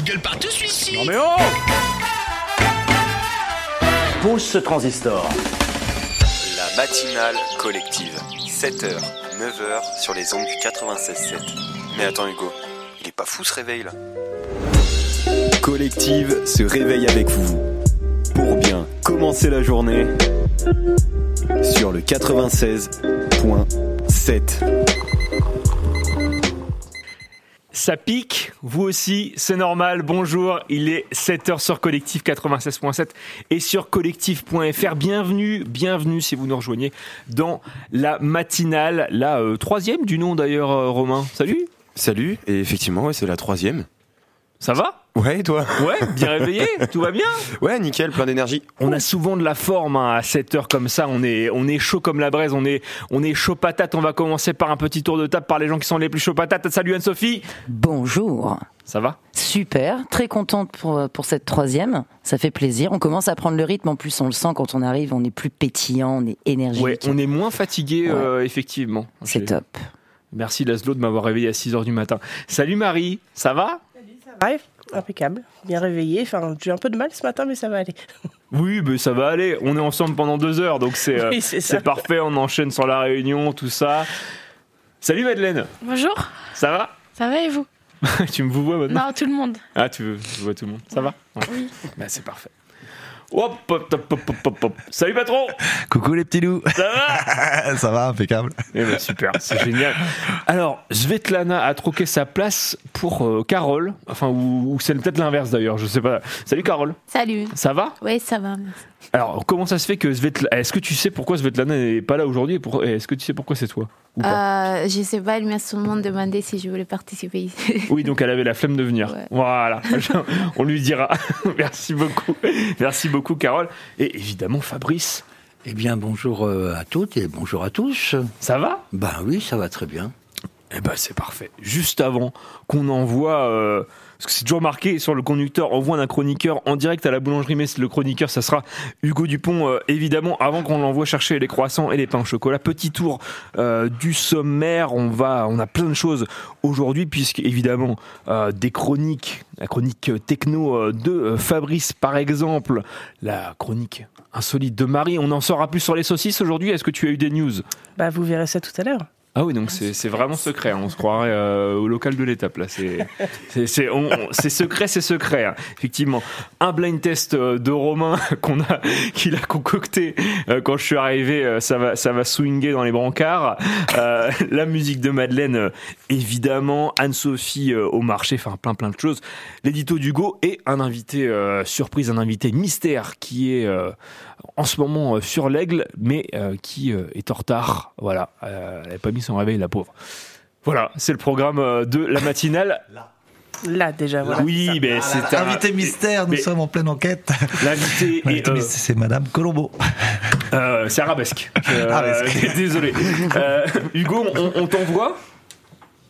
Il gueule partout celui-ci Non mais oh Pose ce transistor. La matinale collective. 7h, 9h sur les ondes du 96.7. Mais attends Hugo, il est pas fou ce réveil là? Collective se réveille avec vous. Pour bien commencer la journée sur le 96.7. Ça pique, vous aussi, c'est normal. Bonjour, il est 7h sur Collectif 96.7 et sur collectif.fr. Bienvenue, bienvenue si vous nous rejoignez dans la matinale, la euh, troisième du nom d'ailleurs, euh, Romain. Salut, Salut, et effectivement, c'est la troisième. Ça va? Ouais, et toi? Ouais, bien réveillé, tout va bien Ouais, nickel, plein d'énergie. On a souvent de la forme hein, à 7 heures comme ça, on est, on est chaud comme la braise, on est, on est chaud patate. On va commencer par un petit tour de table par les gens qui sont les plus chauds patates. Salut Anne-Sophie Bonjour. Ça va? Super, très contente pour, pour cette troisième. Ça fait plaisir. On commence à prendre le rythme. En plus, on le sent quand on arrive. On est plus pétillant, on est énergique. Ouais, on est moins fatigué, Ouais. euh, effectivement. C'est top. Merci Laszlo de m'avoir réveillé à 6h du matin. Salut Marie, ça va? Ouais, impeccable, bien réveillé. Enfin, j'ai un peu de mal ce matin, mais ça va aller. Oui, mais ça va aller. On est ensemble pendant deux heures, donc c'est euh, Oui, c'est parfait. On enchaîne sur la réunion, tout ça. Salut Madeleine, Bonjour, ça va? Ça va et vous? Tu me vous vois maintenant? Non, tout le monde. Ah, tu, veux, tu vois tout le monde. Ça va? Ouais. Oui. Bah, c'est parfait. Hop, hop, hop, hop, hop, hop. Salut patron Coucou les petits loups Ça va Ça va, impeccable. Eh ben, super, c'est génial. Alors, Svetlana a troqué sa place pour euh, Carole. Enfin, ou, ou c'est peut-être l'inverse d'ailleurs, je sais pas. Salut Carole, Salut. ça va? Oui, ça va. merci. Alors, comment ça se fait que Svetlana. Est-ce que tu sais pourquoi Svetlana n'est pas là aujourd'hui et pour- et Est-ce que tu sais pourquoi c'est toi ou pas Euh, je sais pas, elle m'a sûrement demandé si je voulais participer. Oui, donc elle avait la flemme de venir. Ouais. Voilà, on lui dira. Merci beaucoup. Merci beaucoup, Carole. Et évidemment, Fabrice, Eh bien, bonjour euh, à toutes et bonjour à tous. ça va? Ben oui, ça va très bien. Eh ben, c'est parfait. Juste avant qu'on envoie. euh, parce que c'est toujours marqué sur le conducteur, envoie d'un chroniqueur en direct à la boulangerie, mais le chroniqueur, ça sera Hugo Dupont, euh, évidemment, avant qu'on l'envoie chercher les croissants et les pains au chocolat. Petit tour euh, du sommaire, on va, on a plein de choses aujourd'hui, puisque évidemment, euh, des chroniques, la chronique techno de Fabrice, par exemple, la chronique insolite de Marie. On en saura plus sur les saucisses aujourd'hui. Est-ce que tu as eu des news? Bah, vous verrez ça tout à l'heure. Ah oui, donc c'est c'est vraiment secret. hein. On se croirait euh, au local de l'étape là. C'est secret, c'est secret. hein. Effectivement, un blind test euh, de Romain qu'on a, qu'il a concocté euh, quand je suis arrivé. Ça va, ça va swinger dans les brancards. Euh, la musique de Madeleine, évidemment. Anne-Sophie au marché, enfin plein plein de choses. L'édito d'Hugo et un invité surprise, un invité mystère qui est en ce moment euh, sur l'aigle, mais euh, qui euh, est en retard. Voilà, Euh, elle n'avait pas mis son réveil, la pauvre. Voilà, c'est le programme euh, de la matinale. Là, déjà, voilà. oui, mais c'est un- Invité mystère, nous mais- sommes en pleine enquête. L'invité est euh, c'est Madame Colombo. euh, c'est arabesque. Euh, Arabesque. Désolé. Euh, Hugo, on, on t'envoie?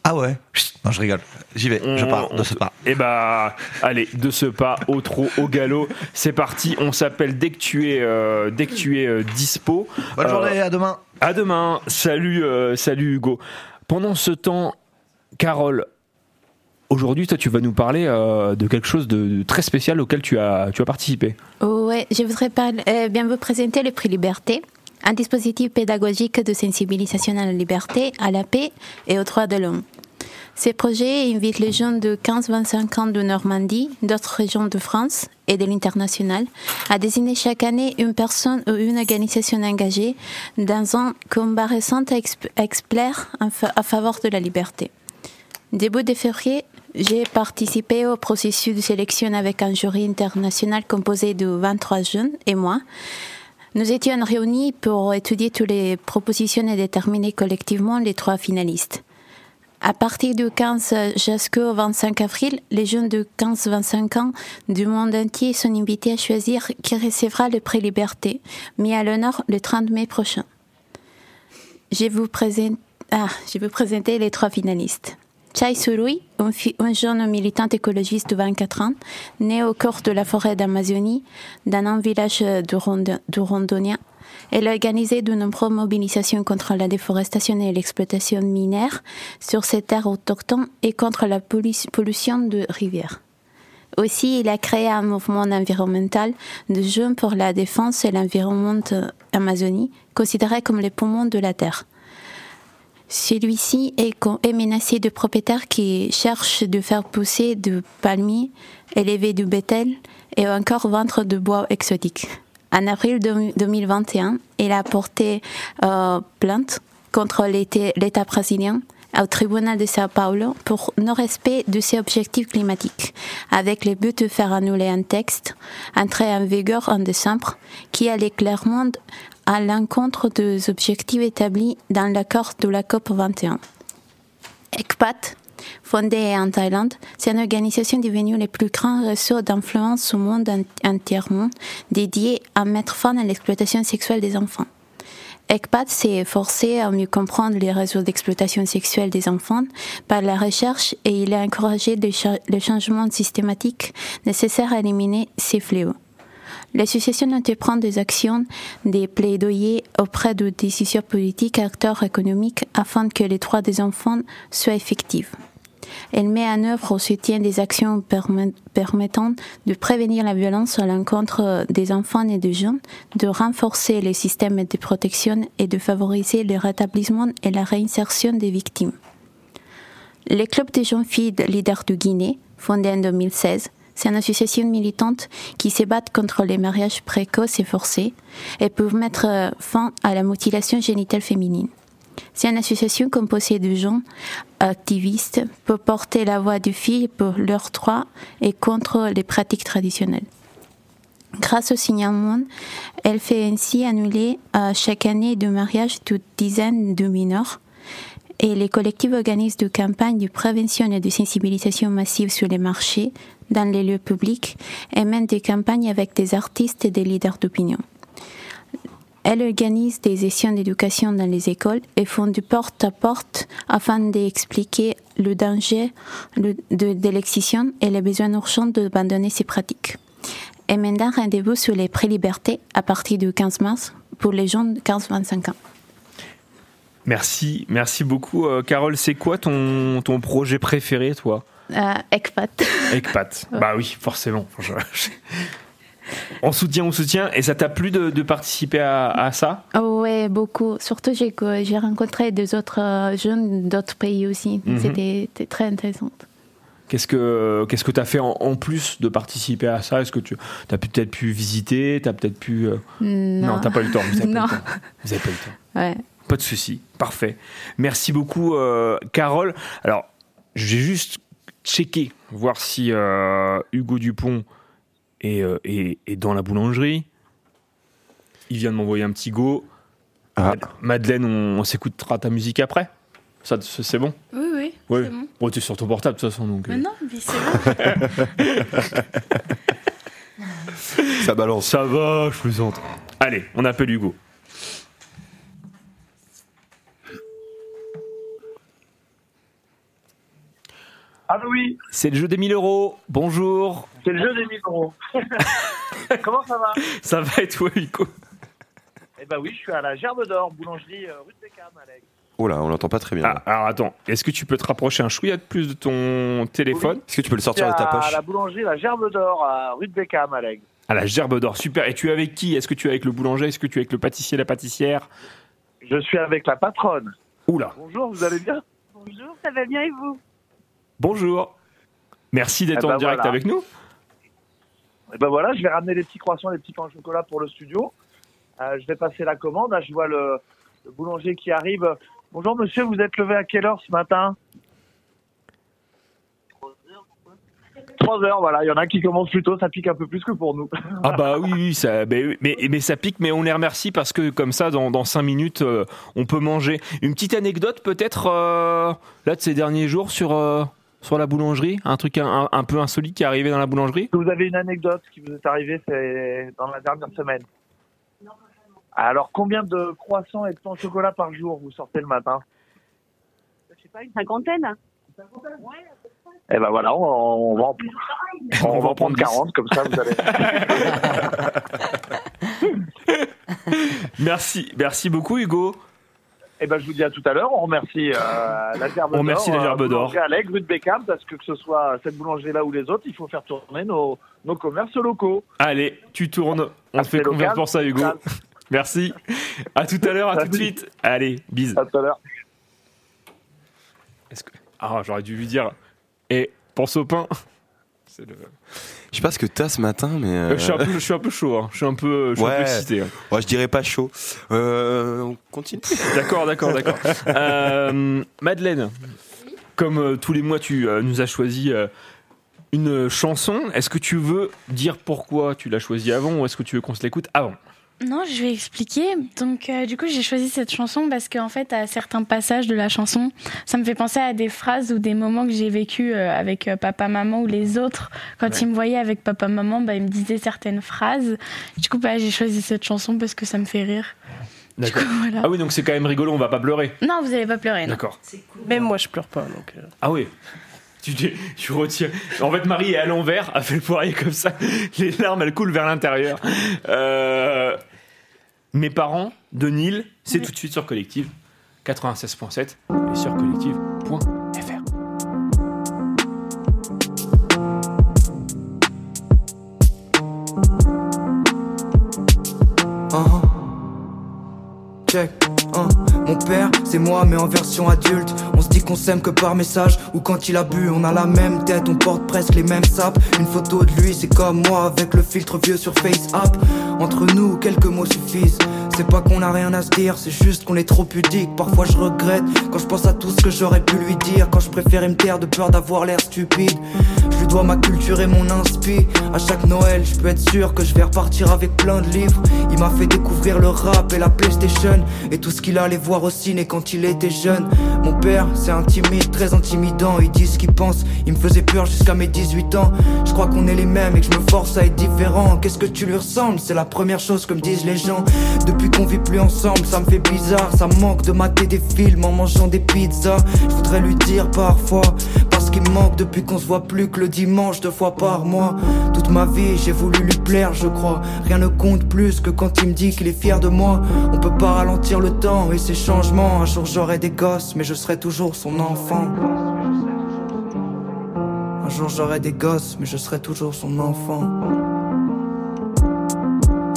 Ah ouais Chut, Non, je rigole. J'y vais, je pars de ce pas. Eh bah, allez, de ce pas au trot, au galop, c'est parti. On s'appelle dès que tu es, euh, dès que tu es euh, dispo. Bonne Euh, journée, à demain. À demain. Salut, euh, salut Hugo. Pendant ce temps, Carole, aujourd'hui, toi, tu vas nous parler euh, de quelque chose de, de très spécial auquel tu as, tu as participé. Ouais, je voudrais euh, bien vous présenter le prix Liberté, un dispositif pédagogique de sensibilisation à la liberté, à la paix et aux droits de l'homme. Ces projets invitent les jeunes de 15-25 ans de Normandie, d'autres régions de France et de l'international à désigner chaque année une personne ou une organisation engagée dans un combat récent exp- exemplaire en fa- à faveur de la liberté. Début de février, j'ai participé au processus de sélection avec un jury international composé de 23 jeunes et moi. Nous étions réunis pour étudier toutes les propositions et déterminer collectivement les trois finalistes. À partir du 15 jusqu'au 25 avril, les jeunes de 15-25 ans du monde entier sont invités à choisir qui recevra le prix Liberté, mis à l'honneur le 30 mai prochain. Je vous présente, ah, vais vous présenter les trois finalistes. Chai Surui, un, jeune militant écologiste de 24 ans, né au cœur de la forêt d'Amazonie, dans un village de, Rond- Rondônia. Elle a organisé de nombreuses mobilisations contre la déforestation et l'exploitation minière sur ces terres autochtones et contre la pollu- pollution de rivières. Aussi, il a créé un mouvement environnemental de jeunes pour la défense et l'environnement Amazonie, considéré comme les poumons de la Terre. Celui-ci est, menacé de propriétaires qui cherchent de faire pousser du palmier, élever du bétel et encore vendre du bois exotique. En avril de- 2021, il a porté euh, plainte contre l'État brésilien au tribunal de Sao Paulo pour non-respect de ses objectifs climatiques, avec le but de faire annuler un texte entré en vigueur en décembre qui allait clairement à l'encontre des objectifs établis dans l'accord de la COP 21. ECPAT, fondée en Thaïlande, c'est une organisation devenue le plus grand réseau d'influence au monde en- entièrement dédié à mettre fin à l'exploitation sexuelle des enfants. ECPAT s'est efforcé à mieux comprendre les réseaux d'exploitation sexuelle des enfants par la recherche et il a encouragé le changement systématique nécessaire à éliminer ces fléaux. L'association entreprend des actions, des plaidoyers auprès de décideurs politiques et acteurs économiques afin que les droits des enfants soient effectifs. Elle met en œuvre au soutien des actions permet- permettant de prévenir la violence à l'encontre des enfants et des jeunes, de renforcer les systèmes de protection et de favoriser le rétablissement et la réinsertion des victimes. Le Club des jeunes filles leaders de Guinée, fondé en 2016, c'est une association militante qui se bat contre les mariages précoces et forcés et pour mettre euh, fin à la mutilation génitale féminine. C'est une association composée de gens activistes pour porter la voix des filles pour leurs droits et contre les pratiques traditionnelles. Grâce au signalement, elle fait ainsi annuler euh, chaque année de mariage de dizaines de mineurs et les collectifs organisent des campagnes de prévention et de sensibilisation massive sur les marchés, dans les lieux publics, et mènent des campagnes avec des artistes et des leaders d'opinion. Elle organise des sessions d'éducation dans les écoles et font du porte-à-porte afin d'expliquer le danger de, l'excision et les besoins urgents d'abandonner ces pratiques. Et maintenant, rendez-vous sur les pré-libertés à partir du 15 mars pour les jeunes de 15-25 ans. Merci, merci beaucoup, euh, Carole. C'est quoi ton, ton projet préféré, toi Euh, ECPAT. ECPAT. Bah oui, forcément. Je- je- On soutient, on soutient. Et ça t'a plu de, de participer à, à ça Oui, beaucoup. Surtout, j'ai j'ai rencontré des autres euh, jeunes d'autres pays aussi. Mhm. C'était c'était très intéressant. Qu'est-ce que qu'est-ce que t'as fait en, en plus de participer à ça? Est-ce que tu as peut-être pu visiter? T'as peut-être pu euh, Non, t'as pas eu le temps. Vous avez Non. pas eu le temps. Vous avez pas eu le temps. Ouais. Pas de souci. Parfait. Merci beaucoup, euh, Carole. Alors, j'ai juste checké, voir si euh, Hugo Dupont est, euh, est- est dans la boulangerie. Il vient de m'envoyer un petit go. Ah. Mad- Madeleine, on, on s'écoutera ta musique après Ça, c'est bon? Oui, oui, Oui. c'est bon. Bon, t'es sur ton portable de toute façon. Donc, Mais non, mais c'est bon. Ça balance. Ça va, je plaisante. Allez, on appelle Hugo. Ah oui, C'est le jeu des 1000 euros. Bonjour. c'est le jeu des 1000 euros. Comment ça va? Ça va et toi, Hugo? Eh ben oui, je suis à la Gerbe d'Or, boulangerie euh, rue de Beckham, Alex. Oh là, on l'entend pas très bien. Ah, alors attends, est-ce que tu peux te rapprocher un chouïa de plus de ton téléphone? Est-ce que tu peux le sortir de ta à poche? la boulangerie La Gerbe d'Or, à rue de Alex. À la gerbe d'or, super. Et tu es avec qui? Est-ce que tu es avec le boulanger? Est-ce que tu es avec le pâtissier, la pâtissière? Je suis avec la patronne. Oula, Bonjour, vous allez bien? Bonjour, ça va bien et vous? Bonjour. Merci d'être Eh ben en direct voilà. avec nous. Et ben voilà, je vais ramener les petits croissants, les petits pains au chocolat pour le studio. Euh, je vais passer la commande. Là, je vois le, le boulanger qui arrive. Bonjour monsieur, vous êtes levé à quelle heure ce matin? 3 heures, voilà. Il y en a qui commencent plus tôt, ça pique un peu plus que pour nous. Ah bah oui, oui, ça, mais, mais, mais ça pique, mais on les remercie parce que comme ça, dans, dans 5 minutes, euh, on peut manger. Une petite anecdote peut-être, euh, là, de ces derniers jours sur, sur la boulangerie Un truc un, un peu insolite qui est arrivé dans la boulangerie? Vous avez une anecdote qui vous est arrivée c'est dans la dernière semaine. Alors, combien de croissants et de pain au chocolat par jour vous sortez le matin? Je sais pas, une cinquantaine. Eh ben voilà, on, on va, en, on va en prendre 40, comme ça vous allez. Merci, merci beaucoup Hugo. Eh ben, je vous dis à tout à l'heure. On remercie euh, la Gerbe On remercie la Gerbe d'Or. Allègre, rue de Beckham, parce que que ce soit cette boulangerie-là ou les autres, il faut faire tourner nos, nos commerces locaux. Allez, tu tournes. On te fait confiance pour ça, Hugo. Merci. À tout à l'heure, à tout de suite. Allez, bise. À tout à l'heure. Que... Ah, j'aurais dû lui dire. Et pense au pain. C'est le... Je sais pas ce que t'as ce matin, mais. Euh, je, suis un peu, je suis un peu chaud. hein. Je suis un peu, je suis un peu Ouais. excité. hein. Ouais, je dirais pas chaud. Euh, on continue. D'accord, d'accord, d'accord. Euh, Madeleine, comme euh, tous les mois, tu euh, nous as choisi euh, une chanson. Est-ce que tu veux dire pourquoi tu l'as choisie avant ou est-ce que tu veux qu'on se l'écoute avant? Non, je vais expliquer. Donc, euh, du coup, j'ai choisi cette chanson parce qu'en fait, à certains passages de la chanson, ça me fait penser à des phrases ou des moments que j'ai vécu euh, avec euh, papa, maman ou les autres. Quand Ouais. ils me voyaient avec papa, maman, bah, ils me disaient certaines phrases. Du coup, bah, j'ai choisi cette chanson parce que ça me fait rire. D'accord. voilà. Ah oui, donc c'est quand même rigolo, on va pas pleurer. Non, vous allez pas pleurer. non. D'accord. Même moi, je pleure pas. Donc, euh. Ah oui. Tu, tu, tu retires. En fait, Marie est à l'envers, a fait le poirier comme ça. Les larmes, elles coulent vers l'intérieur. Euh, mes parents de Nil, c'est tout de suite sur Collective 96.7 et sur collective.fr. Check. Mon père, c'est moi, mais en version adulte. On se dit qu'on s'aime que par message, ou quand il a bu, on a la même tête, on porte presque les mêmes sapes. Une photo de lui, c'est comme moi, avec le filtre vieux sur FaceApp. Entre nous, quelques mots suffisent. C'est pas qu'on a rien à se dire, c'est juste qu'on est trop pudique. Parfois je regrette quand je pense à tout ce que j'aurais pu lui dire. Quand je préférais me taire de peur d'avoir l'air stupide. Je lui dois ma culture et mon inspi. À chaque Noël, je peux être sûr que je vais repartir avec plein de livres. Il m'a fait découvrir le rap et la PlayStation. Et tout ce qu'il allait voir au ciné quand il était jeune. Mon père, c'est un timide, très intimidant. Il dit ce qu'il pense. Il me faisait peur jusqu'à mes 18 ans. Je crois qu'on est les mêmes et que je me force à être différent. Qu'est-ce que tu lui ressembles? C'est la première chose que me disent les gens. Depuis qu'on vit plus ensemble, ça me fait bizarre. Ça manque de mater des films en mangeant des pizzas. Je voudrais lui dire parfois. Parce qu'il manque depuis qu'on se voit plus que le dimanche, deux fois par mois. Toute ma vie, j'ai voulu lui plaire, je crois. Rien ne compte plus que quand il me dit qu'il est fier de moi. On peut pas ralentir le temps et ses changements. Un jour j'aurai des gosses, mais je serai toujours son enfant. Un jour j'aurai des gosses, mais je serai toujours son enfant.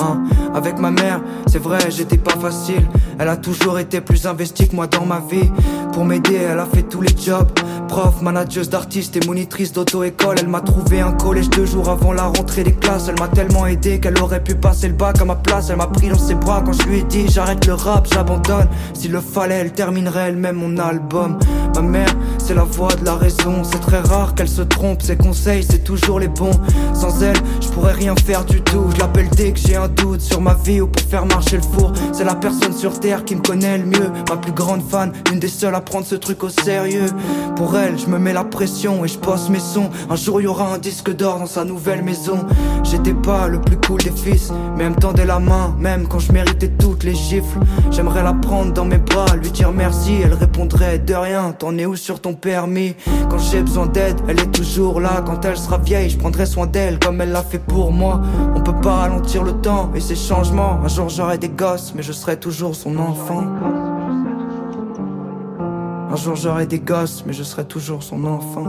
Hein, Avec ma mère, c'est vrai, j'étais pas facile. Elle a toujours été plus investie que moi dans ma vie. Pour m'aider, elle a fait tous les jobs. Prof, manageuse d'artistes et monitrice d'auto-école. Elle m'a trouvé un collège deux jours avant la rentrée des classes. Elle m'a tellement aidé qu'elle aurait pu passer le bac à ma place. Elle m'a pris dans ses bras quand je lui ai dit j'arrête le rap, j'abandonne. S'il le fallait, elle terminerait elle-même mon album. Ma mère, c'est la voix de la raison. C'est très rare qu'elle se trompe. Ses conseils, c'est toujours les bons. Sans elle, je pourrais rien faire du tout. Je l'appelle dès que j'ai un doute sur ma vie ou pour faire marcher le four. C'est la personne sur terre qui me connaît le mieux. Ma plus grande fan, une des seules à prendre ce truc au sérieux. Pour elle, je me mets la pression et je poste mes sons. Un jour, il y aura un disque d'or dans sa nouvelle maison. J'étais pas le plus cool des fils, mais elle me tendait la main, même quand je méritais toutes les gifles. J'aimerais la prendre dans mes bras, lui dire merci. Elle répondrait de rien, t'en es où sur ton permis? Quand j'ai besoin d'aide, elle est toujours là. Quand elle sera vieille, je prendrai soin d'elle comme elle l'a fait pour moi. On peut pas ralentir le temps et ses changements. Un jour j'aurai des gosses, mais je serai toujours son enfant. Un jour j'aurai des gosses, mais je serai toujours son enfant.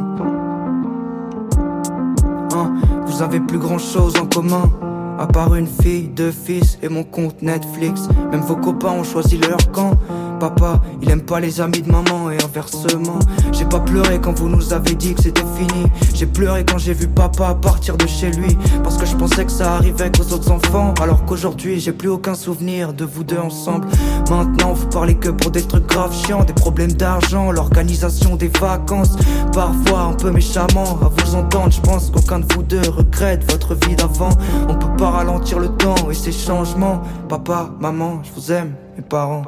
Hein, vous avez plus grand chose en commun. À part une fille, deux fils et mon compte Netflix. Même vos copains ont choisi leur camp. Papa, il aime pas les amis de maman et inversement. J'ai pas pleuré quand vous nous avez dit que c'était fini. J'ai pleuré quand j'ai vu papa partir de chez lui. Parce que je pensais que ça arrivait qu'aux autres enfants. Alors qu'aujourd'hui, j'ai plus aucun souvenir de vous deux ensemble. Maintenant, vous parlez que pour des trucs graves chiants, des problèmes d'argent, l'organisation des vacances. Parfois un peu méchamment, à vous entendre, je pense qu'aucun de vous deux regrette votre vie d'avant. On peut pas ralentir le temps et ses changements. Papa, maman, je vous aime, mes parents.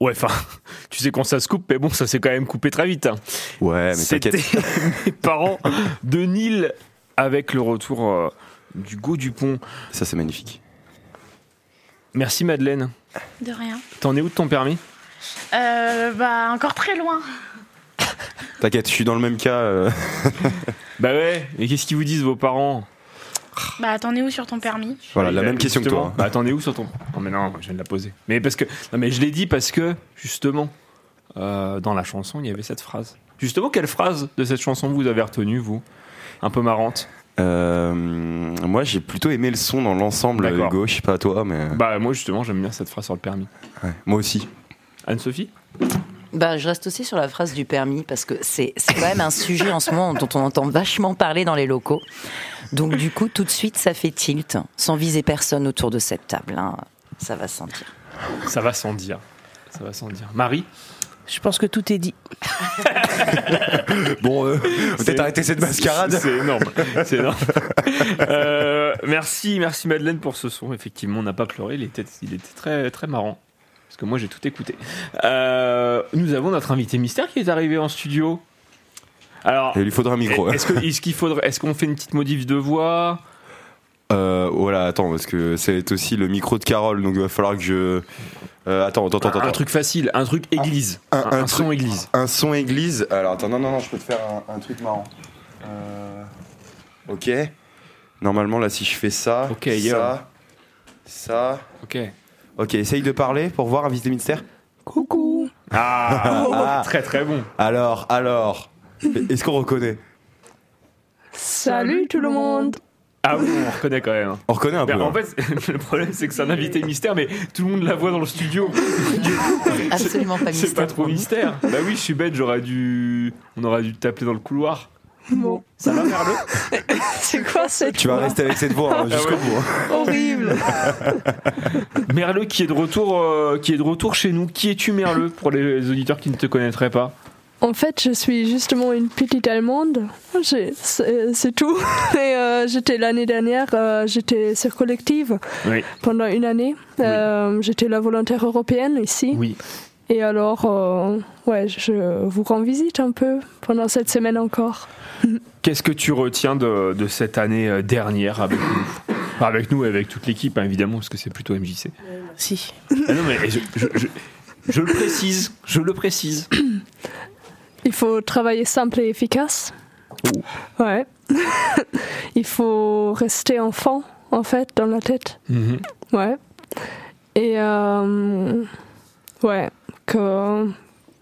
Ouais, enfin, tu sais quand ça se coupe, mais bon, ça s'est quand même coupé très vite. hein. Ouais, mais C'était t'inquiète. mes parents de Nil avec le retour euh, d'Hugo Dupont. Ça, c'est magnifique. Merci Madeleine. De rien. T'en es où de ton permis? Euh, bah, encore très loin. T'inquiète, je suis dans le même cas. euh. Bah ouais, et qu'est-ce qu'ils vous disent vos parents? Bah, t'en es où sur ton permis? Voilà, la même question que toi. Bah attendez où sur ton Non mais non, je viens de la poser. Mais parce que non mais je l'ai dit parce que justement euh, dans la chanson il y avait cette phrase. Justement quelle phrase de cette chanson vous avez retenue vous? Un peu marrante. Euh, moi, j'ai plutôt aimé le son dans l'ensemble, D'accord. Hugo. Je sais pas toi, mais. Bah moi justement j'aime bien cette phrase sur le permis. Ouais, moi aussi. Anne-Sophie? Bah, je reste aussi sur la phrase du permis parce que c'est quand même un sujet en ce moment dont on entend vachement parler dans les locaux. Donc du coup, tout de suite, ça fait tilt, sans viser personne autour de cette table. hein. Ça va se sentir. Ça va sans dire. Ça va sans dire. Marie? Je pense que tout est dit. Bon, euh, peut-être arrêter cette mascarade. C'est énorme. C'est énorme. Euh, merci, merci Madeleine pour ce son. Effectivement, on n'a pas pleuré. Il était, il était très, très marrant. Parce que moi, j'ai tout écouté. Euh, nous avons notre invité mystère qui est arrivé en studio. Alors, Il lui faudra un micro. est-ce que- est-ce qu'il faudrait, est-ce qu'on fait une petite modif de voix? Euh, voilà, attends, parce que c'est aussi le micro de Carole, donc il va falloir que je. Euh, attends, attends, attends. un, un truc facile, un truc église, un, Un- un un son truc- église. Un son église. Alors attends, non, non, non, je peux te faire un, un truc marrant. Euh, Ok. Normalement, là, si je fais ça, yo. ça, ça. Ok. Ok, essaye de parler pour voir, invité mystère. Coucou. Ah, Ah. très très bon. Alors, alors. Est-ce qu'on reconnaît? Salut tout le monde. Ah oui, on reconnaît quand même. On reconnaît un peu. Ben, en hein. fait, le problème c'est que c'est un invité mystère, mais tout le monde la voit dans le studio. Absolument pas C'est pas mystère. trop mystère. Bah oui, je suis bête, j'aurais dû. On aurait dû t'appeler dans le couloir. Bon. Ça va, Merle C'est quoi cette Tu vas rester avec cette voix hein, Ah jusqu'au ouais. bout. hein. horrible Merle qui est de retour, euh, qui est de retour chez nous. Qui es-tu, Merle, pour les auditeurs qui ne te connaîtraient pas? En fait, je suis justement une petite Allemande. C'est tout. Et euh, j'étais l'année dernière, euh, j'étais sur collective Oui. pendant une année. Euh, j'étais la volontaire européenne ici. Oui. Et alors, euh, ouais, je vous rends visite un peu pendant cette semaine encore. Qu'est-ce que tu retiens de, de cette année dernière avec nous? Enfin, Avec nous et avec toute l'équipe, hein, évidemment, parce que c'est plutôt MJC. Si. Ah non, mais je, je- je- je le précise, je le précise. Il faut travailler simple et efficace. Ouais. Il faut rester enfant, en fait, dans la tête. Mhm. Ouais. Et euh, ouais, que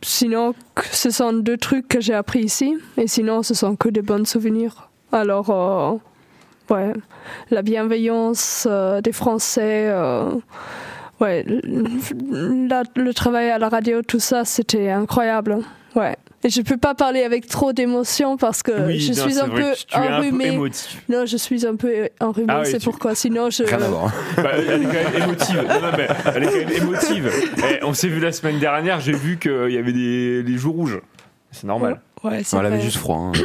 sinon, ce sont deux trucs que j'ai appris ici, et sinon, ce sont que des bons souvenirs. Alors, euh, ouais, la bienveillance euh, des Français, euh, ouais, la- le travail à la radio, tout ça, c'était incroyable. Ouais. Et je peux pas parler avec trop d'émotion parce que Oui, Euh, je non, suis un vrai peu tu es un peu enrhumée. non, je suis un peu enrhumée, Ah oui, c'est tu- pourquoi. Sinon, je. Rien à voir. hein. Bah, elle est quand même émotive. Non, non, mais elle est quand même émotive. On s'est vu la semaine dernière, j'ai vu qu'il y avait des les joues rouges. C'est normal. Ouais, c'est Elle avait juste froid. hein.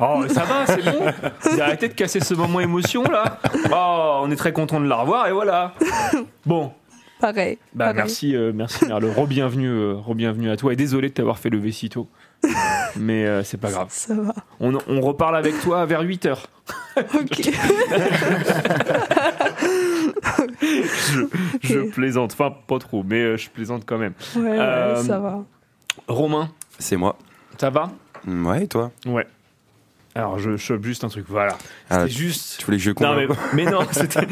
Oh, ça va, c'est bon. Vous arrêtez de casser ce moment émotion là. Oh, on est très content de la revoir et voilà. Bon, Pareil. bah pareil. merci, euh, merci Merle. Re-bienvenue, euh, re-bienvenue à toi et désolé de t'avoir fait lever si tôt. Mais euh, c'est pas grave. Ça va. On, on reparle avec toi vers 8 heures. Ok. Je, je plaisante, enfin pas trop, mais euh, je plaisante quand même. Ouais, ouais, Euh, ça va. Romain, C'est moi. ça va? Ouais, et toi? Ouais. Alors je chope juste un truc, voilà. Ah, C'était juste. Tu voulais que je Non comble mais, peu mais non, c'était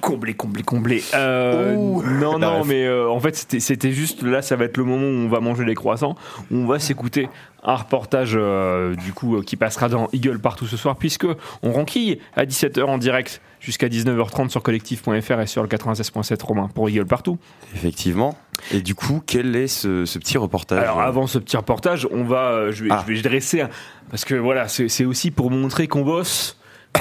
comblé, comblé, comblé. Euh, Ouh. non, Bah, non, bref. mais euh, en fait c'était, juste là, ça va être le moment où on va manger les croissants, où on va s'écouter un reportage euh, du coup euh, qui passera dans Eagle partout ce soir, puisque on renquille à 17h en direct jusqu'à 19h30 sur collectif.fr et sur le 96.7 Romain pour Eagle partout. Effectivement. Et du coup, quel est ce, ce petit reportage Alors avant ce petit reportage, on va, euh, je vais, Ah. je vais dresser parce que voilà, c'est c'est aussi pour montrer qu'on bosse.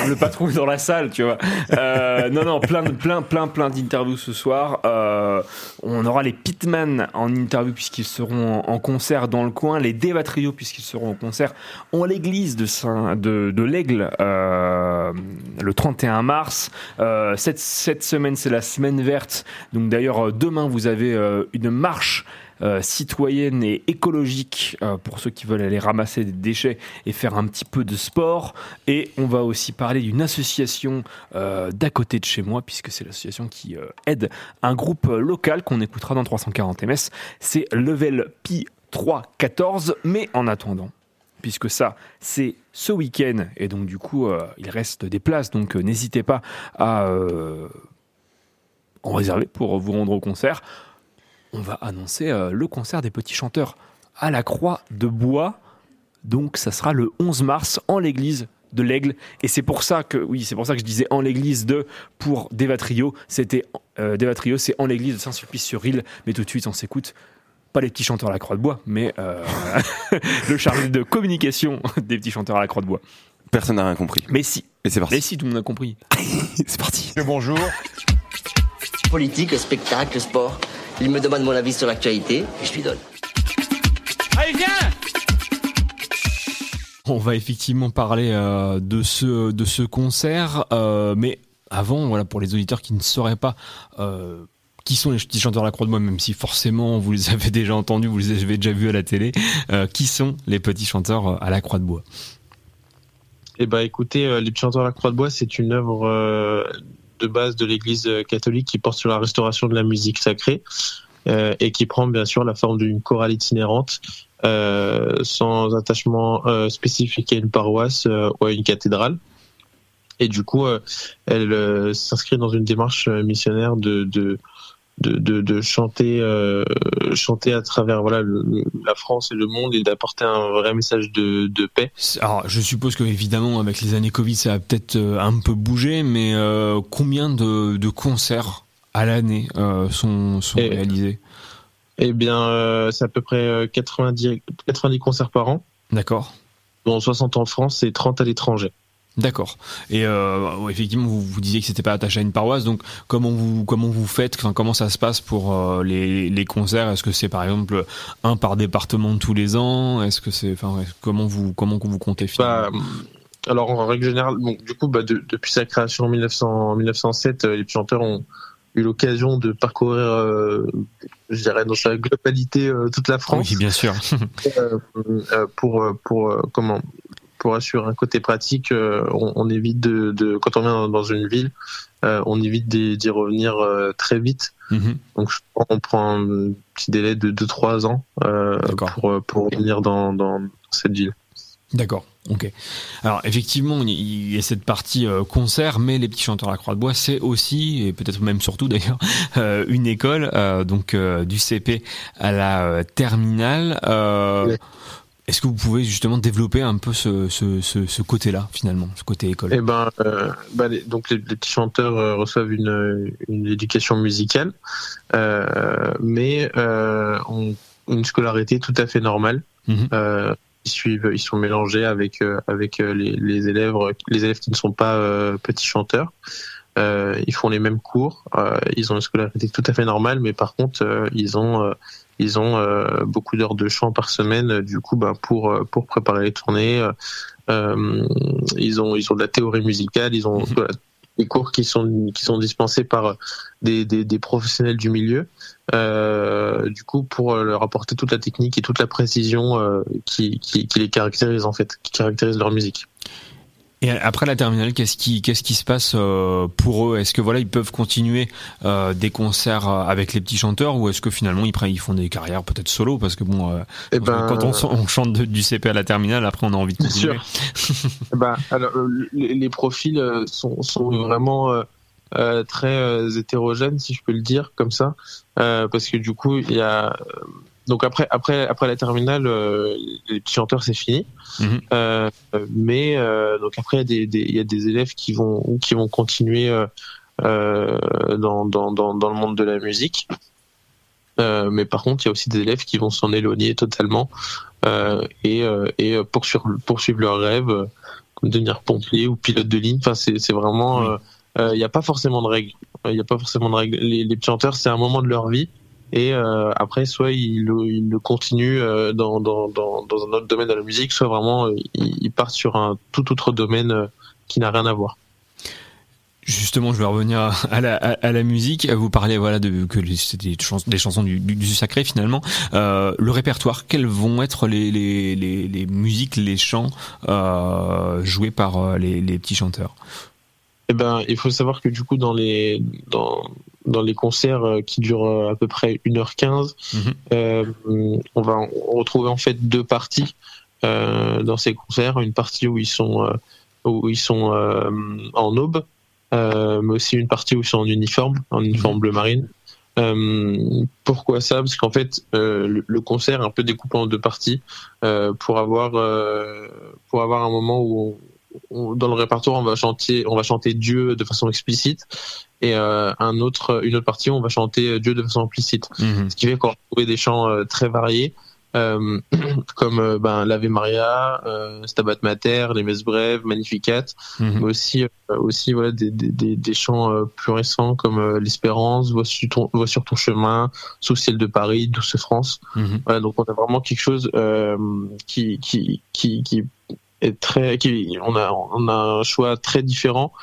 Le patron est dans la salle, tu vois. Euh, non, non, plein, plein, plein, plein d'interviews ce soir. Euh, on aura les Pitman en interview puisqu'ils seront en, en concert dans le coin, les Deva Trio puisqu'ils seront en concert en l'église de Saint, de, de l'Aigle euh, le 31 mars. Euh, cette, cette semaine, c'est la semaine verte. Donc d'ailleurs, euh, demain, vous avez euh, une marche euh, citoyenne et écologique euh, pour ceux qui veulent aller ramasser des déchets et faire un petit peu de sport. Et on va aussi parler d'une association euh, d'à côté de chez moi, puisque c'est l'association qui aide un groupe local qu'on écoutera dans 340 ms. C'est Level Pi 314. Mais en attendant, puisque ça, c'est ce week-end, et donc du coup, il reste des places, donc n'hésitez pas à en réserver pour vous rendre au concert. On va annoncer euh, le concert des petits chanteurs à la Croix de Bois, donc ça sera le 11 mars en l'église de l'Aigle, et c'est pour ça que, oui, c'est pour ça que je disais en l'église de pour Devatrio, c'était euh, Devatrio, c'est en l'église de Saint-Sulpice-sur-Île, mais tout de suite on s'écoute pas les petits chanteurs à la Croix de Bois, mais euh, le chargé de communication des petits chanteurs à la Croix de Bois. Personne n'a rien compris. Mais si. Et c'est parti. Mais si, tout le monde a compris. c'est parti. Bonjour. Politique, spectacle, sport. Il me demande mon avis sur l'actualité et je lui donne. Allez, viens On va effectivement parler euh, de ce de ce concert, euh, mais avant, voilà, pour les auditeurs qui ne sauraient pas euh, qui sont les petits chanteurs à la Croix de Bois, même si forcément vous les avez déjà entendus, vous les avez déjà vus à la télé, euh, qui sont les petits chanteurs à la Croix de Bois? Eh ben, écoutez, euh, les petits chanteurs à la Croix de Bois, c'est une œuvre euh, de base de l'Église euh, catholique qui porte sur la restauration de la musique sacrée euh, et qui prend bien sûr la forme d'une chorale itinérante euh, sans attachement spécifique à une paroisse ou à une cathédrale. Et du coup, elle s'inscrit dans une démarche missionnaire de de, de, de chanter euh, chanter à travers voilà le- le- la France et le monde et d'apporter un vrai message de, de paix. Alors, je suppose que évidemment, avec les années Covid, ça a peut-être euh, un peu bougé, mais euh, combien de, de concerts à l'année euh, sont, sont Et- réalisés? Eh bien, c'est à peu près euh, 90, 90 concerts par an. D'accord. Dont 60 en France et 30 à l'étranger. D'accord. Et euh, effectivement, vous, vous disiez que c'était pas attaché à une paroisse, donc comment vous comment vous faites, enfin, comment ça se passe pour euh, les, les concerts? Est-ce que c'est par exemple un par département tous les ans? Est-ce que c'est, enfin, comment vous comment vous comptez finalement? Bah, alors, en règle générale, bon, du coup, bah, de- depuis sa création en 1900 en 1907, euh, les chanteurs ont eu l'occasion de parcourir, euh, je dirais, dans sa globalité toute la France. Oui, bien sûr. Pour pour comment pour assurer un côté pratique, euh, on, on évite de, de quand on vient dans, dans une ville, euh, on évite d'y revenir euh, très vite. Mhm. Donc je pense qu'on prend un petit délai de 2-3 ans pour pour revenir dans dans cette ville. D'accord, ok. Alors effectivement, il y- a cette partie concert, mais les petits chanteurs à la Croix de Bois, c'est aussi, et peut-être même surtout d'ailleurs, une école, donc du CP à la terminale. Est-ce que vous pouvez justement développer un peu ce, ce, ce, ce côté-là, finalement, ce côté école? Eh ben, euh, bah, les- donc les, les petits chanteurs euh, reçoivent une, une éducation musicale, euh, mais euh, ont une scolarité tout à fait normale. Mhm. Euh, ils suivent, ils sont mélangés avec avec les, les élèves, les élèves qui ne sont pas petits chanteurs. Euh, ils font les mêmes cours, euh, ils ont une scolarité tout à fait normale, mais par contre, euh, ils ont euh, ils ont euh, beaucoup d'heures de chant par semaine. euh, Du coup, bah, pour pour préparer les tournées, ils ont ils ont de la théorie musicale, ils ont voilà, des cours qui sont qui sont dispensés par des des, des professionnels du milieu. Euh, du coup, pour leur apporter toute la technique et toute la précision euh, qui, qui qui les caractérise en fait, qui caractérise leur musique. Et après la terminale, qu'est-ce qui, qu'est-ce qui se passe euh, pour eux? Est-ce que voilà, ils peuvent continuer euh, des concerts euh, avec les petits chanteurs, ou est-ce que finalement ils, prennent, ils font des carrières peut-être solo? Parce que bon, Eh ben, quand on, chante de- du CP à la terminale, après on a envie de continuer. Eh ben, alors, les, les profils sont, sont vraiment euh, très hétérogènes, si je peux le dire comme ça, Euh, parce que du coup, il y a donc après après après la terminale, euh, les petits chanteurs c'est fini. Mhm. Euh, mais euh, donc après il y a des, des- y a des élèves qui vont qui vont continuer euh, euh, dans, dans dans dans le monde de la musique. Euh, mais par contre, il y a aussi des élèves qui vont s'en éloigner totalement euh, et, euh, et poursuivre, poursuivre leur rêve, comme devenir pompier ou pilote de ligne. Enfin, c'est c'est vraiment, il n'y a pas forcément de règles. Il n'y a pas forcément de règles. Les, les petits chanteurs, c'est un moment de leur vie. Et euh, après, soit ils, le- continuent euh, dans, dans, dans, dans un autre domaine de la musique, soit vraiment euh, ils partent sur un tout autre domaine qui n'a rien à voir. Justement, je vais revenir à- la, à, à la musique. Vous parlez voilà de que les- c'était des, chans- des chansons du, du, du sacré finalement. Euh, le répertoire, quelles vont être les, les, les, les musiques, les chants euh, joués par les, les petits chanteurs? Eh ben, il faut savoir que du coup, dans les dans dans les concerts euh, qui durent euh, à peu près 1h15, euh, on va retrouver en fait deux parties euh, dans ces concerts. Une partie où ils sont euh, où ils sont euh, en aube, euh, mais aussi une partie où ils sont en uniforme, en uniforme bleu marine. Euh, pourquoi ça? Parce qu'en fait, euh, le, le concert est un peu découpé en deux parties euh, pour avoir euh, pour avoir un moment où on, on- dans le répertoire on va chanter on va chanter Dieu de façon explicite et euh, un autre une autre partie on va chanter Dieu de façon implicite. Ce qui fait qu'on va trouver des chants euh, très variés. euh, comme euh, ben, l'Ave Maria, euh, Stabat Mater, les Messes Brèves, Magnificat, mais aussi euh, aussi voilà des, des, chants euh, plus récents comme euh, l'Espérance, Vois sur ton Vois sur ton chemin, Sous ciel de Paris, Douce France. Voilà, donc on a vraiment quelque chose euh, qui, qui qui qui est très qui on a on a un choix très différent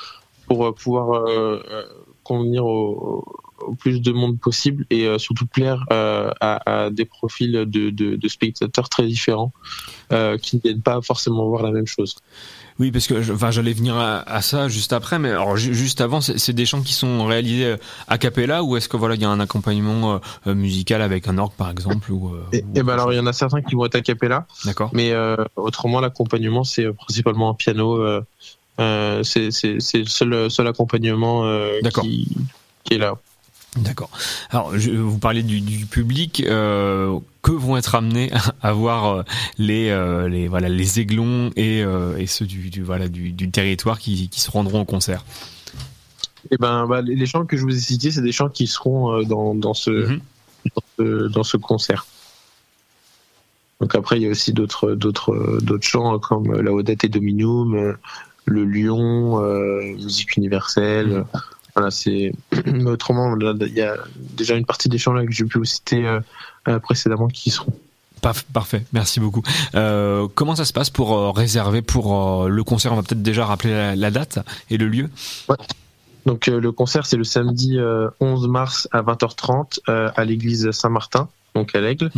pour euh, pouvoir euh, euh, convenir au, au plus de monde possible et euh, surtout plaire euh, à, à des profils de, de, de spectateurs très différents euh, qui ne viennent pas forcément voir la même chose. Oui, parce que enfin, j'allais venir à, à ça juste après, mais alors ju- juste avant, c'est des chants qui sont réalisés a cappella ou est-ce que voilà, il y a un accompagnement musical avec un orgue par exemple ou, et ben alors il y en a certains qui vont être a cappella, D'accord. mais autrement l'accompagnement c'est principalement un piano. Euh, c'est c'est c'est le seul seul accompagnement euh, qui qui est là. D'accord. Alors, je, vous parlez du, du public. euh, que vont être amenés à voir euh, les, les voilà les aiglons et, et ceux du, du voilà du, du territoire qui, qui se rendront au concert? Et ben, bah, les chants que je vous ai cités, c'est des chants qui seront dans, dans, ce, dans, ce, dans ce concert. Donc après, il y a aussi d'autres d'autres d'autres chants comme La Odette et Dominum, euh, Le Lion, euh, Musique universelle. Voilà, c'est. Mais autrement, il y a déjà une partie des chants là que j'ai pu vous citer euh, euh, précédemment qui seront. Parfait, merci beaucoup. Euh, comment ça se passe pour euh, réserver pour euh, le concert? On va peut-être déjà rappeler la, la date et le lieu. Donc le concert c'est le samedi euh, 11 mars à 20h30 euh, à l'église Saint-Martin, donc à l'Aigle.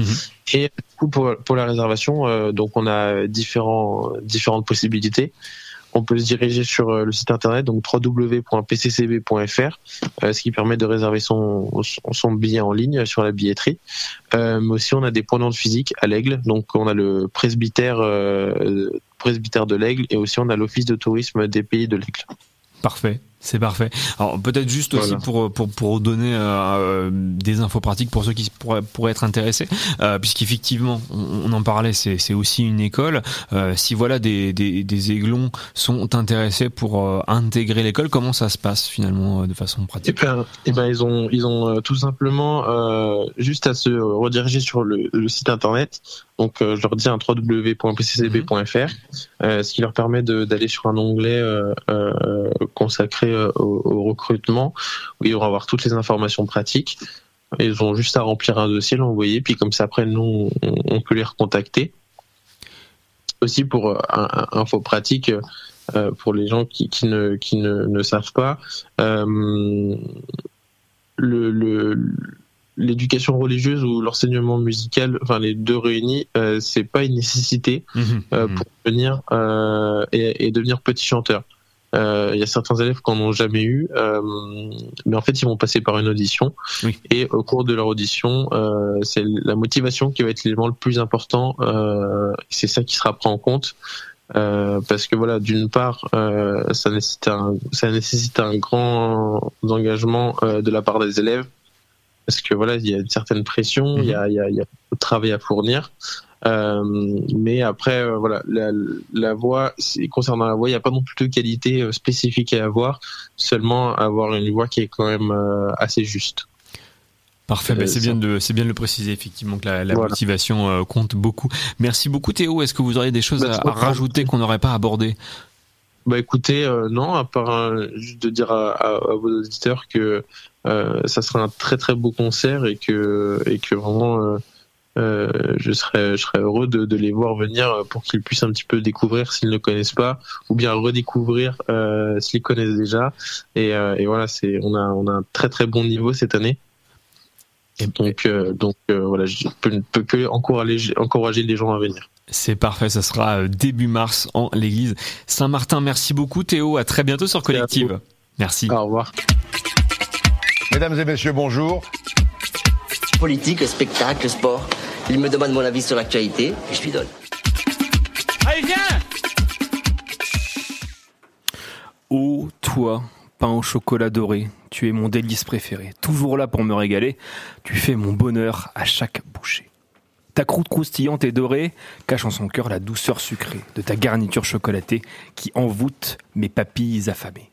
Et du coup pour, pour la réservation, donc on a différents différentes possibilités. On peut se diriger sur euh, le site internet donc www.pccb.fr, euh, ce qui permet de réserver son, billet en ligne sur la billetterie. Euh, mais aussi on a des points de vente physiques à l'Aigle, donc on a le presbytère de l'Aigle et aussi on a l'office de tourisme des pays de l'Aigle. Parfait, c'est parfait. Alors peut-être juste aussi pour pour pour donner euh, des infos pratiques pour ceux qui pourraient, pourraient être intéressés, euh, puisqu'effectivement on, on en parlait, c'est c'est aussi une école. Euh, si voilà des, des des aiglons sont intéressés pour euh, intégrer l'école, comment ça se passe finalement euh, de façon Eh pratique ben, eh ben, ils ont, ils ont euh, tout simplement euh, juste à se rediriger sur le, le site internet. Donc, euh, je leur dis un www.pccb.fr, euh, ce qui leur permet d'aller sur un onglet euh, euh, consacré euh, au, au recrutement, où ils vont avoir toutes les informations pratiques. Ils ont juste à remplir un dossier, l'envoyer, puis comme ça après nous, on, on peut les recontacter. Aussi pour euh, un, un- info pratique. euh, pour les gens qui, qui ne, qui ne, ne savent pas, euh, le, le, l'éducation religieuse ou l'enseignement musical, enfin les deux réunis, euh, c'est pas une nécessité euh, pour devenir euh, et, et devenir petit chanteur. Euh, Il y a certains élèves qui n'en ont jamais eu, euh, mais en fait ils vont passer par une audition et au cours de leur audition, euh, c'est la motivation qui va être l'élément le plus important. C'est ça qui sera pris en compte. Euh, parce que voilà, d'une part, euh, ça nécessite un, ça nécessite un grand engagement euh, de la part des élèves, parce que voilà, il y a une certaine pression, il y a, y a, il y a travail à fournir. Euh, mais après, euh, voilà, la, la voix, concernant la voix, il n'y a pas non plus de qualité euh, spécifique à avoir, seulement avoir une voix qui est quand même assez juste. Parfait, bah, c'est bien de bien de le préciser effectivement que la, la Voilà. motivation compte beaucoup. Merci beaucoup Théo. Est-ce que vous auriez des choses Bah, à, rajouter qu'on n'aurait pas abordé Bah écoutez, euh, non, à part euh, juste de dire à, à- à vos auditeurs que euh, ça sera un très très beau concert et que et que vraiment euh, je serais je serais heureux de, de les voir venir euh, pour qu'ils puissent un petit peu découvrir s'ils ne connaissent pas ou bien redécouvrir euh, s'ils connaissent déjà et, euh, et voilà c'est on a on a un très très bon niveau cette année et donc euh, donc euh, voilà je peux, ne peux que encourager encourager les gens à venir C'est parfait, ça sera début mars en l'église Saint-Martin. Merci beaucoup Théo, à très bientôt sur Collective. Merci. Au revoir. Mesdames et messieurs, bonjour. Politique, spectacle, sport. Il me demande mon avis sur l'actualité et je lui donne. Allez, viens Oh, toi, pain au chocolat doré, tu es mon délice préféré. Toujours là pour me régaler, tu fais mon bonheur à chaque bouchée. Ta croûte croustillante et dorée cache en son cœur la douceur sucrée de ta garniture chocolatée qui envoûte mes papilles affamées.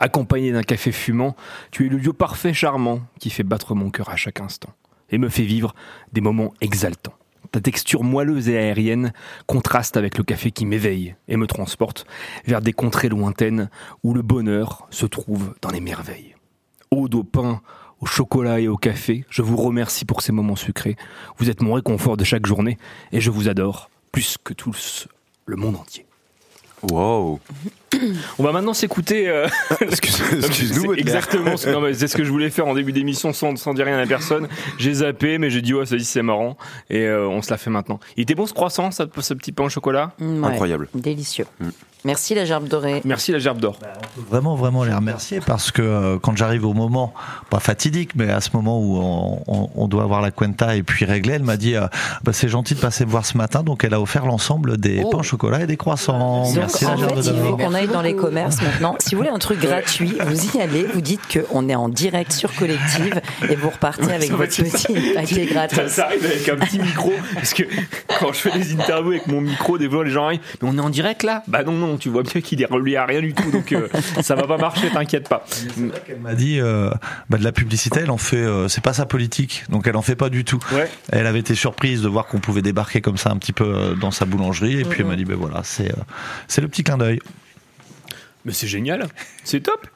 Accompagné d'un café fumant, tu es le lieu parfait charmant qui fait battre mon cœur à chaque instant et me fait vivre des moments exaltants. Ta texture moelleuse et aérienne contraste avec le café qui m'éveille et me transporte vers des contrées lointaines où le bonheur se trouve dans les merveilles. Ode au pain, au chocolat et au café, je vous remercie pour ces moments sucrés. Vous êtes mon réconfort de chaque journée et je vous adore plus que tous le monde entier. Wow. On va maintenant s'écouter. euh, excuse-nous, c'est Baudelaire. Exactement. c'est- non, mais C'est ce que je voulais faire en début d'émission sans, sans dire rien à personne. J'ai zappé, mais j'ai dit, ouais, ça dit, c'est marrant. Et euh, on se l'a fait maintenant. Il était bon ce croissant, ça, ce petit pain au chocolat? Mm, ouais, Délicieux. Merci la gerbe dorée. Merci la gerbe d'or. Vraiment, vraiment les remercier parce que euh, quand j'arrive au moment, pas fatidique, mais à ce moment où on, on- on doit avoir la cuenta et puis régler, elle m'a dit euh, bah, c'est gentil de passer me voir ce matin, donc elle a offert l'ensemble des pains au chocolat et des croissants. Donc, Merci la gerbe d'or. Aille dans les commerces maintenant. Si vous voulez un truc gratuit, vous y allez, vous dites qu'on est en direct sur Collective et vous repartez avec Ça votre ça. petit paquet Ça, gratos. ça arrive avec un petit micro. Parce que quand je fais des interviews avec mon micro, des fois les gens arrivent. Mais on est en direct là? Bah non, non, tu vois bien qu'il est relié à rien du tout. Donc euh, ça va pas marcher, t'inquiète pas. Elle m'a dit euh, bah, de la publicité, elle en fait, euh, c'est pas sa politique, donc elle en fait pas du tout. Elle avait été surprise de voir qu'on pouvait débarquer comme ça un petit peu dans sa boulangerie, et puis elle m'a dit ben voilà, c'est c'est le petit clin d'œil. Mais c'est génial, c'est top.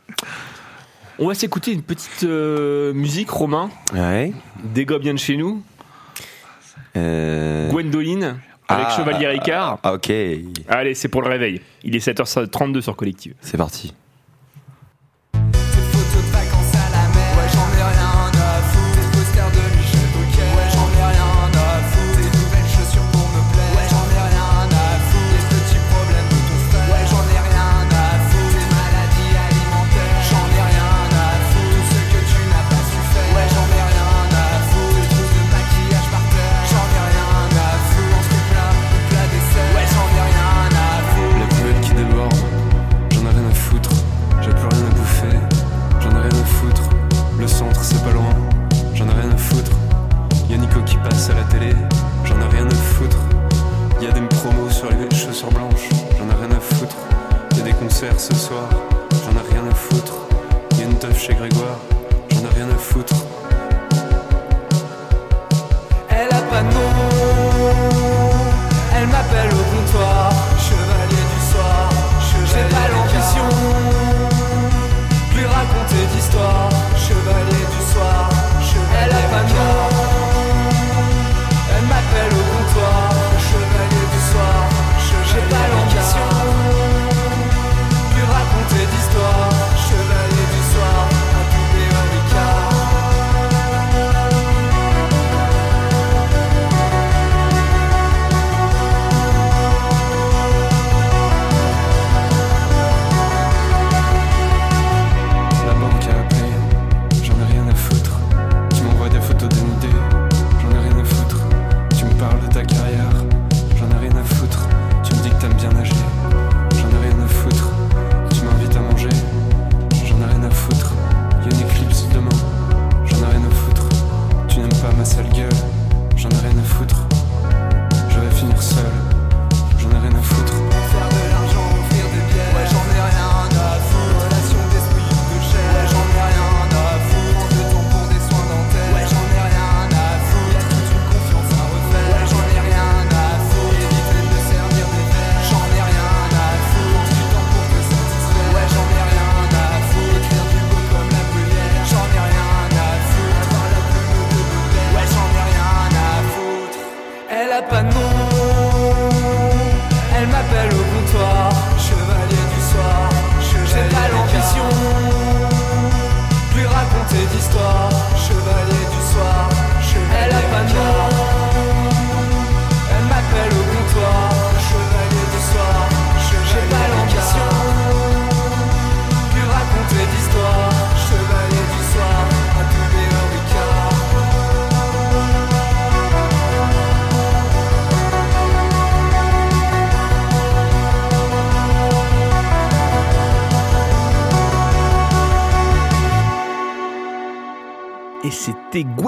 On va s'écouter une petite euh, musique, Romain. Ouais. Des gars bien de chez nous. Euh... Gwendoline avec Ah, Chevalier Ricard. Ah, ok. Allez, c'est pour le réveil. Il est 7h32 sur Collective. C'est parti.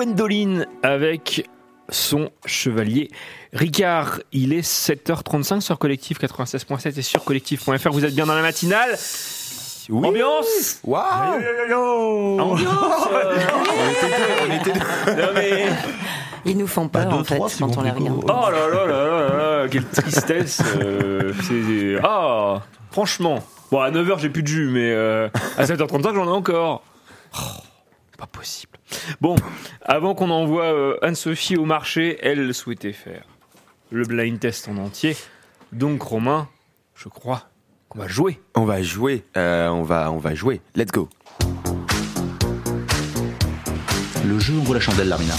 Gwendoline avec son chevalier Ricard. Il est 7h35 sur Collectif 96.7 et sur collectif.fr. Vous êtes bien dans la matinale? Ambiance? Waouh Ambiance euh, On était deux. Non mais... Ils nous font peur, en fait, quand on les regarde. Oh là là là là là là, quelle tristesse. euh, c'est- Ah, franchement. Bon, à 9h, j'ai plus de jus, mais euh, à 7h35, j'en ai encore. Oh, pas possible. Bon, avant qu'on envoie euh, Anne-Sophie au marché, elle souhaitait faire le blind test en entier. Donc, Romain, je crois qu'on va jouer. On va jouer. euh, on, va, on va jouer. Let's go. Le jeu ouvre la chandelle, Larmina.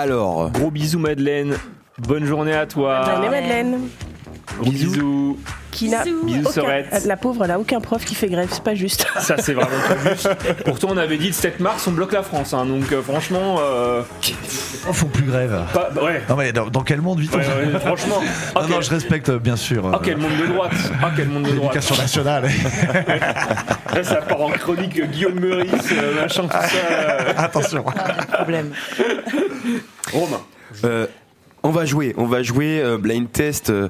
Alors. Gros bisous, Madeleine. Bonne journée à toi. Madeleine et Madeleine. Gros bisous. Qui n'a Bisous, aucun- Sorette. La pauvre, elle a aucun prof qui fait grève, c'est pas juste. Ça, c'est vraiment pas juste. Pourtant, on avait dit le 7 mars, on bloque la France. hein, donc, euh, franchement. euh, Oh, faut plus grève. pas- bah, ouais. Non mais dans, dans quel monde vit-on Ouais, ouais, franchement. Non, non, je respecte bien sûr. euh, Ah, quel monde de droite Ah, quel monde de droite L'éducation nationale. Là, ça part en chronique euh, Guillaume Meurice, euh, machin, tout ça. euh. Attention. Problème. Romain. Euh, on va jouer, on va jouer euh, blind test. euh,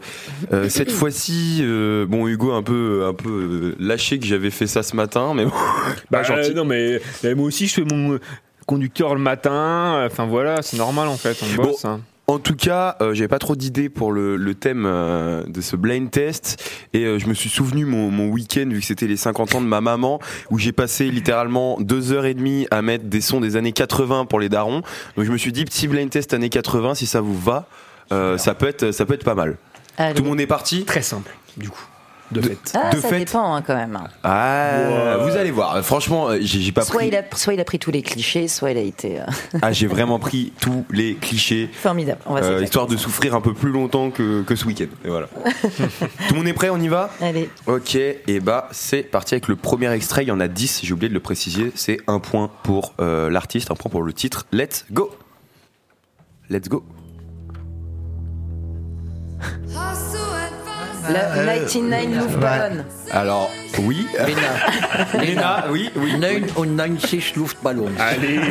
euh, cette fois-ci, euh, bon Hugo un peu un peu lâché que j'avais fait ça ce matin, mais bon, Bah, gentil. euh, non, mais moi aussi, je fais mon conducteur le matin. Enfin, voilà, c'est normal en fait, on Bon, bosse. hein. En tout cas, euh, j'avais pas trop d'idées pour le, le thème euh, de ce blind test et euh, je me suis souvenu mon, mon week-end vu que c'était les 50 ans de ma maman où j'ai passé littéralement deux heures et demie à mettre des sons des années 80 pour les darons. Donc je me suis dit petit blind test années 80 si ça vous va, euh, ça peut être ça peut être pas mal. Allez. Tout le monde est parti? Très simple, du coup. De fait. Ah, de ça fait. dépend hein, quand même. Ah, vous allez voir. Franchement, euh, j'ai pas Soit pris. il, a, soit il a pris tous les clichés, soit il a été euh, Ah, j'ai vraiment pris tous les clichés. formidable. On va euh, histoire de souffrir un peu plus longtemps que, que ce week-end. Et voilà. Tout le monde est prêt, on y va? Allez. Ok, et bah c'est parti avec le premier extrait. Il y en a 10, j'ai oublié de le préciser. C'est un point pour euh, l'artiste, un point pour le titre. Let's go Let's go La 99 Move Ballon. Alors, oui. Lena. Lena, oui, oui. 99 Luftballons. Allez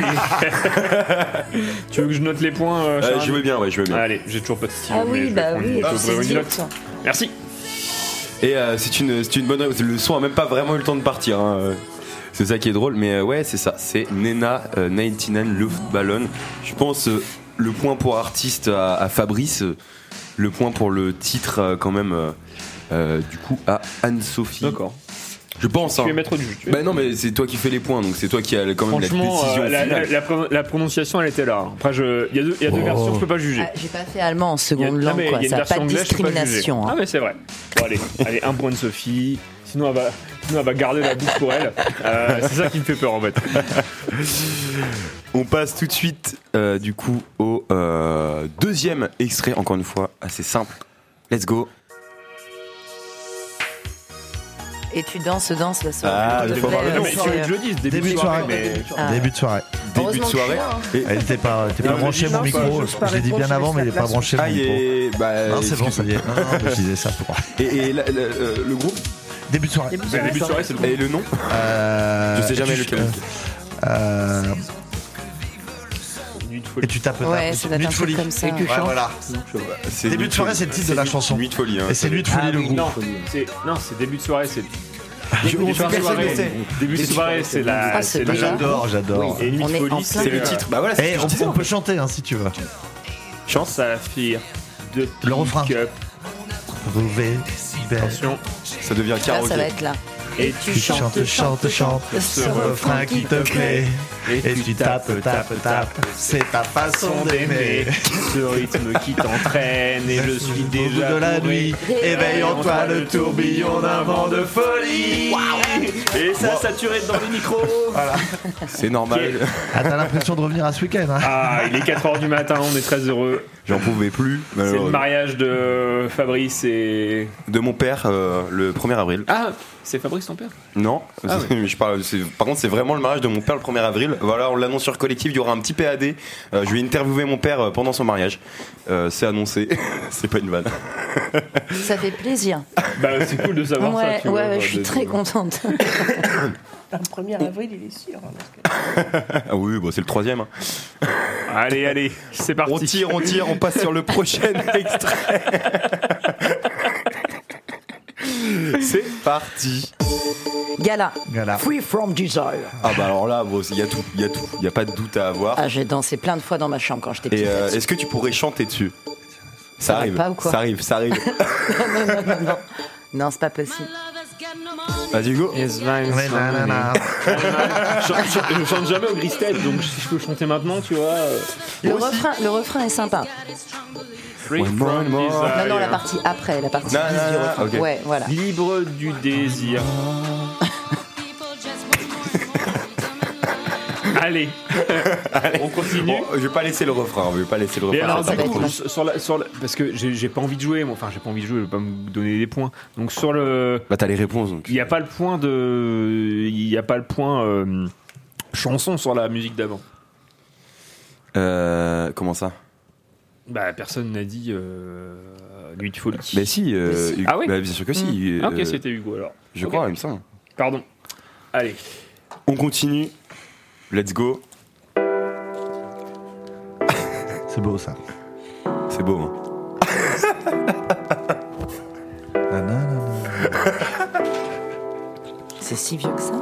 Tu veux que je note les points euh, Euh, je veux bien, ouais, je veux bien. Allez, j'ai toujours pas de stylo. Ah oui, bah oui, une- note. Merci. Et euh, c'est une, c'est une bonne. Le son a même pas vraiment eu le temps de partir. hein. Euh, C'est ça qui est drôle. Mais euh, ouais, c'est ça. C'est Nena euh, 99 Luftballon. Je pense euh, le point pour artiste à, à Fabrice. Le point pour le titre, euh, quand même, euh, euh, du coup, à Anne-Sophie. D'accord. Je pense. Tu hein. es maître du jeu. tu es- Bah non, mais c'est toi qui fais les points, donc c'est toi qui as quand même la Franchement, décision euh, la, finale. la- la pro- la prononciation, elle était là. Après, je- il y a deux, il y a deux Oh. versions, je peux pas juger. Ah, J'ai pas fait allemand en a- seconde non, langue, mais quoi. il y a une Ça n'a pas de pas discrimination. Ah, hein. mais c'est vrai. Bon, allez, allez, un point de Sophie. Sinon, elle va, sinon, elle va garder la bouche pour elle. Euh, c'est ça qui me fait peur, en fait. On passe tout de suite, euh, du coup, au euh, deuxième extrait, encore une fois, assez simple. Let's go. Et tu danses, danses la soirée. Ah, s'il te il faut plaît, avoir le nom, mais c'est, tu veux que je le dise Début, Début de soirée. mais. Ah. Début de soirée. Début de soirée. là, hein. Et- Elle était pas, était pas branché mon micro. Je l'ai dit bien avant, mais il est pas branché mon Ah, micro. et, bah, Non, c'est bon, ça y est. Non, non, mais je disais ça pour. Et, et la- la- le groupe Début de soirée. Début de début de soirée, c'est le Et le nom Euh, Je sais jamais lequel. euh, Nuit de Et folie. tu tapes Ouais, ça Nuit de folie. comme ça. Et tu Ouais, chantes. voilà. C'est Début de soirée, c'est le titre de la chanson. Nuit de folie. hein. Et c'est Nuit de folie le groupe. Non, c'est non, c'est début de soirée, c'est Début de soirée, début de soirée, c'est la. Ah, la- J'adore, j'adore. Et Nuit de On est en folie, plein C'est le titre. Bah voilà, on, peut chanter hein, si tu veux. Chante ça fire de Le refrain. Pick-up. Trouver belle. Attention. Ça devient Là, ça va karaoké. être là. Et tu Tu chantes, chantes, chantes ce refrain qui te plaît. Et tu tapes, tapes, tapes. C'est ta façon d'aimer. Ce rythme qui t'entraîne et je suis déjà de la nuit, éveille en toi le tourbillon d'un vent de folie. Et ça saturé dans le micro. C'est normal. Ah, t'as l'impression de revenir à ce week-end, hein Ah, il est 4h du matin, on est très heureux. J'en pouvais plus. C'est le mariage de Fabrice et. De mon père euh, le 1er avril. Ah, c'est Fabrice ton père? Non, Ah mais je parle. Par contre, c'est vraiment le mariage de mon père le 1er avril. Voilà, on l'annonce sur collectif. Il y aura un petit PAD. Euh, je vais interviewer mon père euh, pendant son mariage. Euh, c'est annoncé. c'est pas une vanne. Ça fait plaisir. Bah, c'est cool de savoir ça. Ouais, vois, ouais, bah, je suis très contente. Le 1er avril, il est sûr. hein, parce que- ah oui, bon, c'est le troisième. hein. Allez, allez, c'est parti. On tire, on tire, on passe sur le prochain extrait. c'est parti. Gala. Gala. Free from desire. Ah bah alors là, bon, il y a tout, il y a tout, il y a pas de doute à avoir. Ah, j'ai dansé plein de fois dans ma chambre quand j'étais petite. Et euh, est-ce que tu pourrais chanter dessus? Ça arrive, pas ou quoi? Ça arrive, ça arrive. non, non, non, non. Non, c'est pas possible. Vas-y Hugo. Yes, Vines. Je je chante jamais au Gristel, donc si je peux chanter maintenant, tu vois. euh, Le refrain, le refrain est sympa. Free from. Non, non, la partie après, la partie Non, 10 non, du non, refrain. ok. Ouais, voilà. Libre du désir. Allez, on continue. Bon, je vais pas laisser le refrain, je vais pas laisser le refrain. alors, du coup, sur la, sur la- parce que j'ai pas envie de jouer, moi. Enfin, j'ai pas envie de jouer, je vais pas me donner des points. Donc, sur le. Bah t'as les réponses donc. Il n'y a pas le point de. Il n'y a pas le point euh, chanson sur la musique d'avant. Euh, comment ça? Bah, personne n'a dit euh, Nuit de folie. Bah si. euh, Ah oui bah, bien sûr que si. Ah, euh, ok, c'était Hugo alors. Je crois, il me semble. Pardon. Allez. On continue. Let's go. C'est beau ça. C'est beau. Hein. C'est si vieux que ça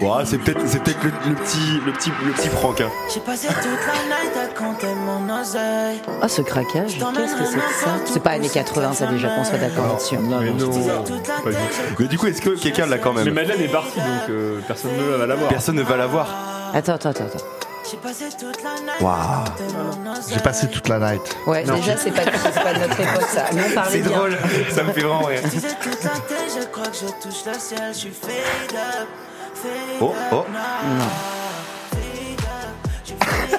Ouais, c'est peut-être, c'est peut-être le, le petit, le petit, le petit Franck. Hein. J'ai passé toute la night à compter mon oseille. Oh, ce craquage, qu'est-ce que c'est que ça C'est pas années 80, ça déjà, qu'on soit d'accord là-dessus. Mais non, Toute la pas du tout. Mais du coup, est-ce que quelqu'un l'a quand Mais même Madeleine est partie, donc euh, personne ne va l'avoir. Personne ne va l'avoir. Attends, attends, attends. attends. J'ai passé toute la night Waouh. à compter mon oseille. J'ai passé toute la night. Ouais, Non. déjà, c'est pas, c'est pas de notre époque, ça. On C'est bien. drôle. Ça me fait vraiment rire. Je disais toute la tête, je crois que je touche le ciel. Je suis fade up, fade Oh, oh.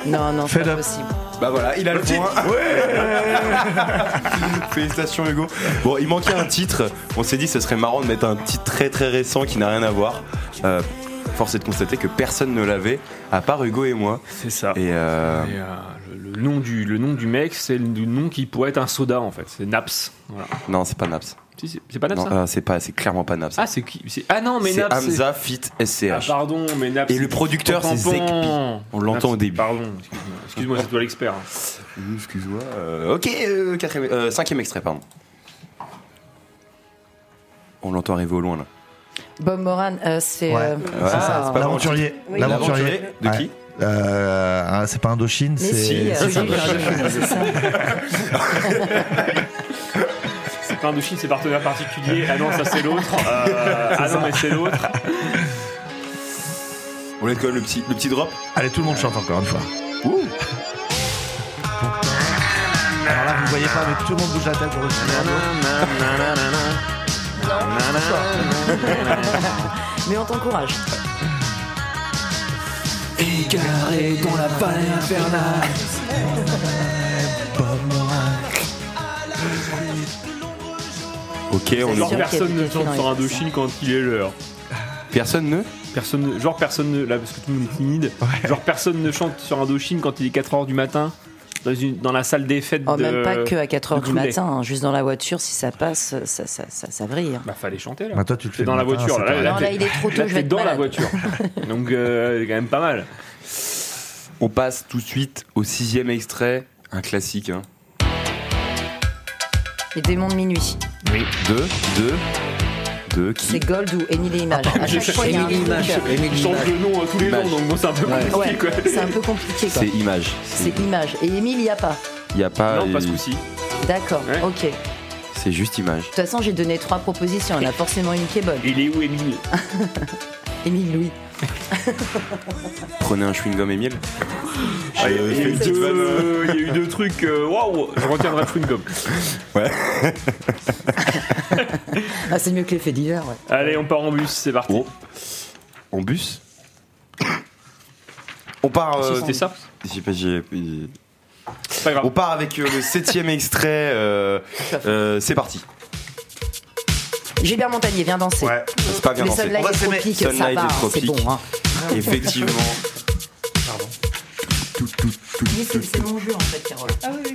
Non, non, c'est pas possible. Bah voilà, il a le point. Félicitations Hugo. Bon, il manquait un titre. On s'est dit que ce serait marrant de mettre un titre très très récent qui n'a rien à voir. Euh, force est de constater que personne ne l'avait, à part Hugo et moi. C'est ça. Et euh, Et, euh, le, le nom du, le nom du mec, c'est le nom qui pourrait être un soda en fait. C'est Naps. Voilà. non, c'est pas Naps. Si, c'est c'est pas Naps Non, ça euh, c'est pas, c'est clairement pas Naps. Ah, c'est qui c'est- Ah non, mais c'est Naps. c'est- Hamza Fit Ah, SCH. pardon, mais Naps. Et le producteur, c'est Tampon. Zekpi. On l'entend Naps, au début. Pardon, excuse-moi. Excuse-moi, c'est toi l'expert. hein. Euh, Excuse-moi. euh, ok, euh, quatrième, euh, cinquième extrait, pardon. On l'entend arriver au loin là. Bob Moran, euh, c'est. Ouais, euh, Ouais, c'est ça. c'est pas L'aventurier. Oui. L'aventurier. De Ouais. qui Euh, ah, C'est pas Indochine, Mais si, c'est. euh, c'est c'est ça. Pas Indochine, c'est partenaire particulier. Ah non, ça c'est l'autre. Euh, ah non, mais c'est l'autre. On laisse quand même le petit, le petit drop. Allez, tout le monde chante encore une fois. Ouh. Alors là, vous voyez pas, mais tout le monde bouge la tête pour le Mais on t'encourage. Égaré dans la vallée infernale. Ok, on Genre personne ne chante sur Indochine quand il est l'heure. Personne ne Personne, ne- genre personne ne, là parce que tout le monde est timide. Genre personne ne chante sur Indochine quand il est 4h du matin dans, une, dans la salle des fêtes Oh, de. même pas que à 4h de du matin, hein, juste dans la voiture, si ça passe, ça, ça, ça, ça hein. Bah fallait chanter là. Bah, toi, tu le fais dans la voiture. Là, pas là, Non, t'es- là, il est trop tôt, là, je vais dans la voiture. Donc euh, c'est quand même pas mal. On passe tout de suite au sixième extrait, un classique. Hein. Les démons de minuit. Oui. De, de, de qui C'est Gold ou Émile et Images. À chaque fois, il y a un Émile truc, Image, euh, Émile Ils changent Image. de nom euh, tous les Image. ans, donc bon, c'est un peu compliqué, Ouais, quoi. c'est un peu compliqué quoi. C'est image. C'est Image. Et Émile, il n'y a pas. Il y a pas. Non, pas ce il- coup-ci. D'accord, Ouais. ok. De C'est juste image. toute façon, j'ai donné trois propositions. Il y en a forcément une qui est bonne. Il est où, Émile Émile Louis. Prenez un chewing-gum Émile. Ah, Il y a eu deux- il y a eu deux trucs. euh, Waouh Je retiendrai le chewing-gum. Ouais. Ah, c'est mieux que les faits divers, ouais. Allez, on part en bus, c'est parti. Oh. En bus On part. Si, euh, c'était ça. J'ai pas. j'ai- j'ai- C'est pas grave. On part avec euh, le septième extrait. euh, euh, c'est parti. Gilbert Montagnier, viens danser. Ouais. C'est pas bien dansé. Sunlight. Tropique, ça Sunlight va, et hein, c'est bon. Hein. Effectivement. Tout, tout, tout, Mais tout, c'est mon jeu en fait, Carole. Ah oui,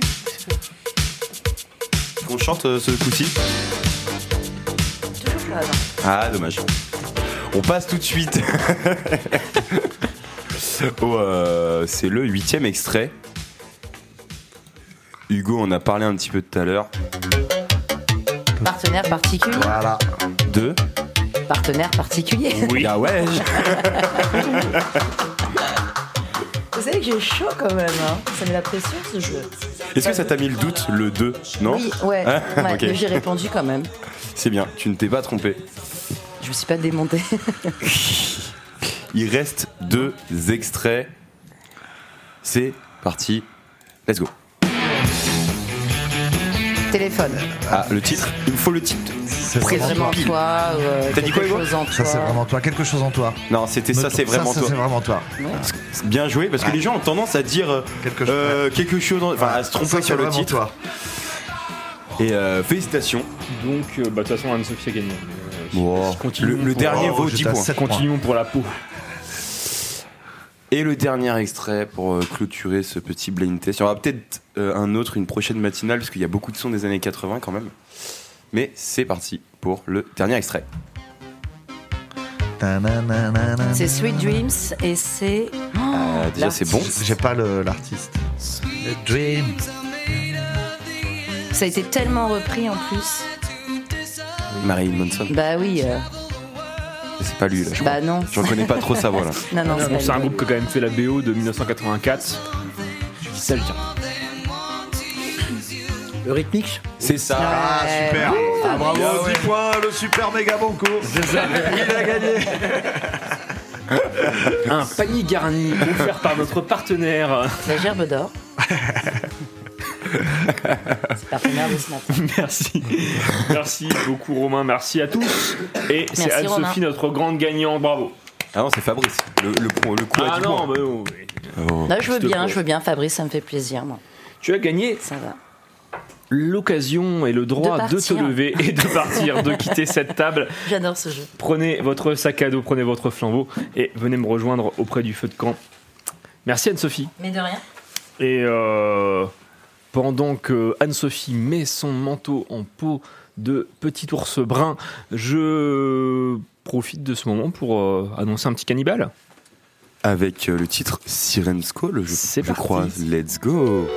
On chante euh, ce coup-ci Toujours là, non. Ah, dommage. On passe tout de suite. au, euh, c'est le huitième extrait. Hugo, on a parlé un petit peu tout à l'heure. Partenaire particulier. Voilà. De Partenaire particulier. Oui. Ah ouais. Vous savez que j'ai chaud quand même. Hein. Ça met la pression ce jeu. Est-ce que ça t'a mis le doute, le 2 Non? Oui, ouais. Mais j'ai répondu quand même. C'est bien, tu ne t'es pas trompé. Je me suis pas démontée. Il reste deux extraits. C'est parti. Let's go. Téléphone. Ah, le titre Il me faut le titre. C'est vraiment toi. toi. euh, T'as dit quoi, quelque Hugo chose en Ça, c'est toi. vraiment toi. Quelque chose en toi. Non, c'était ça, c'est vraiment ça, toi. c'est vraiment toi. Bien joué, parce que les gens ont tendance à dire euh, Quelque chose. euh, quelque chose, en- enfin à se tromper Ça, sur le vraiment titre. toi. Et euh, félicitations. Donc, euh, bah, de toute façon, Anne-Sophie a gagné. Euh, le, le pour- dernier Oh, vaut j'étais 10 à points. sept Continuons pour la peau. Et le dernier extrait pour euh, clôturer ce petit blind test. Il y aura peut-être euh, un autre, une prochaine matinale, parce qu'il y a beaucoup de sons des années 80 quand même. Mais c'est parti pour le dernier extrait. C'est Sweet Dreams et c'est. Euh, déjà, c'est bon. J'ai pas l'artiste. Le Dream. Ça a été tellement repris en plus. Marilyn Manson. Bah oui. euh, C'est pas lui là. Je, Bah crois. non. je reconnais pas trop sa voix là. Non, non, c'est Bon, un groupe qui a quand même fait la BO de 1984. Je dis ça, le tien. Le rythmique C'est ça. Ah, super. Ah, bravo, Bien 10 ouais. points, le super méga banco. Il a gagné. Un panier garni offert par notre partenaire. La gerbe d'or. c'est partenaire de ce matin. Merci. Merci beaucoup Romain, merci à tous. Et c'est Anne-Sophie, notre grande gagnante, bravo. Ah non, c'est Fabrice. Le, le, le coup à Ah 10 non, bah non, Oh. Là, je veux bien, je veux bien, Fabrice, ça me fait plaisir, moi. tu as gagné Ça va. l'occasion et le droit De de, te lever et de partir, de quitter cette table. J'adore ce jeu. Prenez votre sac à dos, prenez votre flambeau et venez me rejoindre auprès du feu de camp. Merci Anne-Sophie. Mais de rien. Et euh, pendant que Anne-Sophie met son manteau en peau de petit ours brun, je profite de ce moment pour euh, annoncer un petit cannibale. Avec euh, le titre Siren's Call, je, je crois. Let's go.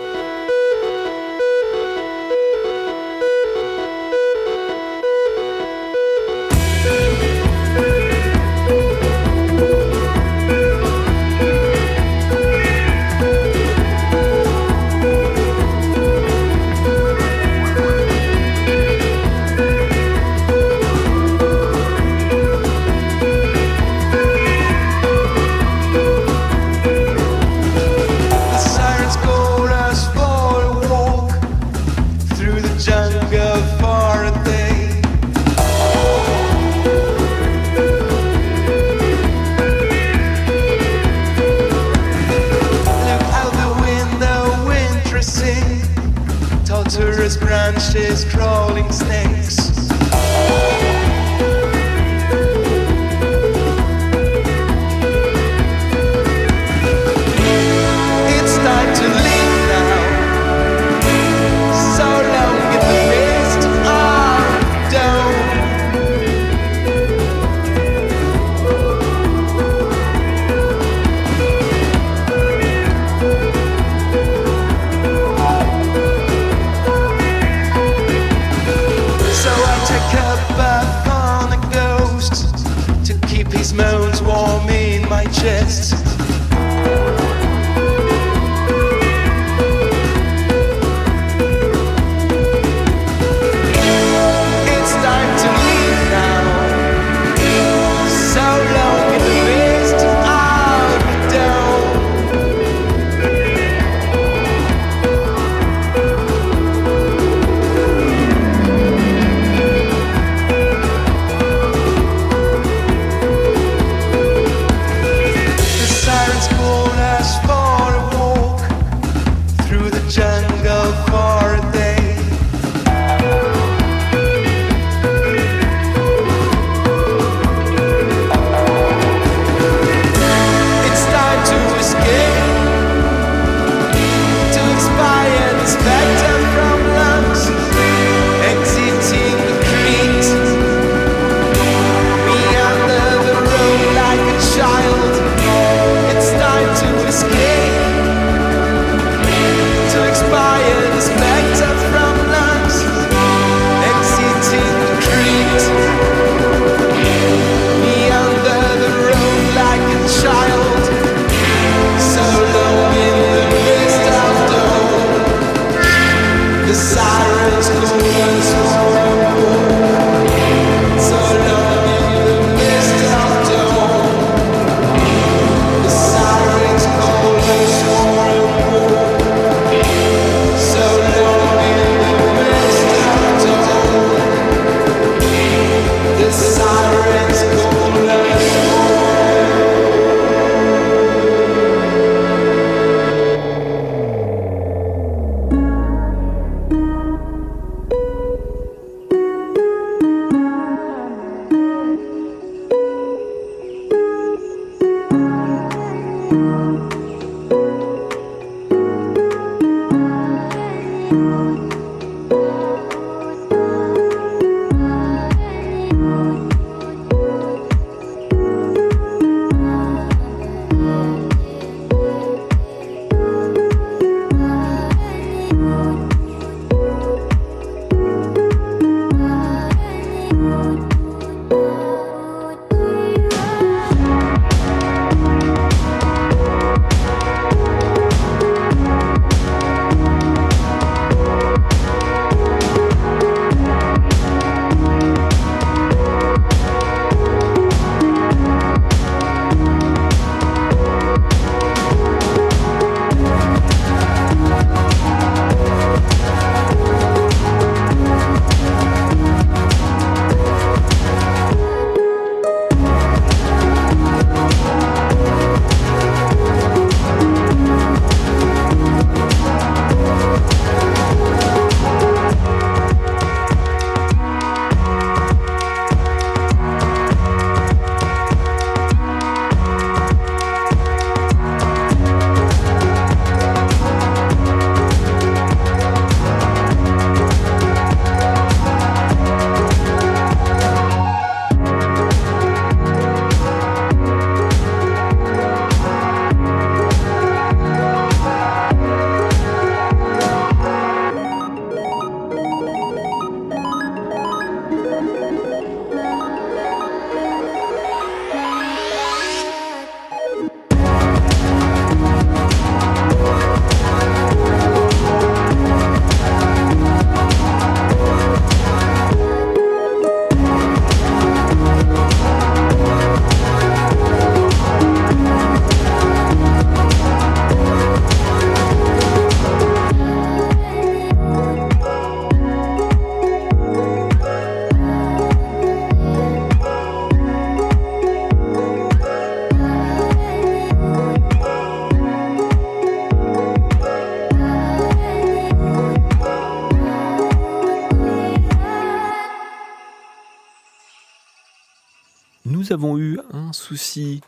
Avons eu un souci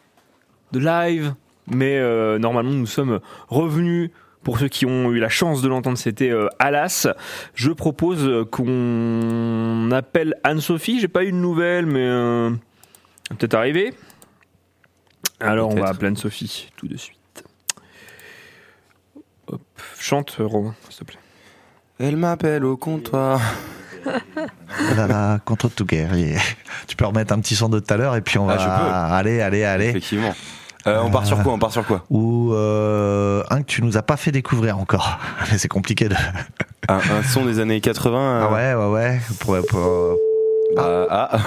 de live, mais euh, normalement nous sommes revenus. Pour ceux qui ont eu la chance de l'entendre, c'était euh, Alas. Je propose qu'on appelle Anne-Sophie. J'ai pas eu de nouvelles, mais euh, peut-être arriver. Alors on va appeler Anne-Sophie tout de suite. Hop. Chante, Romain, s'il te plaît. Elle m'appelle au comptoir. Oh là là, contre tout guerrier. Tu peux remettre un petit son de tout à l'heure et puis on va. Ah, je peux. Allez, allez, allez. Effectivement. Euh, on part sur quoi On part sur quoi Ou euh, un que tu nous as pas fait découvrir encore. Mais c'est compliqué de. un, un son des années 80 Ah ouais, ouais, ouais. Pour, pour- Bah, ah.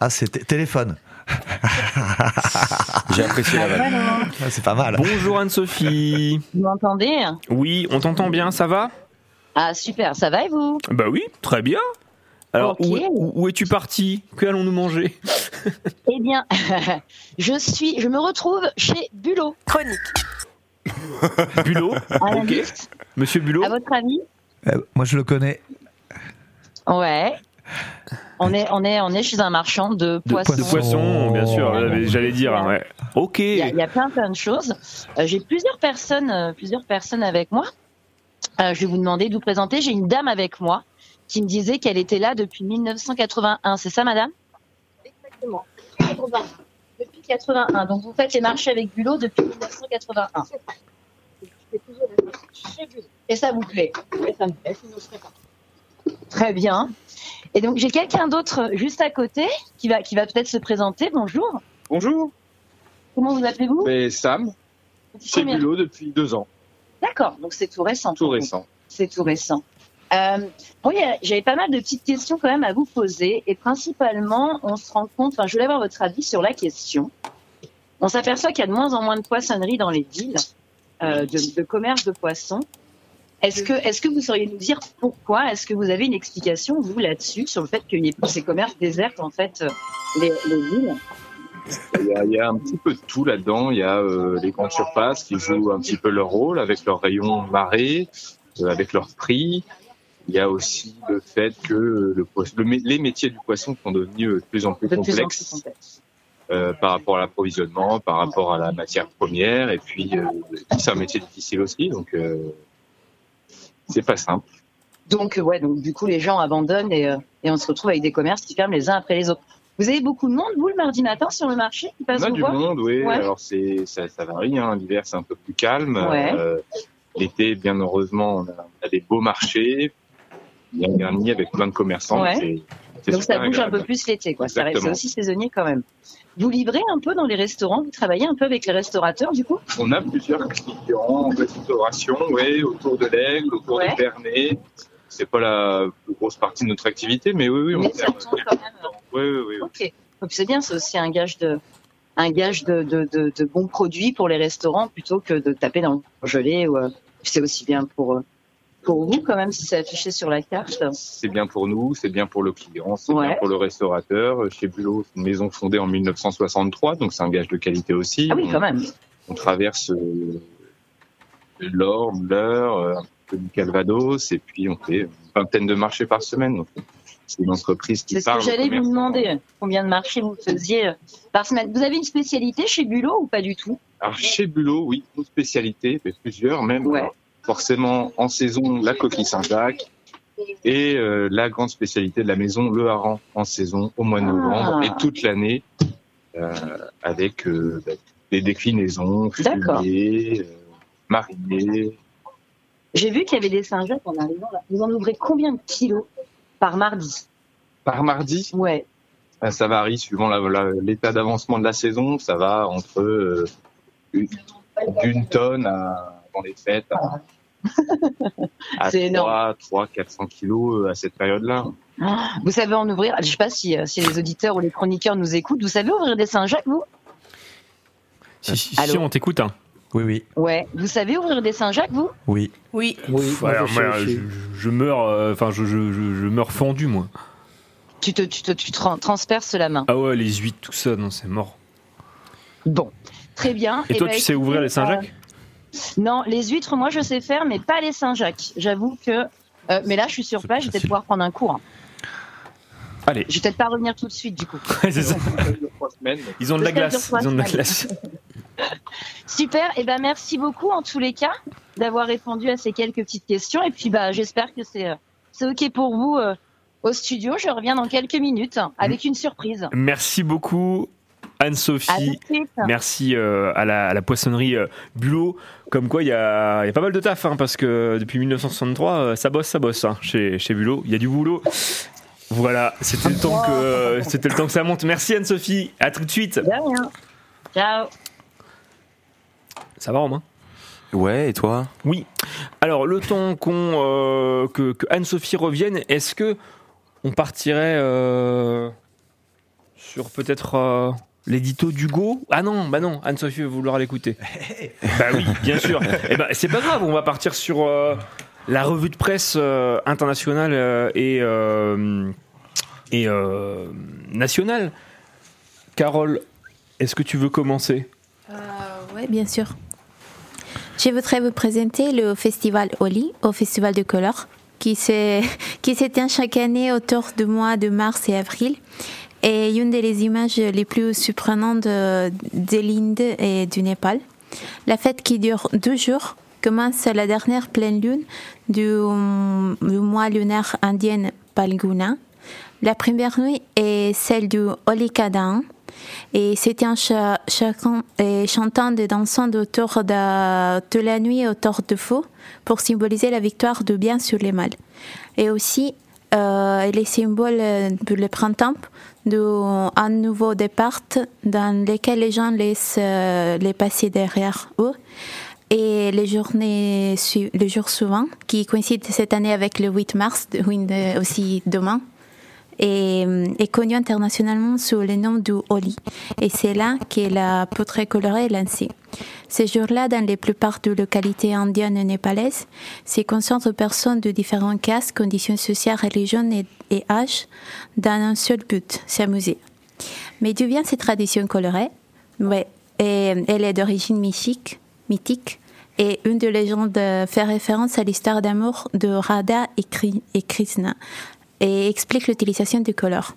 Ah, c'est té- téléphone. J'ai apprécié la vanne. Ah, C'est pas mal. Bonjour Anne-Sophie. Vous m'entendez? Oui, on t'entend bien, ça va? Ah super, ça va et vous? Bah oui, très bien. Alors, où, où- où es-tu parti? Que allons-nous manger? Eh bien, je suis, je me retrouve chez Bulot. Chronique. Bulot À la Ok. liste. Monsieur Bulot À votre avis Euh, moi, je le connais. Ouais. On est, on est, on est chez un marchand de poissons. De poisson, bien sûr, j'allais- dire. ouais. Ok. Il y, y a plein plein de choses. Euh, J'ai plusieurs personnes, euh, plusieurs personnes avec moi. Euh, je vais vous demander de vous présenter. J'ai une dame avec moi qui me disait qu'elle était là depuis 1981. C'est ça, madame? Exactement. 80. Depuis 81. Donc vous faites les marchés avec Bulot depuis 1981. Et ça vous plaît? Et ça me plaît, sinon je serais pas. Très bien. Et donc j'ai quelqu'un d'autre juste à côté qui va, qui va peut-être se présenter. Bonjour. Bonjour, Comment vous appelez-vous? C'est Sam, chez Bulot depuis deux ans, D'accord, donc c'est tout récent. tout récent. C'est tout récent. Euh, a- j'avais pas mal de petites questions quand même à vous poser, et principalement, on se rend compte, enfin, je voulais avoir votre avis sur la question. On s'aperçoit qu'il y a de moins en moins de poissonneries dans les villes, euh, de, de commerce de poissons. Est-ce que, est-ce que vous sauriez nous dire pourquoi? Est-ce que vous avez une explication, vous, là-dessus, sur le fait qu'il y ait ces commerces désertent, en fait, euh, les, les villes? Il y, a, il y a un petit peu de tout là-dedans. Il y a euh, les grandes surfaces qui jouent un petit peu leur rôle avec leurs rayons marée, euh, avec leur prix. Il y a aussi le fait que le, le les métiers du poisson sont devenus de plus en plus complexes euh, par rapport à l'approvisionnement, par rapport à la matière première. Et puis, euh, c'est un métier difficile aussi, donc c'est pas simple. Donc, ouais, donc du coup, les gens abandonnent et, et on se retrouve avec des commerces qui ferment les uns après les autres. Vous avez beaucoup de monde, vous, le mardi matin, sur le marché qui passe On a du voir monde, oui. Ouais. Alors c'est ça, ça varie. Hein. L'hiver c'est un peu plus calme. Ouais. Euh, L'été, bien heureusement, on a, on a des beaux marchés. Il y a un dernier avec plein de commerçants. Ouais. Donc ça bouge un peu plus l'été, quoi. Ça reste- aussi saisonnier quand même. Vous livrez un peu dans les restaurants, vous travaillez un peu avec les restaurateurs, du coup? On a plusieurs clients en restauration, oui, autour de l'aigle, autour Ouais. de Bernay. C'est pas la plus grosse partie de notre activité, mais oui, oui, on sert. quand même. Oui, oui, oui. Ok. Donc c'est bien, c'est aussi un gage de un gage de, de, de, de bons produits pour les restaurants plutôt que de taper dans le gelé. Ou, euh, c'est aussi bien pour euh, pour vous quand même si c'est affiché sur la carte. C'est bien pour nous, c'est bien pour le client, c'est Ouais. bien pour le restaurateur. Chez Bulot, c'est une maison fondée en 1963, donc c'est un gage de qualité aussi. Ah oui, On- quand même. On traverse euh, l'Or, l'Eure, euh, un peu du Calvados, et puis on fait une vingtaine de marchés par semaine. Donc, c'est une entreprise qui C'est ce parle. que j'allais vous demander. Combien de marchés vous faisiez euh, par semaine Vous avez une spécialité chez Bulot ou pas du tout? Alors chez Bulot, oui, une spécialité, mais plusieurs même. Ouais. Alors, Forcément, en saison, la coquille Saint-Jacques. Et euh, la grande spécialité de la maison, le hareng, en saison, au mois de novembre, Ah. et toute l'année, euh, avec euh, bah, des déclinaisons, fumées, marinées. J'ai vu qu'il y avait des Saint-Jacques en arrivant là. Vous en ouvrez combien de kilos? Par mardi Par mardi Ouais. Euh, Ça varie suivant l'état d'avancement de la saison. Ça va entre euh, une- d'une tonne à, dans les fêtes à, à C'est 3, 3, 400 kilos euh, à cette période-là. Ah, Vous savez en ouvrir Je sais pas si, euh, si les auditeurs ou les chroniqueurs nous écoutent. Vous savez ouvrir des Saint-Jacques, vous? Si, si, si, on t'écoute. Hein. Oui, oui, Ouais. Vous savez ouvrir des Saint-Jacques, vous? Oui. Oui. Oui, moi, je moi, sais je, aussi. je meurs, euh, enfin, je, je, je, je meurs fendu, moi. Tu te, tu te, tu tran- transperces la main. Ah ouais, les huîtres, tout ça, non, c'est mort. Bon. Très bien. Et Eh toi, ben, tu sais ouvrir les Saint-Jacques? euh, Non, les huîtres, moi, je sais faire, mais pas les Saint-Jacques. J'avoue que. euh, mais là, je suis sur place, je vais peut-être pouvoir prendre un cours. Allez. Je vais peut-être pas revenir tout de suite, du coup. Ouais, c'est ça. Ils ont de la glace. Ils ont de la glace. Super. Et ben, merci beaucoup, en tous les cas, d'avoir répondu à ces quelques petites questions. Et puis, bah, j'espère que c'est, euh, c'est OK pour vous euh, au studio. Je reviens dans quelques minutes avec une surprise. Merci beaucoup. Anne-Sophie, merci euh, à, la, à la poissonnerie euh, Bulot. Comme quoi, il y a, il y a pas mal de taf, hein, parce que depuis 1963, euh, ça bosse, ça bosse hein, chez, chez Bulot. Il y a du boulot. Voilà, c'était le temps que c'était le temps que ça monte. Merci Anne-Sophie. À tout de suite. De rien. Ciao. Ça va Romain? Ouais, et toi? Oui. Alors, le temps qu'on euh, que, que Anne-Sophie revienne, est-ce que on partirait euh, sur peut-être euh, l'édito d'Hugo? Ah non, bah non, Anne-Sophie va vouloir l'écouter. bah oui, bien sûr. Eh ben, c'est pas grave, on va partir sur euh, la revue de presse euh, internationale euh, et euh, et euh, nationale. Carole, est-ce que tu veux commencer? Oui, bien sûr. Je voudrais vous présenter le festival Oli, au festival de couleurs, qui tient chaque année autour du mois de mars et avril. Et une des images les plus surprenantes de, de l'Inde et du Népal. La fête qui dure deux jours commence la dernière pleine lune du, mois lunaire indien Palguna. La première nuit est celle du Holikadahan. Et c'était cha- chacun, chantant et dansant autour de, la nuit autour de feu pour symboliser la victoire du bien sur le mal. Et aussi, euh, les symboles pour le printemps, d'un nouveau départ dans lequel les gens laissent euh, les passer derrière eux. et les journées, su- le jour suivant, qui coïncide cette année avec le 8 mars, aussi demain, est, est connu internationalement sous le nom du Holi. Et c'est là que la poudre colorée est lancée. Ces jours-là, dans la plupart des localités indiennes et népalaises, se concentrent personnes de différents castes, conditions sociales, religions et, et âges dans un seul but, s'amuser. Mais d'où vient cette tradition colorée? Ouais, Elle est d'origine mythique, mythique et une des légendes fait référence à l'histoire d'amour de Radha et Krishna et explique l'utilisation du color.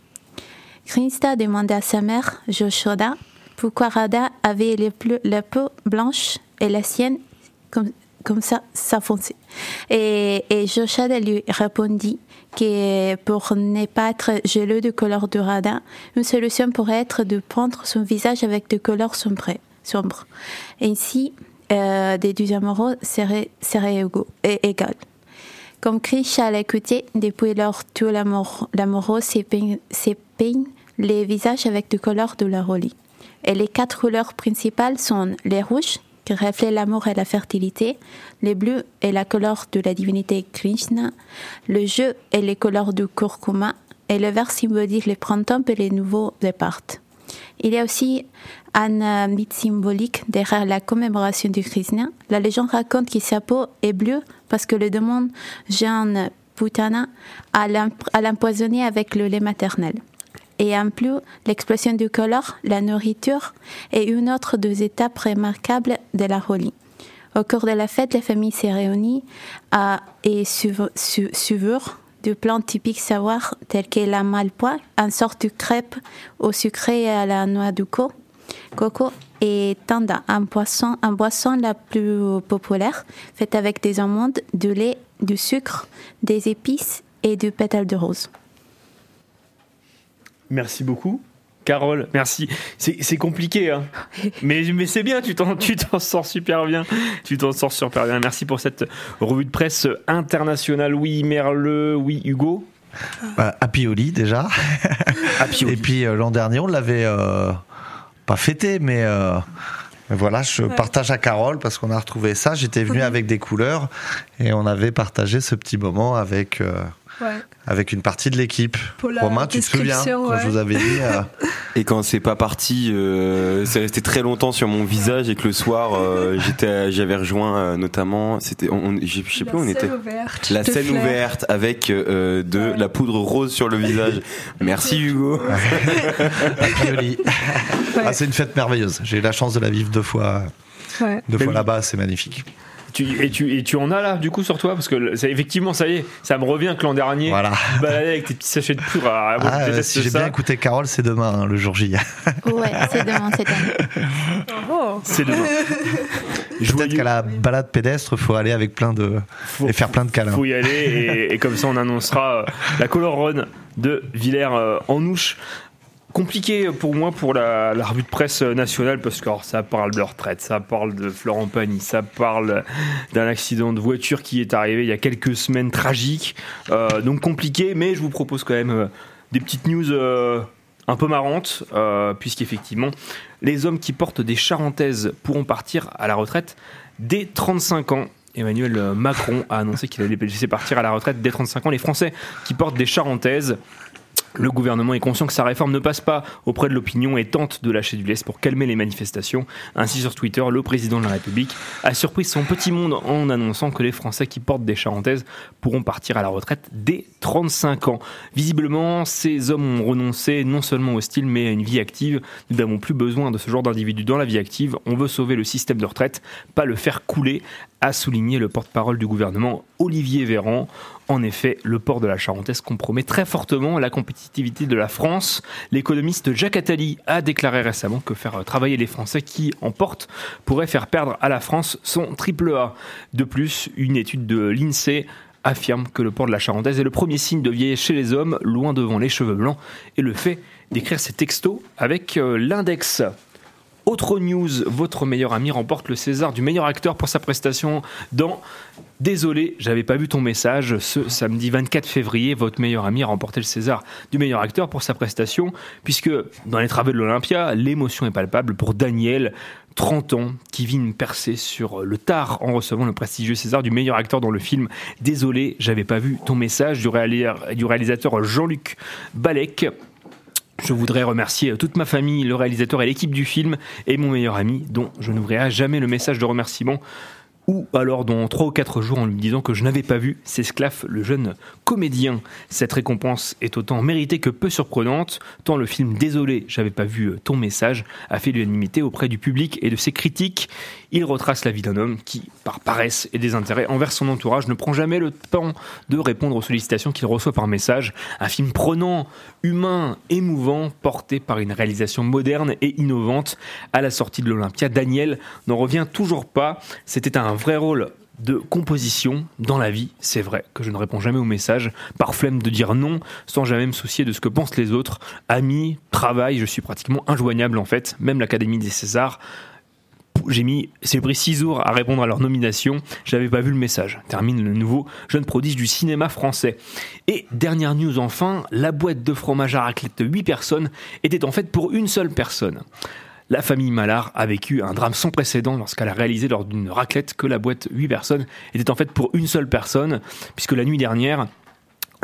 Krishna demanda à sa mère, Joshoda, pourquoi Radha avait la peau blanche et la sienne comme, ça, ça. Et, et Joshoda lui répondit que pour ne pas être jaloux du couleur de Radha, une solution pourrait être de prendre son visage avec des couleurs sombres. Ainsi, euh, des deux amoureux seraient, égaux. Comme Krishna l'a écouté, depuis lors, tout l'amour- l'amoureux s'épeigne s'épeigne les visages avec des couleurs de la Roli. Et les quatre couleurs principales sont les rouges, qui reflètent l'amour et la fertilité, les bleus et la couleur de la divinité Krishna, le jeu et les couleurs du kurkuma, et le vert symbolise le printemps et les nouveaux départs. Il y a aussi un euh, mythe symbolique derrière la commémoration du Krishna. La légende raconte que sa peau est bleue parce que le démon Jean Putana a l'emp- a l'empoisonné avec le lait maternel. Et en plus, l'explosion du color, la nourriture, est une autre des étapes remarquables de la Holi. Au cours de la fête, la famille s'est réunie à, et suivre su, suivre de plats typiques savoirs tels que la malpois, une sorte de crêpe au sucré et à la noix de co- coco, et tanda, un poisson, un boisson la plus populaire, faite avec des amandes, du lait, du sucre, des épices et du pétale de rose. Merci beaucoup. Carole, merci. C'est compliqué, hein. mais, mais c'est bien, tu t'en sors super bien. Tu t'en sors super bien. Merci pour cette revue de presse internationale. Oui, Merle, oui, Hugo. Bah, Happy Oli déjà. Et puis euh, l'an dernier, on l'avait euh, pas fêté, mais, euh, mais voilà, je Ouais. partage à Carole parce qu'on a retrouvé ça. J'étais venu avec des couleurs et on avait partagé ce petit moment avec. Ouais. avec une partie de l'équipe. Romain, tu te souviens description, quand ouais. je vous avais dit euh, Et quand c'est pas parti, euh, c'est resté très longtemps sur mon visage et que le soir, euh, j'étais, j'avais rejoint euh, notamment, c'était, on, on- je sais plus où on était. ouverte. La scène ouverte avec euh, de la poudre rose sur le visage. Merci Hugo. Ah, c'est une fête merveilleuse. J'ai eu la chance de la vivre deux fois, Ouais. deux fois là-bas. C'est magnifique. Tu, et, tu, et tu en as là, du coup, sur toi? Parce que ça, effectivement, ça y est, ça me revient que l'an dernier, Voilà. baladais avec tes petits sachets de poudre. Ah, si j'ai bien écouté Carole, c'est demain, hein, le jour J. Ouais, c'est demain cette année. Oh. C'est demain. Peut-être qu'à la balade pédestre, faut aller avec plein de et faire plein de câlins. faut y aller et, et comme ça on annoncera euh, la color run de Villers euh, en ouche. Compliqué pour moi pour la, revue de presse nationale parce que alors, ça parle de retraite, ça parle de Florent Pagny, ça parle d'un accident de voiture qui est arrivé il y a quelques semaines tragique. Euh, donc compliqué, mais je vous propose quand même euh, des petites news euh, un peu marrantes euh, puisqu'effectivement les hommes qui portent des charentaises pourront partir à la retraite dès 35 ans. Emmanuel Macron a annoncé qu'il allait laisser partir à la retraite dès 35 ans les Français qui portent des charentaises. Le gouvernement est conscient que sa réforme ne passe pas auprès de l'opinion et tente de lâcher du lest pour calmer les manifestations. Ainsi, sur Twitter, le président de la République a surpris son petit monde en annonçant que les Français qui portent des charentaises pourront partir à la retraite dès 35 ans. Visiblement, ces hommes ont renoncé non seulement au style, mais à une vie active. Nous n'avons plus besoin de ce genre d'individus dans la vie active. On veut sauver le système de retraite, pas le faire couler, a souligné le porte-parole du gouvernement, Olivier Véran. En effet, le port de la Charentaise compromet très fortement la compétitivité de la France. L'économiste Jacques Attali a déclaré récemment que faire travailler les Français qui en portent pourrait faire perdre à la France son triple A. De plus, une étude de l'INSEE affirme que le port de la Charentaise est le premier signe de vieillesse chez les hommes, loin devant les cheveux blancs et le fait d'écrire ses textos avec euh, l'index. Autre news, votre meilleur ami remporte le César du meilleur acteur pour sa prestation dans Désolé, j'avais pas vu ton message. Ce samedi 24 février, votre meilleur ami a remporté le César du meilleur acteur pour sa prestation, puisque dans les travaux de l'Olympia, l'émotion est palpable pour Daniel, 30 ans, qui vit une percée sur le tard en recevant le prestigieux César du meilleur acteur dans le film Désolé, j'avais pas vu ton message du, réali- du réalisateur Jean-Luc Balek. Je voudrais remercier toute ma famille, le réalisateur et l'équipe du film, et mon meilleur ami, dont je n'ouvrirai jamais le message de remerciement, ou alors dans trois ou quatre jours en lui disant que je n'avais pas vu s'esclaffe le jeune comédien. Cette récompense est autant méritée que peu surprenante, tant le film Désolé, j'avais pas vu ton message a fait l'unanimité auprès du public et de ses critiques. Il retrace la vie d'un homme qui, par paresse et désintérêt envers son entourage, ne prend jamais le temps de répondre aux sollicitations qu'il reçoit par message. Un film prenant, humain, émouvant, porté par une réalisation moderne et innovante. À la sortie de l'Olympia, Daniel n'en revient toujours pas. C'était un vrai rôle de composition dans la vie, c'est vrai que je ne réponds jamais aux messages, par flemme de dire non, sans jamais me soucier de ce que pensent les autres. Amis, travail, je suis pratiquement injoignable en fait, même l'Académie des Césars. J'ai mis, c'est pris six jours à répondre à leur nomination. J'avais pas vu le message. Termine le nouveau jeune prodige du cinéma français. Et dernière news enfin, la boîte de fromage à raclette de 8 personnes était en fait pour une seule personne. La famille Mallard a vécu un drame sans précédent lorsqu'elle a réalisé lors d'une raclette que la boîte 8 personnes était en fait pour une seule personne, puisque la nuit dernière,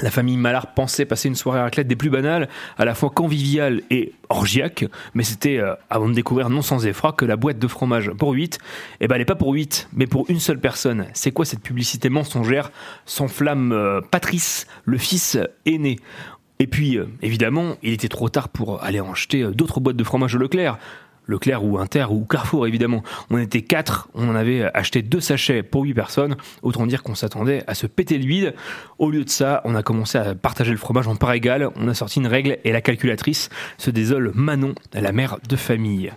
la famille Mallard pensait passer une soirée raclette des plus banales, à la fois conviviale et orgiaque, mais c'était euh, avant de découvrir non sans effroi que la boîte de fromage pour 8, eh ben elle est pas pour 8, mais pour une seule personne. C'est quoi cette publicité mensongère? S'enflamme euh, Patrice, le fils aîné. Et puis, euh, évidemment, il était trop tard pour aller en acheter euh, d'autres boîtes de fromage au Leclerc. Leclerc ou Inter ou Carrefour évidemment. On était quatre, on en avait acheté deux sachets pour huit personnes. Autant dire qu'on s'attendait à se péter le vide. Au lieu de ça, on a commencé à partager le fromage en part égale. On a sorti une règle et la calculatrice se désole Manon, la mère de famille.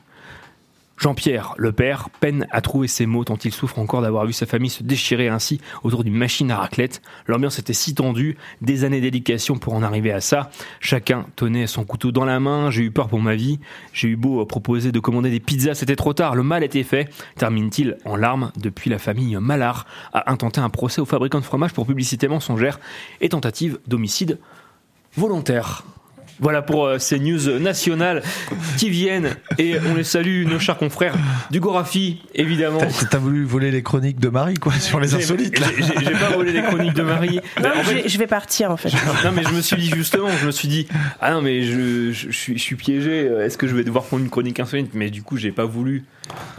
Jean-Pierre, le père, peine à trouver ses mots tant il souffre encore d'avoir vu sa famille se déchirer ainsi autour d'une machine à raclette. L'ambiance était si tendue, des années d'éducation pour en arriver à ça. Chacun tenait son couteau dans la main, j'ai eu peur pour ma vie. J'ai eu beau proposer de commander des pizzas, c'était trop tard, le mal était fait. Termine-t-il en larmes depuis la famille Mallard a intenté un procès au fabricant de fromage pour publicité mensongère et tentative d'homicide volontaire. Voilà pour euh, ces news nationales qui viennent et on les salue, nos chers confrères du Gorafi, évidemment. T'as- voulu voler les chroniques de Marie, quoi, sur les insolites. j'ai- pas volé les chroniques de Marie. Non, Mais en je, fait, vais, je vais partir en fait. non mais je me suis dit justement, je me suis dit ah non mais je, je, je suis, je suis piégé. Est-ce que je vais devoir prendre une chronique insolite? Mais du coup j'ai pas voulu.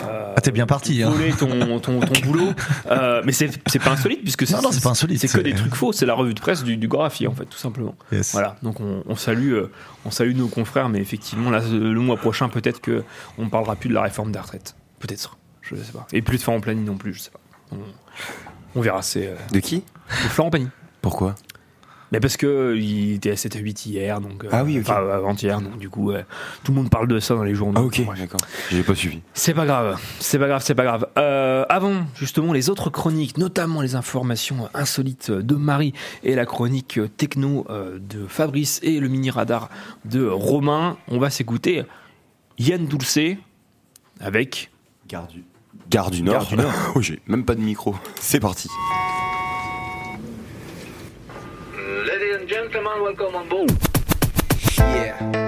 Euh, Ah, t'es bien parti. Hein. voler ton, ton, ton boulot. Euh, mais c'est c'est pas insolite puisque c'est Non, non, c'est pas insolite, C'est que des trucs faux. C'est la revue de presse du, du Gorafi en fait tout simplement. Yes. Voilà. Donc on, on salue euh, on salue nos confrères, mais effectivement là le mois prochain peut-être que on parlera plus de la réforme des retraites. Peut-être. Je sais pas. Et plus de Florent Pagny non plus. Je sais pas. On, on verra. C'est euh, De qui? de Florent Pagny. Pourquoi? Mais parce que il était à 7 à 8 hier, donc. euh, Ah oui. Enfin, avant-hier, donc du coup, ouais, tout le monde parle de ça dans les journaux. Ah ok, d'accord. J'ai pas suivi. C'est pas grave, c'est pas grave, c'est pas grave. Euh, avant, justement, les autres chroniques, notamment les informations insolites de Marie et la chronique techno euh, de Fabrice et le mini radar de Romain, on va s'écouter Yann Dulcé avec. Gare du, Gare du Nord. Gare du Nord. oh, j'ai même pas de micro. C'est parti. Gentlemen, welcome on board. Yeah.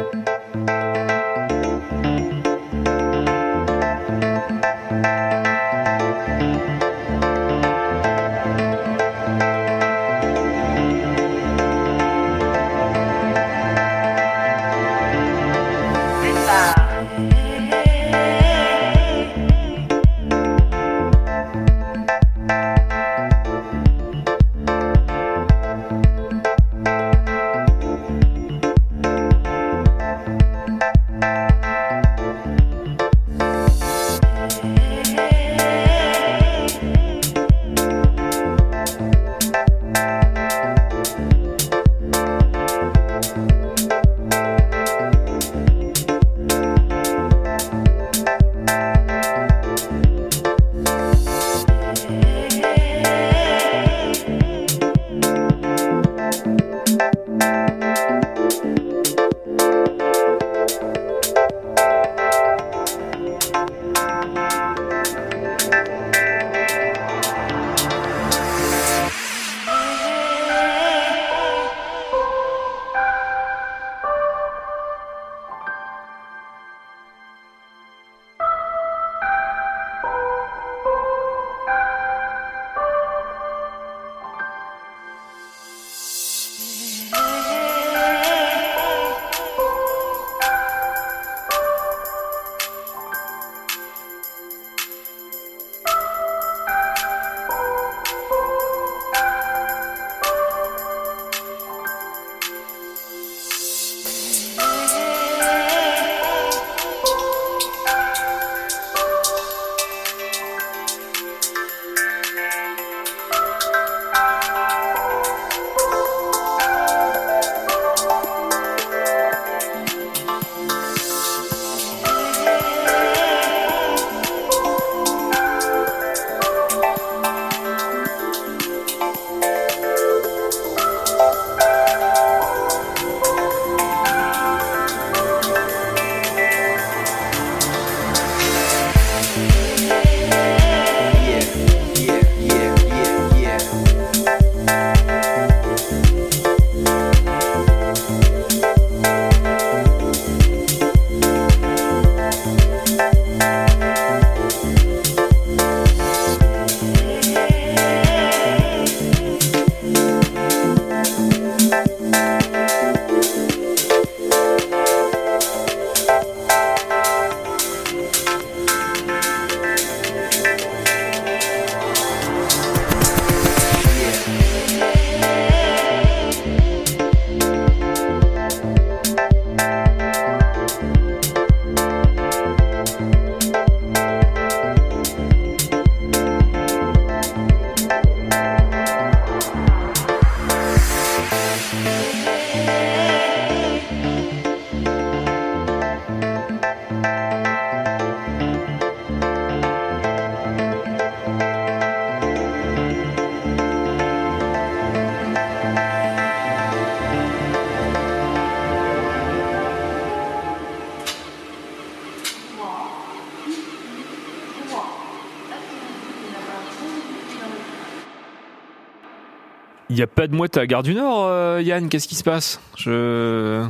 A pas de mouette à Gare du Nord, euh, Yann, qu'est-ce qui se passe? Je...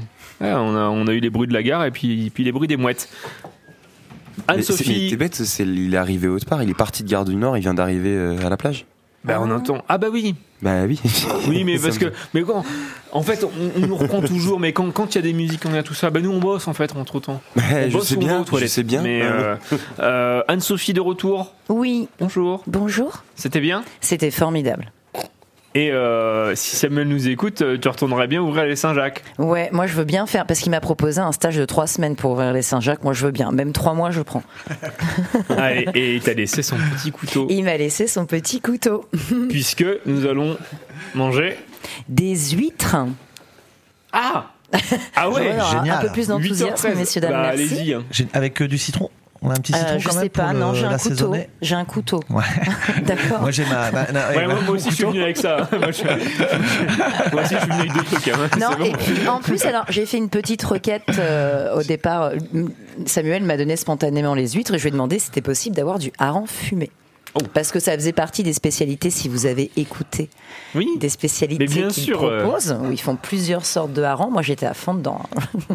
Ouais, on, a, on a eu les bruits de la gare et puis, puis les bruits des mouettes. Anne-Sophie, T'es bête, c'est- il est arrivé autre part, il est parti de Gare du Nord, il vient d'arriver euh, à la plage. bah, on entend. Ah bah oui Bah oui. Oui, mais parce que, mais quand, en fait, on, on nous reprend toujours, mais quand quand il y a des musiques, on a tout ça, bah nous on bosse en fait entre temps. On je bosse sais on bien, je sais bien. Mais euh, euh, Anne-Sophie de retour. Oui. Bonjour. Bonjour. C'était bien? C'était formidable. Et euh, si Samuel nous écoute, euh, tu retournerais bien ouvrir les Saint-Jacques. Ouais, moi je veux bien faire parce qu'il m'a proposé un stage de trois semaines pour ouvrir les Saint-Jacques. Moi je veux bien, même trois mois je prends. Allez, et il t'a laissé son petit couteau. Il m'a laissé son petit couteau. Puisque nous allons manger des huîtres. Ah Ah ouais, génial. Un peu plus d'enthousiasme, 8h13. messieurs dames. Bah, allez-y. hein. J'ai- Avec euh, du citron On a un petit Euh, citron je quand sais même pas, pour non, j'ai un couteau. J'ai un couteau. Ouais. D'accord. Moi j'ai ma. ma- na- Ouais, ma- moi, moi aussi je suis venu avec ça. moi, je- moi aussi je suis venu avec deux trucs. hein. Non, bon. et puis en plus, alors j'ai fait une petite requête euh, au départ. Samuel m'a donné spontanément les huîtres et je lui ai demandé si c'était possible d'avoir du hareng fumé. Oh. Parce que ça faisait partie des spécialités, si vous avez écouté, Oui. des spécialités qu'ils sûr, euh. proposent, où ils font plusieurs sortes de hareng. Moi, j'étais à fond dedans.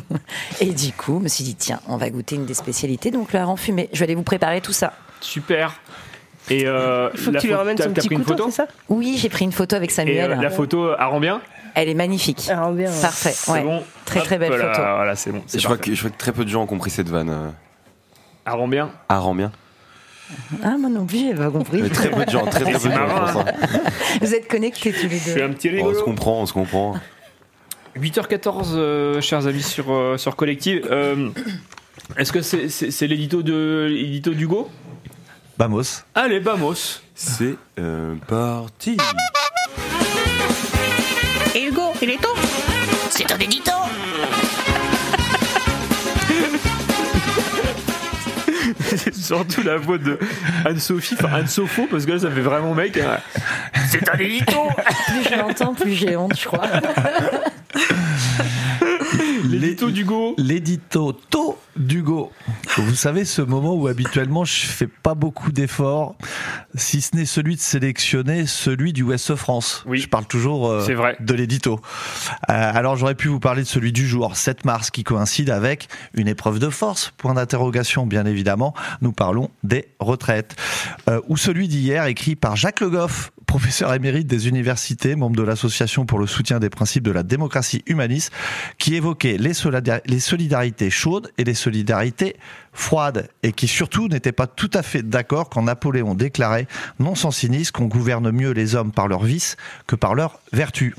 et du coup, je me suis dit, tiens, on va goûter une des spécialités, donc le hareng fumé. Je vais aller vous préparer tout ça. Super. Et euh, Il faut que tu lui photo- ramènes son petit couteau, photo c'est ça? Oui, j'ai pris une photo avec Et Samuel. euh, la photo à rend bien? Elle est magnifique. Ah, bien, ouais. Parfait. C'est ouais. bon. Très très Hop belle là, photo. Voilà, c'est bon. c'est Je crois, que, je crois que très peu de gens ont compris cette vanne. euh, rend bien. Ah, moi non plus, j'ai pas compris. Mais très peu de gens, très très peu de gens ça. Vous êtes connectés tous les Je suis deux. un petit On se comprend, on se comprend. 8h14, euh, chers amis sur, euh, sur Collective. Euh, Est-ce que c'est c'est- c'est l'édito de l'édito d'Hugo? Vamos. Allez, vamos. C'est euh, parti. Et Hugo, il est temps C'est un édito surtout la voix de Anne-Sophie, enfin Anne-Sopho, parce que là ça fait vraiment mec. hein. C'est un édito Plus je l'entends, plus j'ai honte, je crois. L'édito d'Hugo. L'édito To d'Hugo. Vous savez, ce moment où habituellement je fais pas beaucoup d'efforts, si ce n'est celui de sélectionner celui du Ouest France. Oui. Je parle toujours euh, C'est vrai. de l'édito. Euh, alors j'aurais pu vous parler de celui du jour, 7 mars, qui coïncide avec une épreuve de force, point d'interrogation bien évidemment. Nous parlons des retraites. Euh, ou celui d'hier, écrit par Jacques Le Goff, professeur émérite des universités, membre de l'association pour le soutien des principes de la démocratie humaniste, qui évoquait les, solidar- les solidarités chaudes et les solidarités froides, et qui surtout n'était pas tout à fait d'accord quand Napoléon déclarait, non sans cynisme, qu'on gouverne mieux les hommes par leurs vices que par leurs vertus.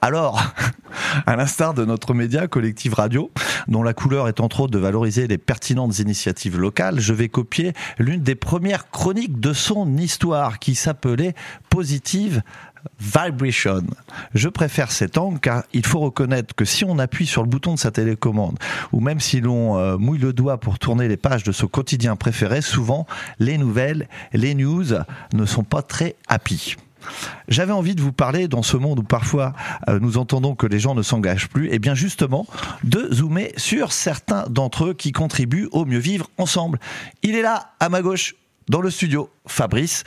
Alors, à l'instar de notre média Collective Radio, dont la couleur est entre autres de valoriser les pertinentes initiatives locales, je vais copier l'une des premières chroniques de son histoire qui s'appelait Positive Vibration. Je préfère cet angle car il faut reconnaître que si on appuie sur le bouton de sa télécommande ou même si l'on euh, mouille le doigt pour tourner les pages de ce quotidien préféré, souvent les nouvelles, les news ne sont pas très happy. J'avais envie de vous parler dans ce monde où parfois euh, nous entendons que les gens ne s'engagent plus, et bien justement de zoomer sur certains d'entre eux qui contribuent au mieux vivre ensemble. Il est là, à ma gauche, dans le studio, Fabrice,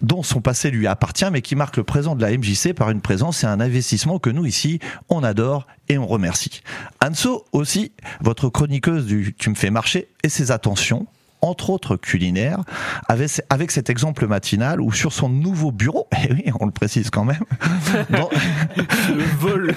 dont son passé lui appartient, mais qui marque le présent de la MJC par une présence et un investissement que nous ici, on adore et on remercie. Anso aussi, votre chroniqueuse du Tu me fais marcher et ses attentions entre autres culinaires, avec, avec cet exemple matinal où sur son nouveau bureau, et oui, on le précise quand même, dans, Ce vol.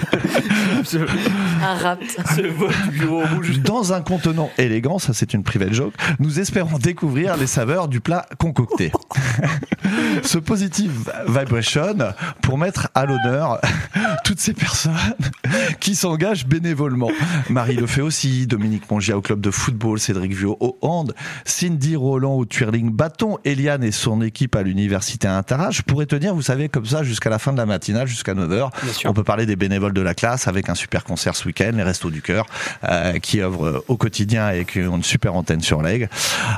ce, Un rap. ce vol du bureau rouge. dans un contenant élégant, ça c'est une private joke, nous espérons découvrir les saveurs du plat concocté. Ce positive vibration pour mettre à l'honneur toutes ces personnes qui s'engagent bénévolement. Marie le fait aussi, Dominique Mongia au club de football, Cédric Viau au hand, Cindy Roland au twirling bâton, Eliane et son équipe à l'université Interage. Je pourrais tenir, vous savez, comme ça jusqu'à la fin de la matinale, jusqu'à 9h. Bien sûr. On peut parler des bénévoles de la classe avec un super concert ce week-end, les Restos du Cœur, euh, qui œuvrent au quotidien et qui ont une super antenne sur l'aigle.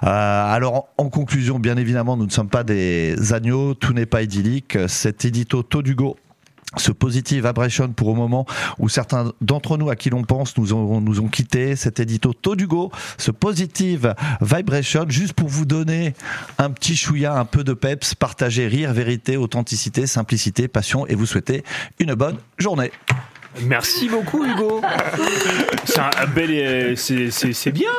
Euh, alors, en, conclusion, bien évidemment, nous ne sommes pas des agneaux, tout n'est pas idyllique. Cet édito Todugo ce positive vibration pour au moment où certains d'entre nous à qui l'on pense nous ont, nous ont quitté cet édito Todugo, ce positive vibration, juste pour vous donner un petit chouïa, un peu de peps, partager rire, vérité, authenticité, simplicité, passion et vous souhaiter une bonne journée. Merci beaucoup Hugo. C'est un bel et- c'est bien.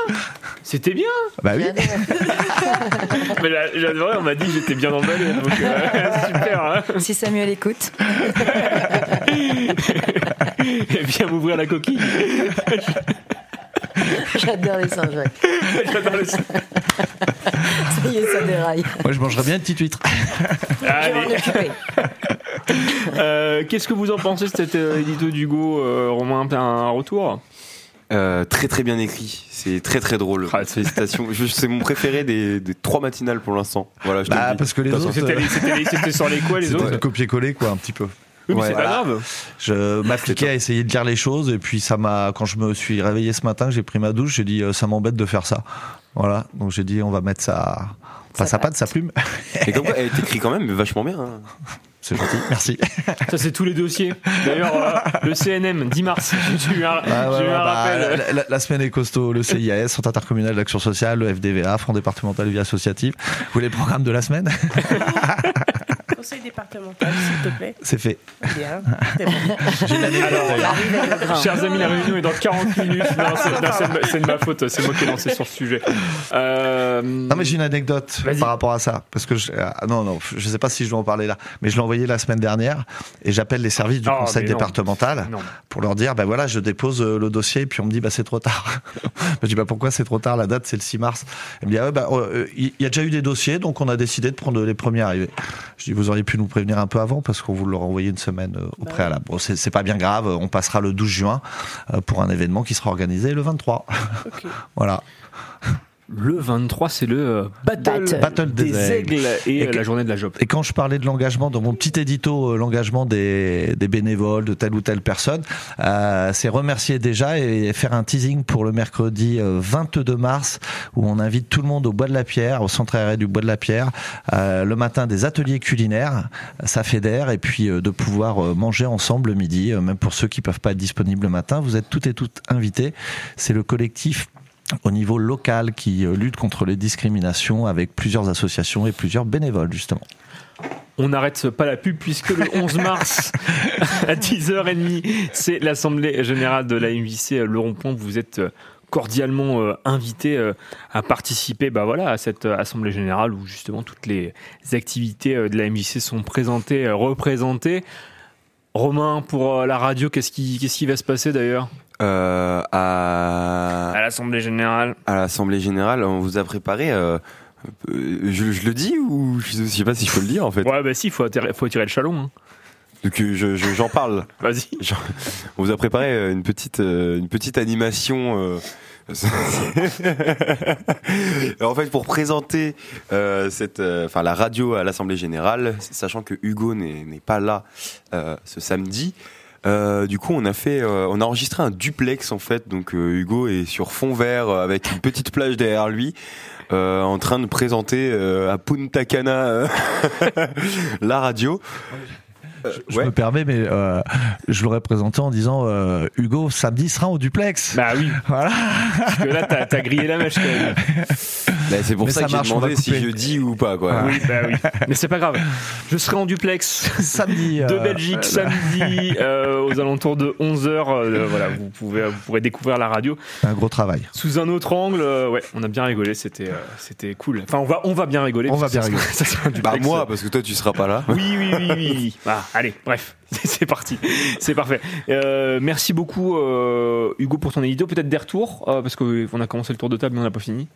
C'était bien. Bah oui. Mais là, j'adorais, on m'a dit que j'étais bien emballé donc euh, super. hein. Si Samuel écoute. Et bien m'ouvrir la coquille. J'adore les Saint-Jacques. J'adore les Ça y est, ça déraille. Moi, je mangerais bien une petite huître. Allez. Euh, Qu'est-ce que vous en pensez de cet euh, édito d'Hugo euh, Romain un retour? Euh, très très bien écrit, c'est très très drôle. Ah, Félicitations, c'est mon préféré des, des trois matinales pour l'instant. Voilà, je te Bah, le dis. parce que les autres, façon. C'était sur les quoi, les autres? le copier-coller, quoi, un petit peu. Oui, mais c'est pas grave. Je m'appliquais à essayer de lire les choses et puis ça m'a, quand je me suis réveillé ce matin, que j'ai pris ma douche, j'ai dit euh, ça m'embête de faire ça. Voilà, donc j'ai dit on va mettre ça, enfin sa patte, sa plume. Et comme quoi, elle t'écrit quand même vachement bien. hein. C'est gentil, merci. Ça, c'est tous les dossiers. D'ailleurs, euh, le CNM, 10 mars, j'ai eu un, Ah ouais, j'ai eu un bah, rappel. la, la- la semaine est costaud, le CIAS, Centre intercommunal d'action sociale, le FDVA, Front départemental de vie associative. Vous voulez le programme de la semaine? Conseil départemental, s'il te plaît. C'est fait. Bien. C'est bon. J'ai une anecdote, Alors, chers amis, la réunion est dans 40 minutes. Non, c'est non, c'est de ma- faute, c'est moi qui ai lancé sur ce sujet. Euh, Non mais j'ai une anecdote par rapport à ça parce que je, ah, non non je sais pas si je dois en parler là mais je l'ai envoyé la semaine dernière et j'appelle les services du Oh, conseil départemental Non. pour leur dire ben voilà je dépose euh, le dossier et puis on me dit bah c'est trop tard je dis bah pourquoi c'est trop tard la date c'est le 6 mars? Elle me dit ah bah, euh, il y a déjà eu des dossiers donc on a décidé de prendre les premiers arrivés je dis vous auriez pu nous prévenir un peu avant parce qu'on vous l'aurait envoyé une semaine euh, au préalable. Bon c'est c'est pas bien grave on passera le 12 juin euh, pour un événement qui sera organisé le 23 voilà Le 23, c'est le euh, Battle, Battle des des, aigles. aigles et, Et euh, que- la journée de la job. Et quand je parlais de l'engagement dans mon petit édito, euh, l'engagement des, des bénévoles de telle ou telle personne, euh, c'est remercier déjà et faire un teasing pour le mercredi euh, 22 mars où on invite tout le monde au Bois de la Pierre, au centre aéré du Bois de la Pierre, euh, le matin des ateliers culinaires, ça fédère et puis euh, de pouvoir manger ensemble le midi, euh, même pour ceux qui peuvent pas être disponibles le matin, vous êtes toutes et toutes invités. C'est le collectif au niveau local qui euh, lutte contre les discriminations avec plusieurs associations et plusieurs bénévoles justement. On n'arrête pas la pub puisque le 11 mars à 10h30, c'est l'Assemblée Générale de la MJC euh, Le Rond-Point. Vous êtes euh, cordialement euh, invité euh, à participer bah voilà, à cette euh, Assemblée Générale où justement toutes les activités de la MJC sont présentées, représentées. Romain, pour la radio, qu'est-ce qui, qu'est-ce qui va se passer d'ailleurs? Euh, à à l'Assemblée Générale. à l'Assemblée Générale, on vous a préparé. euh, euh, je, je le dis ou je sais pas si je peux le dire en fait. Ouais, bah si, faut attirer, faut tirer le chalon. hein. Donc euh, je- je- j'en parle. Vas-y. On vous a préparé euh, une petite une petite animation. en fait, pour présenter euh, cette, euh, enfin la radio à l'Assemblée générale, sachant que Hugo n'est n'est pas là euh, ce samedi. Euh, du coup, on a fait, euh, on a enregistré un duplex en fait. Donc euh, Hugo est sur fond vert avec une petite plage derrière lui, en train de présenter à Punta Cana la radio. Je me permets, mais euh, je l'aurais présenté en disant euh, Hugo, samedi sera au duplex. Bah oui. Voilà. Parce que là, t'as t'as grillé la mèche quand même. Bah, c'est pour Mais ça, ça que j'ai marche, demandé si je dis ou pas quoi. Oui, bah oui. Mais c'est pas grave. Je serai en duplex samedi de euh, Belgique samedi euh, aux alentours de 11h. voilà, vous pouvez vous pourrez découvrir la radio Un gros travail. sous un autre angle. euh, ouais, on a bien rigolé, c'était euh, c'était cool. Enfin, on va on va bien rigoler. On va bien ça rigoler. ça Bah duplex. moi, parce que toi tu seras pas là. Oui, oui, oui, oui. oui. Ah, allez, bref, c'est parti, c'est parfait. Euh, merci beaucoup euh, Hugo pour ton édito. Peut-être des retours euh, parce qu'on a commencé le tour de table mais on n'a pas fini.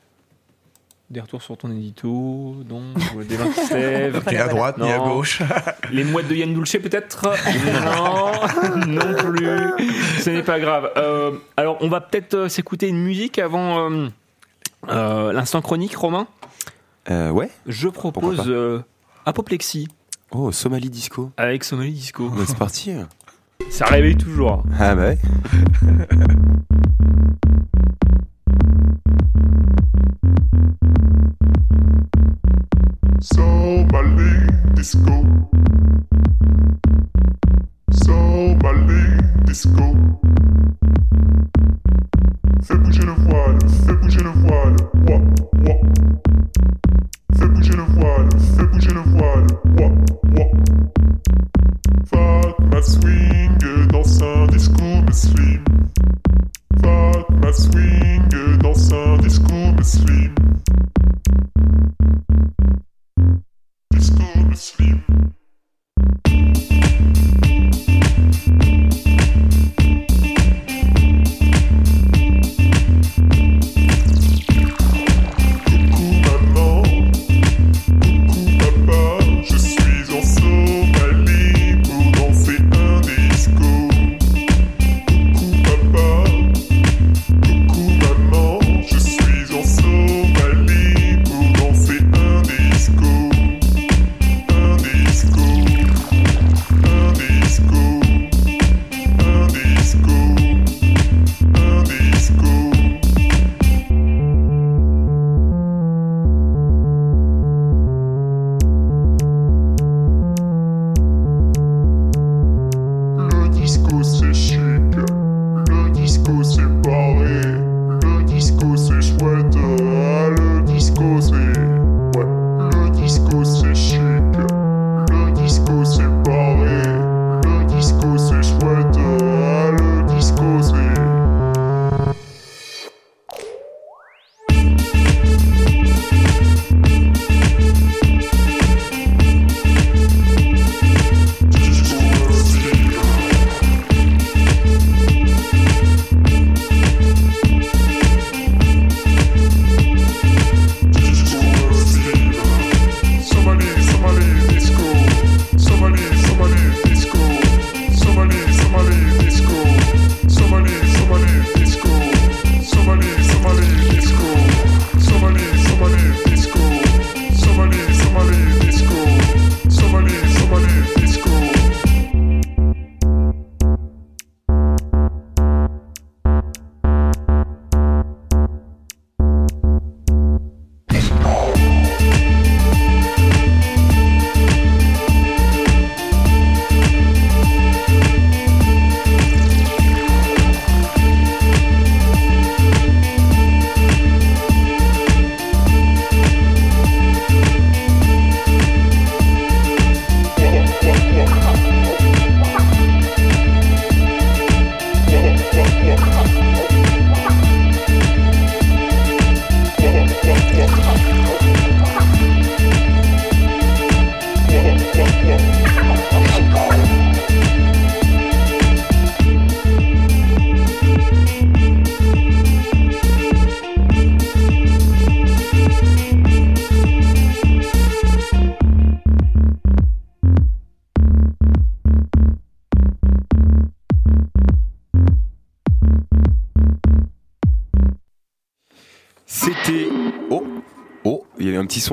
Des retours sur ton édito, donc des qui lèvent. Ni à droite, ni à gauche. Les mouettes de Yann Dulce peut-être Non, non plus. Ce n'est pas grave. Euh, alors on va peut-être s'écouter une musique avant euh, euh, l'instant chronique, Romain? Euh, ouais. Je propose euh, Apoplexie Oh, Somalie Disco. avec Somali Disco. Bah, c'est parti. Ça réveille toujours. Ah bah ouais. Somali disco. disco.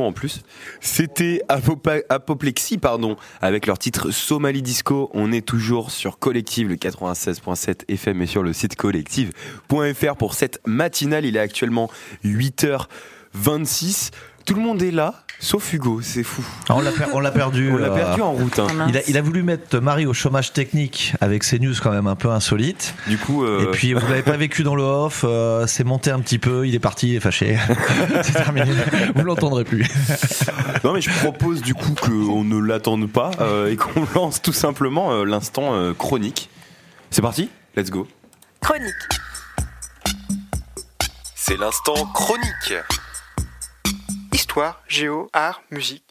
En plus. C'était Apoplexie, pardon, avec leur titre Somali Disco. On est toujours sur Collective, le 96.7 FM et sur le site collective.fr pour cette matinale. Il est actuellement 8h26. Tout le monde est là, sauf Hugo, c'est fou. Ah, on l'a per- on l'a perdu. On l'a euh, perdu en route. hein. Il a, il a voulu mettre Marie au chômage technique avec ses news quand même un peu insolites. Du coup, euh, Et puis vous l'avez pas vécu dans le off, euh, c'est monté un petit peu, il est parti, il est fâché. c'est terminé. Vous l'entendrez plus. Non mais je propose du coup qu'on ne l'attende pas euh, et qu'on lance tout simplement euh, l'instant euh, chronique. C'est parti? Let's go. Chronique. C'est l'instant chronique. Histoire, géo, art, musique.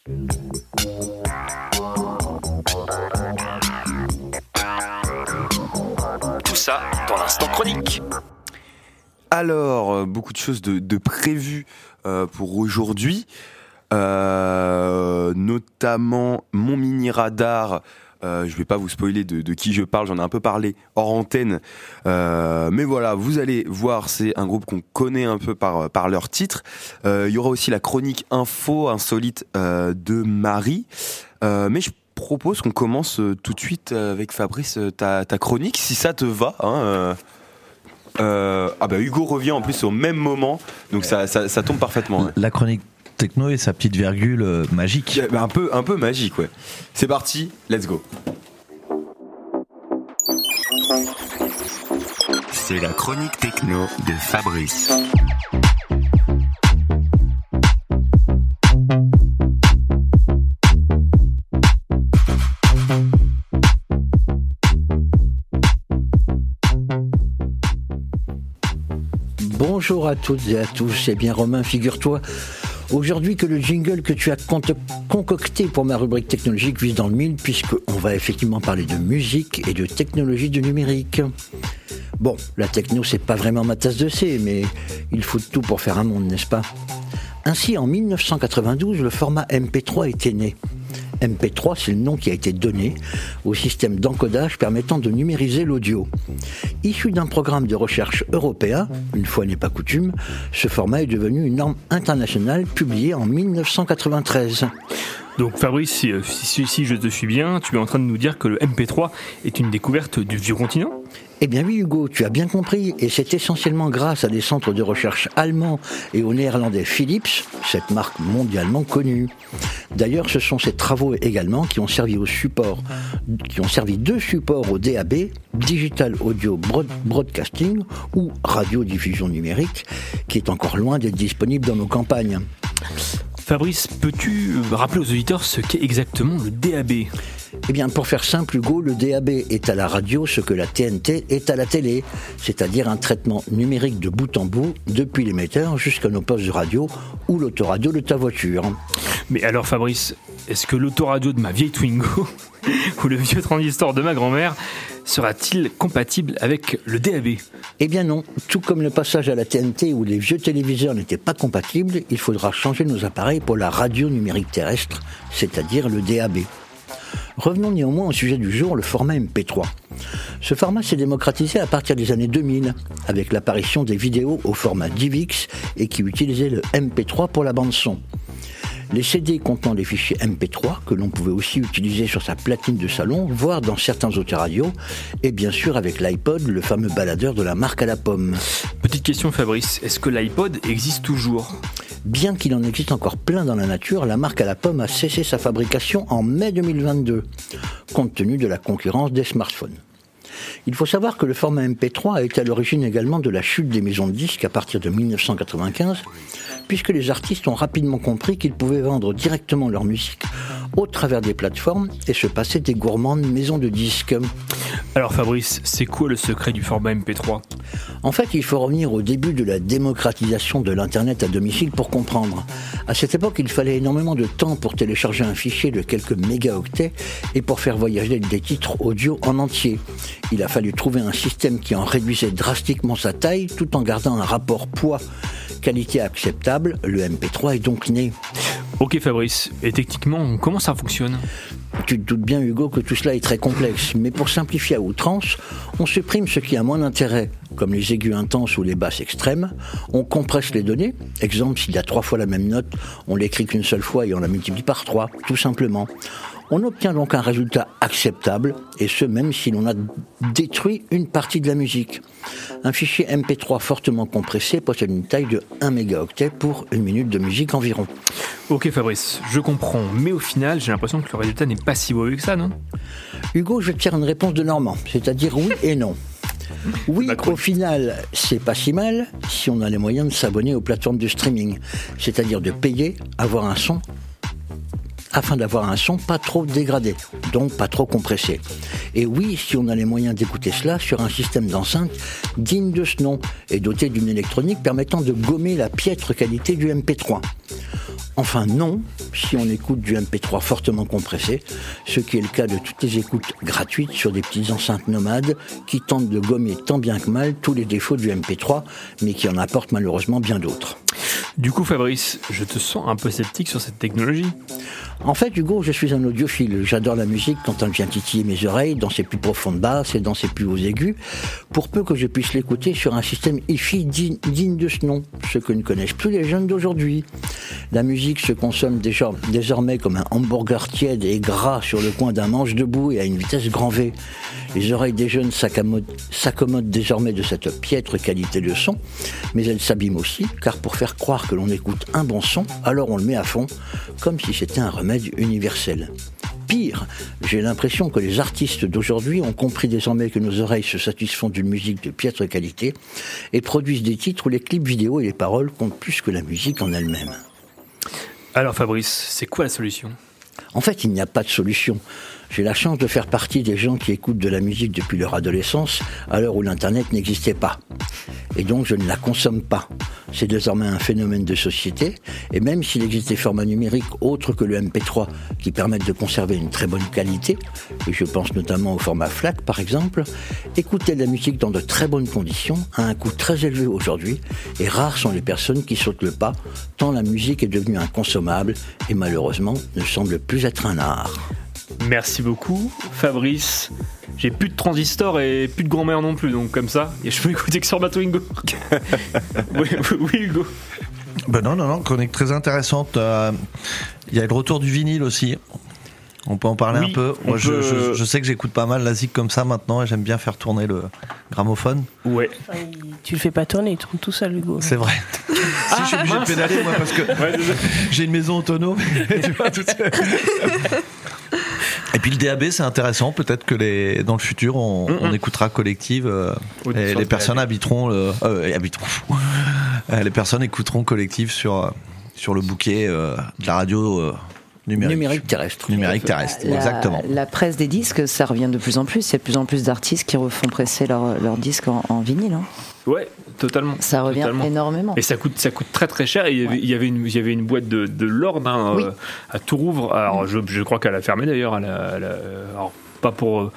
Tout ça dans l'instant chronique. Alors, euh, beaucoup de choses de, de prévues euh, pour aujourd'hui. Euh, notamment mon mini radar. Euh, je vais pas vous spoiler de, qui je parle, j'en ai un peu parlé hors antenne. Euh, mais voilà, vous allez voir, c'est un groupe qu'on connaît un peu par, par leur titre. Euh, Il y aura aussi la chronique info insolite de Marie. Mais je propose qu'on commence tout de suite avec Fabrice ta, ta chronique, si ça te va. Hein, ah bah Hugo revient en plus au même moment, donc ça, ça, ça tombe parfaitement. La chronique techno et sa petite virgule euh, magique. Bah, un peu, un peu magique, ouais. C'est parti, let's go. C'est la chronique techno de Fabrice. Bonjour à toutes et à tous, c'est bien Romain, figure-toi. Aujourd'hui que le jingle que tu as con- concocté pour ma rubrique technologique vise dans le mille, puisqu'on va effectivement parler de musique et de technologie du numérique. Bon, la techno, c'est pas vraiment ma tasse de thé, mais il faut tout pour faire un monde, n'est-ce pas? Ainsi, en 1992, le format MP3 était né. MP3, c'est le nom qui a été donné au système d'encodage permettant de numériser l'audio. Issu d'un programme de recherche européen, une fois n'est pas coutume, ce format est devenu une norme internationale publiée en 1993. Donc Fabrice, si, je te suis bien, tu es en train de nous dire que le MP3 est une découverte du vieux continent? Eh bien oui Hugo, tu as bien compris, et c'est essentiellement grâce à des centres de recherche allemands et au néerlandais Philips, cette marque mondialement connue. D'ailleurs, ce sont ces travaux également qui ont servi au support, qui ont servi de support au DAB, Digital Audio Broad- Broadcasting ou radiodiffusion numérique, qui est encore loin d'être disponible dans nos campagnes. Fabrice, peux-tu rappeler aux auditeurs ce qu'est exactement le DAB Eh bien, pour faire simple, Hugo, le DAB est à la radio ce que la TNT est à la télé, c'est-à-dire un traitement numérique de bout en bout, depuis l'émetteur jusqu'à nos postes de radio ou l'autoradio de ta voiture. Mais alors Fabrice, est-ce que l'autoradio de ma vieille Twingo ou le vieux transistor de ma grand-mère sera-t-il compatible avec le DAB Eh bien non, tout comme le passage à la TNT où les vieux téléviseurs n'étaient pas compatibles, il faudra changer nos appareils pour la radio numérique terrestre, c'est-à-dire le DAB. Revenons néanmoins au sujet du jour, le format MP3. Ce format s'est démocratisé à partir des années 2000, avec l'apparition des vidéos au format DivX et qui utilisaient le MP3 pour la bande son. Les CD contenant des fichiers MP3 que l'on pouvait aussi utiliser sur sa platine de salon, voire dans certains autoradios, et bien sûr avec l'iPod, le fameux baladeur de la marque à la pomme. Petite question Fabrice, est-ce que l'iPod existe toujours? Bien qu'il en existe encore plein dans la nature, la marque à la pomme a cessé sa fabrication en mai 2022, compte tenu de la concurrence des smartphones. Il faut savoir que le format MP3 a été à l'origine également de la chute des maisons de disques à partir de 1995, puisque les artistes ont rapidement compris qu'ils pouvaient vendre directement leur musique au travers des plateformes et se passer des gourmandes maisons de disques. Alors Fabrice, c'est quoi le secret du format MP3 En fait, il faut revenir au début de la démocratisation de l'Internet à domicile pour comprendre. À cette époque, il fallait énormément de temps pour télécharger un fichier de quelques mégaoctets et pour faire voyager des titres audio en entier. Il a fallu trouver un système qui en réduisait drastiquement sa taille tout en gardant un rapport poids-qualité acceptable. Le MP3 est donc né. Ok Fabrice, et techniquement, comment ça fonctionne? Tu te doutes bien, Hugo, que tout cela est très complexe, mais pour simplifier à outrance, on supprime ce qui a moins d'intérêt, comme les aigus intenses ou les basses extrêmes, on compresse les données, exemple, s'il y a trois fois la même note, on l'écrit qu'une seule fois et on la multiplie par trois, tout simplement. On obtient donc un résultat acceptable, et ce même si l'on a détruit une partie de la musique. Un fichier MP3 fortement compressé possède une taille de 1 mégaoctet pour une minute de musique environ. Ok Fabrice, je comprends, mais au final, j'ai l'impression que le résultat n'est pas si mauvais que ça, non? Hugo, je faire une réponse de Normand, c'est-à-dire oui et non. Oui, au final, c'est pas si mal si on a les moyens de s'abonner aux plateformes de streaming, c'est-à-dire de payer, avoir un son afin d'avoir un son pas trop dégradé, donc pas trop compressé. Et oui, si on a les moyens d'écouter cela sur un système d'enceinte digne de ce nom et doté d'une électronique permettant de gommer la piètre qualité du MP3. Enfin non, si on écoute du MP3 fortement compressé, ce qui est le cas de toutes les écoutes gratuites sur des petites enceintes nomades qui tentent de gommer tant bien que mal tous les défauts du MP3, mais qui en apportent malheureusement bien d'autres. Du coup Fabrice, je te sens un peu sceptique sur cette technologie. En fait, Hugo, je suis un audiophile. J'adore la musique quand elle vient titiller mes oreilles dans ses plus profondes basses et dans ses plus hauts aigus, pour peu que je puisse l'écouter sur un système hi-fi digne, de ce nom, ce que ne connaissent plus les jeunes d'aujourd'hui. La musique se consomme désormais comme un hamburger tiède et gras sur le coin d'un manche debout et à une vitesse grand V. Les oreilles des jeunes s'accommodent désormais de cette piètre qualité de son, mais elles s'abîment aussi, car pour faire croire que l'on écoute un bon son, alors on le met à fond, comme si c'était un remède universel. Pire, j'ai l'impression que les artistes d'aujourd'hui ont compris désormais que nos oreilles se satisfont d'une musique de piètre qualité et produisent des titres où les clips vidéo et les paroles comptent plus que la musique en elle-même. Alors Fabrice, c'est quoi la solution? En fait, il n'y a pas de solution. J'ai la chance de faire partie des gens qui écoutent de la musique depuis leur adolescence, à l'heure où l'Internet n'existait pas. Et donc je ne la consomme pas. C'est désormais un phénomène de société, et même s'il existe des formats numériques autres que le MP3 qui permettent de conserver une très bonne qualité, et je pense notamment au format FLAC par exemple, écouter de la musique dans de très bonnes conditions a un coût très élevé aujourd'hui, et rares sont les personnes qui sautent le pas, tant la musique est devenue inconsommable, et malheureusement ne semble plus être un art. Merci beaucoup, Fabrice. J'ai plus de transistors et plus de grand-mère non plus, donc comme ça, et je peux écouter que sur ma Twingo. oui, oui, Hugo. Ben non, non, non, chronique très intéressante. Euh, Il y a le retour du vinyle aussi. On peut en parler Oui, un peu. Moi, je, peut- je- je sais que j'écoute pas mal la zik comme ça maintenant et j'aime bien faire tourner le gramophone. Ouais. Enfin, tu le fais pas tourner, il tourne tout seul, Hugo. C'est vrai. si je suis obligé de mince. pédaler, moi, parce que j'ai une maison autonome. tu vois, tout ça. Et puis le DAB, c'est intéressant. Peut-être que les, dans le futur, on, on écoutera collective. euh, et les le personnes DAB. habiteront, le- euh, habiteront. Euh, les personnes écouteront collective sur sur le bouquet euh, de la radio euh, numérique. Numérique terrestre. Numérique terrestre, La- exactement. La presse des disques, ça revient de plus en plus. Il y a de plus en plus d'artistes qui refont presser leurs leurs disques en, en vinyle. hein. Ouais, totalement. Ça revient Totalement. énormément. Et ça coûte, ça coûte très très cher. Il y avait, il y avait une, il y avait une boîte de, de hein, Oui. euh, à Tourouvre. Alors je, je crois qu'elle a fermé d'ailleurs. Elle a- elle a- alors, pas pour, euh,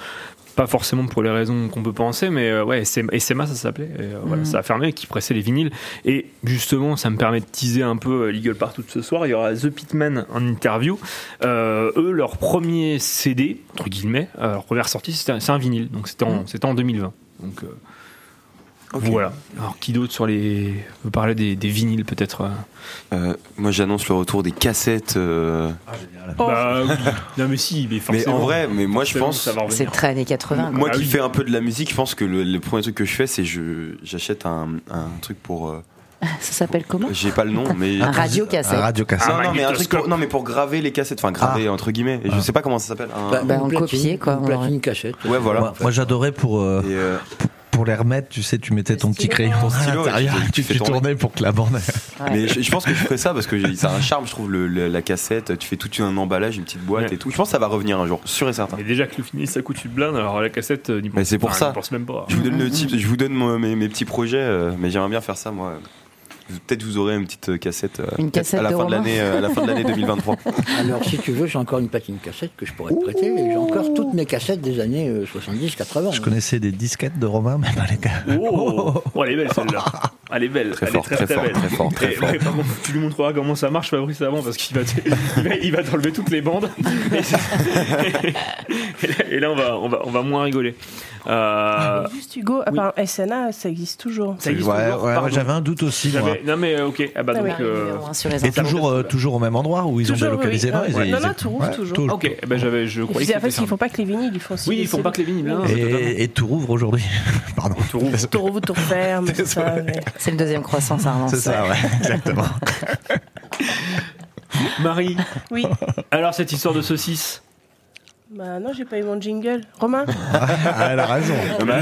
pas forcément pour les raisons qu'on peut penser, mais euh, ouais, SMA, ça s'appelait. Euh, voilà, Mhm. ça a fermé, qui pressait les vinyles. Et justement, ça me permet de teaser un peu euh, l'Eagle Partout de ce soir. Il y aura The Pitman en interview. Euh, eux, leur premier CD, entre guillemets, euh, leur première sortie, un- c'est un vinyle. Donc c'était en, c'était en 2020. Donc voilà. Alors qui d'autre sur les. veut parler des, des vinyles peut-être euh Euh, moi, j'annonce le retour des cassettes. euh, Bah oui. Non mais si, mais Mais forcément. en vrai, mais moi je pense. ça va revenir. C'est très années 80. quoi. Moi Ah qui oui. fais un peu de la musique, je pense que le, le premier truc que je fais, c'est je j'achète un, un truc pour. euh, Ça s'appelle comment? J'ai pas le nom, mais Un radiocassette. Un radiocassette. Non, Un non, mais un truc pour, magnétoscope. non, mais pour graver les cassettes, enfin graver entre guillemets. Je sais pas comment ça s'appelle. un- Bah, Bah, une en platine, copier, quoi, Une on platine aurait. cassette. Ouais, voilà. Moi, moi, j'adorais pour euh, Et, euh, pour les remettre. Tu sais, tu mettais ton petit crayon Ton à stylo, et l'intérieur tu- et tu tu fais fais tourner. tourner pour que la bande. Ouais. mais je, je pense que je ferais ça parce que ça a un charme, je trouve, le, le- la cassette. Tu fais tout un emballage, une petite boîte Ouais. et tout. Je pense que ça va revenir un jour, sûr et certain. Et déjà que le vinyle ça coûte une blinde, alors la cassette, euh, n'y Mais pense- c'est pour enfin, ça. pense même pas. Je vous donne le type, je vous donne mes petits projets, euh, mais j'aimerais bien faire ça moi. Peut-être vous aurez une petite euh, cassette, euh, Une cassette à la de fin de l'année, euh, à la fin de l'année 2023. Alors, si tu veux, j'ai encore une platine cassette que je pourrais te prêter. J'ai encore toutes mes cassettes des années euh, 70-80. Je connaissais des disquettes de Romain, mais pas les gars. Oh, Oh, elle est belle celle-là. Elle est belle. Très elle fort, est très, très fort, belle. très fort, très Et- fort. ouais, par contre, tu lui montreras comment ça marche, Fabrice, avant, parce qu'il va, te- il va, il va t'enlever toutes les bandes. Et là, et là, on va, on va, on va moins rigoler. Euh, Juste Hugo, à part SNA, ça existe toujours. ça existe Ouais, toujours, ouais, j'avais un doute aussi. moi. Non mais euh, ok, ah bah Ah donc. oui. euh, Et toujours, euh, toujours au même endroit où ils ont Toujours, délocalisé oui, là oui. ils- Ouais, ils- non, non, Tourouvre, toujours. Ok, eh ben j'avais, je Ils croyais faisaient- que en fait, c'était ils ça. font pas que les vinyles, ils font aussi. Oui, ils font pas que les vinyles. hein, Et, et tout rouvre aujourd'hui. Pardon. Tourouvre, Tour ferme, c'est ça. mais- C'est le deuxième croissant, ça relance. C'est ça, ouais, exactement. Marie, Oui. alors cette histoire de saucisse. Bah non, j'ai pas eu mon jingle. Romain Ah, elle a raison. Non, mais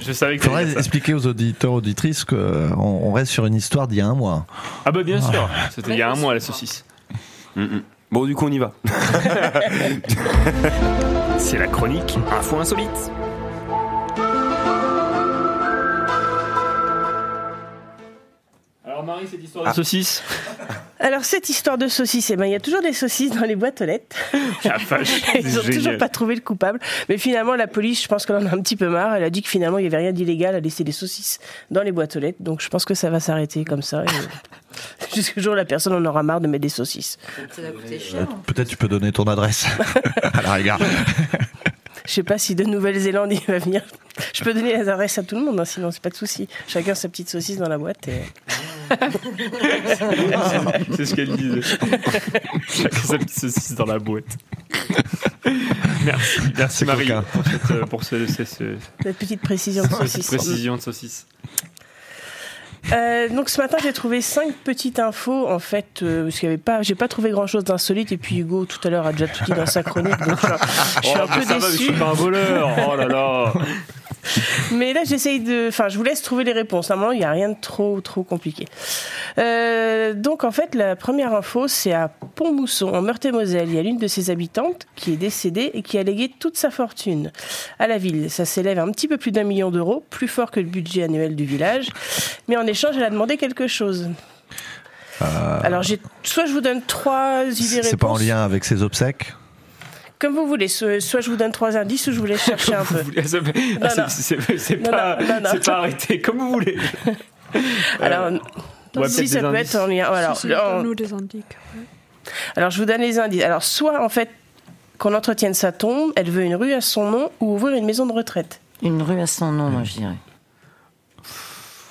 je savais que. Faudrait expliquer aux auditeurs, auditrices qu'on on reste sur une histoire d'il y a un mois. Ah bah bien sûr, c'était il y a un mois la saucisse. Mm, mm. Bon, du coup, on y va. C'est la chronique Info Insolite. Alors Marie, cette histoire de saucisse Alors, cette histoire de saucisses, eh ben, il y a toujours des saucisses dans les boîtes aux lettres. La vache, Ils c'est ont toujours pas trouvé le coupable. Mais finalement, la police, je pense qu'elle en a un petit peu marre. Elle a dit que finalement, il n'y avait rien d'illégal à laisser des saucisses dans les boîtes aux lettres. Donc, je pense que ça va s'arrêter comme ça. et- Jusqu'au jour où la personne en aura marre de mettre des saucisses. Ça va coûter cher. Euh, Peut-être tu peux donner ton adresse à la rigueur. Je sais pas si de Nouvelle-Zélande il va venir. Je peux donner les adresses à tout le monde, hein, sinon c'est pas de souci. Chacun sa petite saucisse dans la boîte. Et... C'est ce qu'elle disait. Chacun sa petite saucisse dans la boîte. Merci, merci Marie pour, cette, euh, pour ce, ce- ce- Cette petite précision de cette saucisse. précision de saucisse. Euh, donc ce matin j'ai trouvé cinq petites infos en fait euh, parce qu'il y avait pas j'ai pas trouvé grand chose d'insolite et puis Hugo tout à l'heure a déjà tout dit dans sa chronique donc je, je suis Oh, un peu ça va, je déçu. suis pas un voleur. Oh là là. Mais là, j'essaye de. Enfin, je vous laisse trouver les réponses. Normalement, il n'y a rien de trop, trop compliqué. Euh, donc, en fait, la première info, c'est à Pont-Mousson, en Meurthe-et-Moselle. Il y a l'une de ses habitantes qui est décédée et qui a légué toute sa fortune à la ville. Ça s'élève à un petit peu plus d'un million d'euros, plus fort que le budget annuel du village. Mais en échange, elle a demandé quelque chose. Alors, j'ai soit je vous donne trois idées Euh, C'est pas en réponses, lien avec ses obsèques? Comme vous voulez. Soit je vous donne trois indices, ou je vous laisse chercher un peu. Non, ah, c'est- pas, arrêté, comme vous voulez. Alors, Euh, si ça peut indices. être en lien. Alors, Si, si, en- donne-nous des indices. alors, je vous donne les indices. Alors, soit en fait qu'on entretienne sa tombe, elle veut une rue à son nom ou ouvrir une maison de retraite. Une rue à son nom, moi je dirais.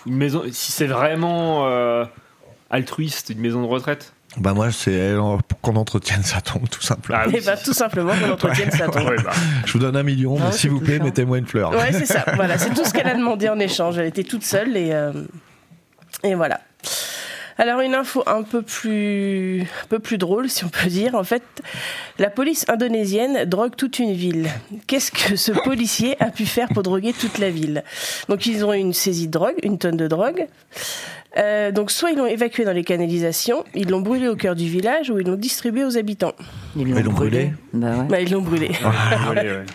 Une maison, si c'est vraiment euh, altruiste, une maison de retraite. Bah moi c'est pour qu'on entretienne sa tombe tout simplement. Ah oui, Et bah, tout simplement qu'on entretienne sa tombe. Ouais, bah. Je vous donne un million, Non, mais c'est s'il vous plaît, mettez-moi une fleur. Ouais, c'est ça. Voilà, c'est tout ce qu'elle a demandé en échange. Elle était toute seule et, euh, et voilà. Alors une info un peu plus un peu plus drôle si on peut dire. En fait, la police indonésienne drogue toute une ville. Qu'est-ce que ce policier a pu faire pour droguer toute la ville? Donc ils ont eu une saisie de drogue, une tonne de drogue. Euh, donc soit ils l'ont évacué dans les canalisations, ils l'ont brûlé au cœur du village ou ils l'ont distribué aux habitants. Ils l'ont brûlé. Bah ouais. Bah, ils l'ont brûlé. Allez, ouais.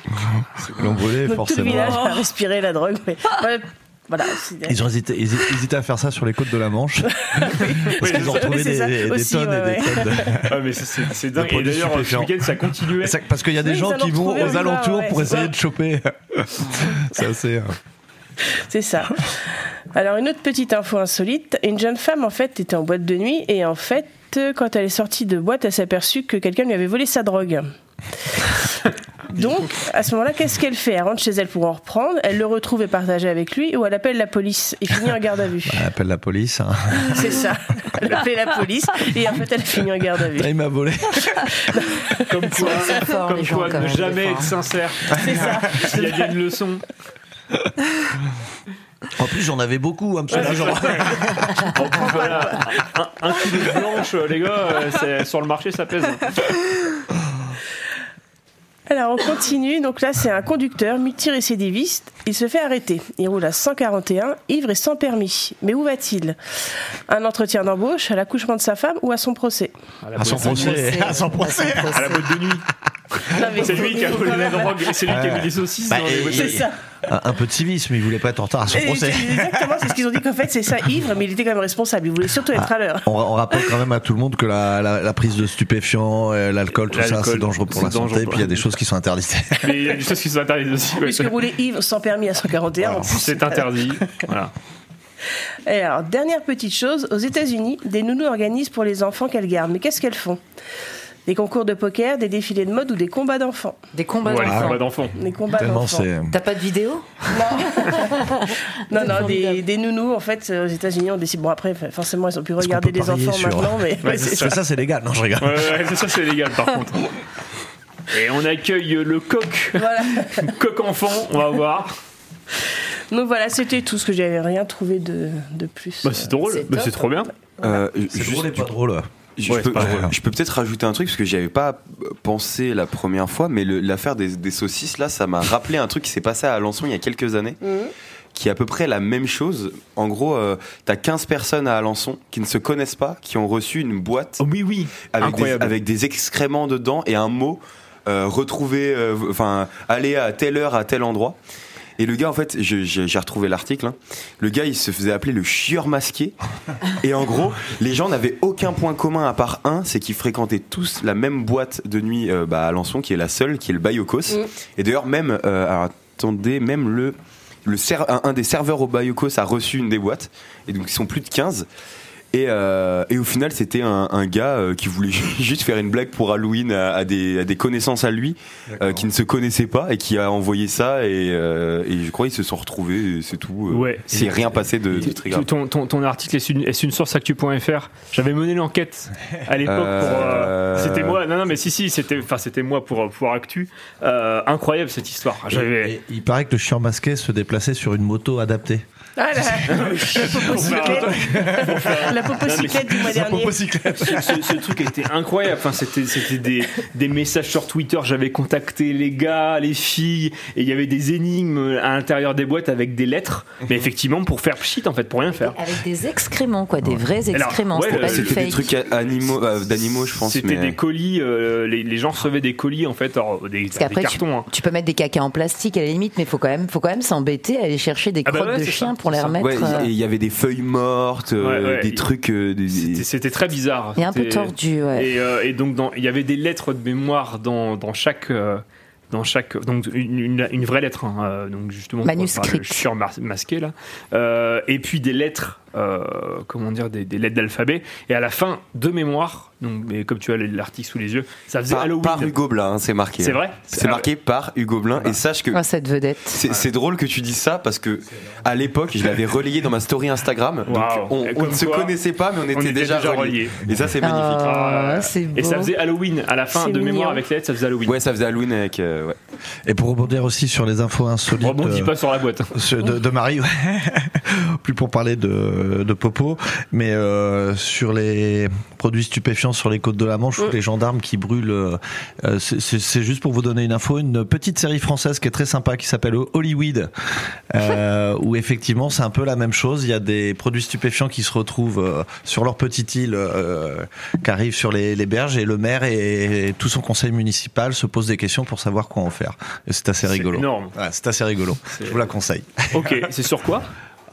Ils l'ont brûlé Donc tout le forcément. village a respiré la drogue. mais- voilà. c'est- Ils ont hésité, à faire ça sur les côtes de la Manche. Parce qu'ils ont retrouvé des, des tonnes ouais, et des tonnes de, Ah, mais c'est- dingue. Et d'ailleurs, ce week-end, ça continuait. Ça- Parce qu'il y a des Oui, gens qui ont vont aux alentours ouais, pour essayer ça. de choper. C'est assez. euh, C'est ça. Alors une autre petite info insolite, une jeune femme en fait était en boîte de nuit et en fait quand elle est sortie de boîte, elle s'est aperçue que quelqu'un lui avait volé sa drogue. Donc à ce moment-là, qu'est-ce qu'elle fait Elle rentre chez elle pour en reprendre, elle le retrouve et partage avec lui ou elle appelle la police et finit en garde à vue. Elle appelle la police. hein. C'est ça. Elle appelle la police et en fait elle finit en garde à vue. Ah, il m'a volé. Comme quoi, forts, comme quoi ne même, jamais être fois. sincère. C'est ça. Il y a bien une leçon. En plus, j'en avais beaucoup. hein, parce que Ouais, genre- En plus, voilà, un, un de blanche, les gars, euh, sur le marché, ça pèse. Alors on continue, donc là c'est un conducteur multirécidiviste, il se fait arrêter, il roule à 141, ivre et sans permis. Mais où va-t-il? Un entretien d'embauche, à l'accouchement de sa femme ou à son procès? À son procès. À son procès. À la boîte de nuit. C'est lui qui a volé la drogue, c'est lui qui a mis les saucisses Bah, dans les C'est ça. Un, un peu de civisme, il voulait pas être en retard à son Et procès. Exactement, c'est ce qu'ils ont dit qu'en fait c'est ça, ivre, mais il était quand même responsable, il voulait surtout être à l'heure. On, on rappelle quand même à tout le monde que la, la- la prise de stupéfiants, euh, l'alcool, tout ça, c'est dangereux pour la santé. dangereux Et pour puis il y a des choses qui sont interdites. Mais il y a des choses qui sont interdites aussi. ouais. Puisque rouler ivre sans permis à 141, en plus, C'est interdit. Voilà. Et alors, dernière petite chose, aux États-Unis, des nounous organisent pour les enfants qu'elles gardent. Mais qu'est-ce qu'elles font? Des concours de poker, des défilés de mode ou des combats d'enfants Des combats Ouais, d'enfants. combats d'enfants. Des combats Tellement d'enfants. c'est. T'as pas de vidéo? Non, non, des, des nounous, en fait, euh, aux États-Unis, on décide. Bon, après, forcément, ils ont pu regarder des enfants sur- maintenant, mais. Ouais, ça, c'est légal. Non, je rigole. Ouais, ouais, ouais, ça c'est légal par contre. Et on accueille le coq, Voilà. coq enfant, on va voir. Donc voilà, c'était tout ce que j'avais rien trouvé de, de plus. Bah c'est drôle, C'est bah, trop bien. Euh, C'est juste- drôle et pas drôle. Je, Ouais, peux, peut-être rajouter un truc parce que j'y avais pas pensé la première fois, mais l'affaire des, des saucisses là, ça m'a rappelé un truc qui s'est passé à Alençon il y a quelques années, Mhm. qui est à peu près la même chose. En gros, euh, t'as 15 personnes à Alençon qui ne se connaissent pas, qui ont reçu une boîte Oh, oui, oui, avec des, incroyable. avec des excréments dedans et un mot euh, retrouvé, euh, enfin aller à telle heure à tel endroit. Et le gars, en fait, j'ai retrouvé l'article. hein. Le gars, il se faisait appeler le chieur masqué. Et en gros, les gens n'avaient aucun point commun à part un, c'est qu'ils fréquentaient tous la même boîte de nuit euh, bah, à Alençon, qui est la seule, qui est le Bayokos. Mm. Et d'ailleurs, même, euh, attendez, même le, le un des serveurs au Bayokos a reçu une des boîtes. Et donc, ils sont plus de 15. Et, euh, et au final, c'était un, un gars euh, qui voulait juste faire une blague pour Halloween à, à des, à des connaissances à lui euh, qui ne se connaissaient pas et qui a envoyé ça. Et, euh, et je crois qu'ils se sont retrouvés, et c'est tout. euh, Ouais. C'est rien passé de, de très grave. Ton, ton, ton article est une, est une source actu.fr. J'avais mené l'enquête à l'époque pour. C'était moi. Non, non, mais si, si, c'était, enfin, c'était moi pour pour actu. Euh, incroyable cette histoire. J'avais. Et il paraît que le chien masqué se déplaçait sur une moto adaptée. Ah, la, la popocyclette. La popocyclette du mois dernier. Ce, ce- ce truc était incroyable. Enfin, c'était c'était des, des messages sur Twitter. J'avais contacté les gars, les filles, et il y avait des énigmes à l'intérieur des boîtes avec des lettres. Mais effectivement, pour faire shit, en fait, pour rien faire. Avec des excréments, quoi, des vrais Alors, excréments. ouais, C'était du C'était des trucs animaux, euh, d'animaux, je pense. C'était mais- des colis. euh, les, les gens recevaient des colis en fait, alors, des, Parce des qu'après, tu, cartons. hein. tu peux mettre des caca en plastique à la limite, mais faut quand même, faut quand même s'embêter à aller chercher des Ah bah crottes ouais, de chien ça, pour les remettre. Ouais, euh, et il y avait des feuilles mortes, euh, Ouais, des trucs. euh, des- C'était- très bizarre. Et un peu tordu, ouais. Et, euh, et donc, dans- il y avait des lettres de mémoire dans, dans chaque. euh, dans chaque donc une, une- une vraie lettre hein, donc justement je suis surmasqué là Euh, et puis des lettres comment dire des, des lettres d'alphabet et à la fin de mémoire donc mais comme tu as l'article sous les yeux ça faisait Par, Halloween par Hugo Blin, hein, c'est marqué. C'est hein. vrai C'est Ah marqué par Hugo Blin. Et sache que Ah, cette vedette. c'est drôle que tu dises ça parce que à l'époque, je l'avais relayé dans ma story Instagram. Donc on, ne se connaissait pas, mais on était, on était déjà, déjà reliés. reliés. Et ça, c'est magnifique. Ah, c'est et ça faisait Halloween à la fin de mémoire avec les lettres ça faisait Halloween Ouais, ça faisait Halloween avec. euh, ouais. Et pour rebondir aussi sur les infos insolites rebondis euh, pas sur la boîte de, de Marie, ouais. plus pour parler de, de Popo, mais euh, sur les produits stupéfiants sur les côtes de la Manche, ou les gendarmes qui brûlent. euh, euh, c'est- c'est c'est juste pour vous donner une info, une petite série française qui est très sympa, qui s'appelle Hollywood, euh, où effectivement c'est un peu la même chose. Il y a des produits stupéfiants qui se retrouvent euh, sur leur petite île, euh, qui arrivent sur les, les berges, et le maire et, tout son conseil municipal se posent des questions pour savoir quoi en faire. Et c'est assez rigolo. énorme. Ouais, c'est assez rigolo. Je vous la conseille. ok c'est sur quoi?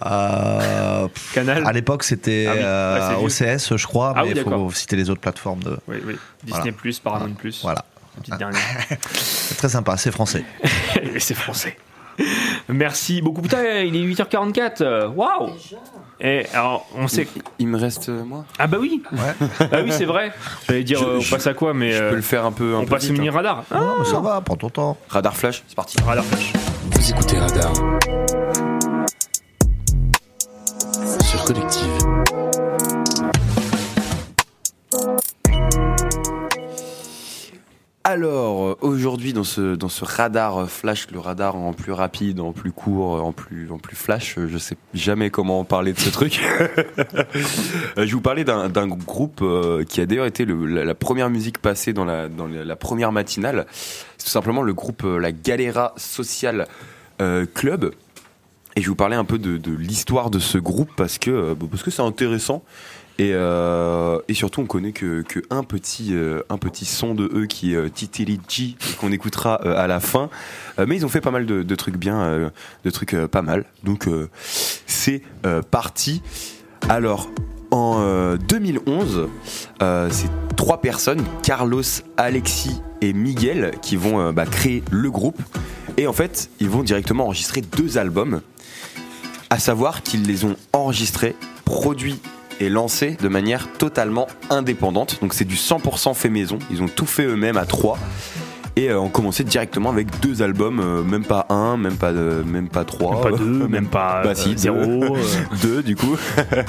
Euh, pff, Canal à l'époque, c'était Ah oui, euh, ouais. OCS, je crois, Ah mais oui, il faut d'accord. citer les autres plateformes de. oui oui Disney Voilà. Plus Paramount Plus Voilà. petite dernière C'est très sympa, c'est français. C'est français. Merci beaucoup. Putain, il est 8h44. euh, Waouh Et alors, on sait. Il me reste euh, moi. Ah bah oui Ouais. Ah oui, c'est vrai. J'allais dire, Je- euh, on je- passe à quoi, mais. Je euh, peux le faire un peu. Un on peu passe vite, au mini hein. radar. Ah, Non, mais ça va, prends ton temps. Radar flash, c'est parti. radar flash. Vous écoutez Radar Collective. Alors, aujourd'hui, dans ce, radar flash, le radar en plus rapide, en plus court, en plus, en plus flash, je sais jamais comment parler de ce truc. Euh, je vous parler d'un groupe euh, qui a d'ailleurs été la, première musique passée dans la, dans la, première matinale. C'est tout simplement le groupe euh, La Galera Social Club. Et je vais vous parler un peu de, de l'histoire de ce groupe parce que euh, parce que c'est intéressant. Et, euh, et surtout, on connaît que, que un petit euh, un petit son de eux qui est Titiri G qu'on écoutera à la fin. Mais ils ont fait pas mal de, trucs bien, de trucs pas mal. Donc c'est parti. Alors en euh, 2011, euh, c'est trois personnes, Carlos, Alexis et Miguel, qui vont bah, créer le groupe. Et en fait, ils vont directement enregistrer deux albums. À savoir qu'ils les ont enregistrés, produits et lancés de manière totalement indépendante. Donc c'est du 100% fait maison. Ils ont tout fait eux-mêmes à trois. Et euh, on commençait directement avec deux albums, euh, même pas un, même pas euh, même pas trois, Même pas deux, même pas, bah si, zéro, deux du coup.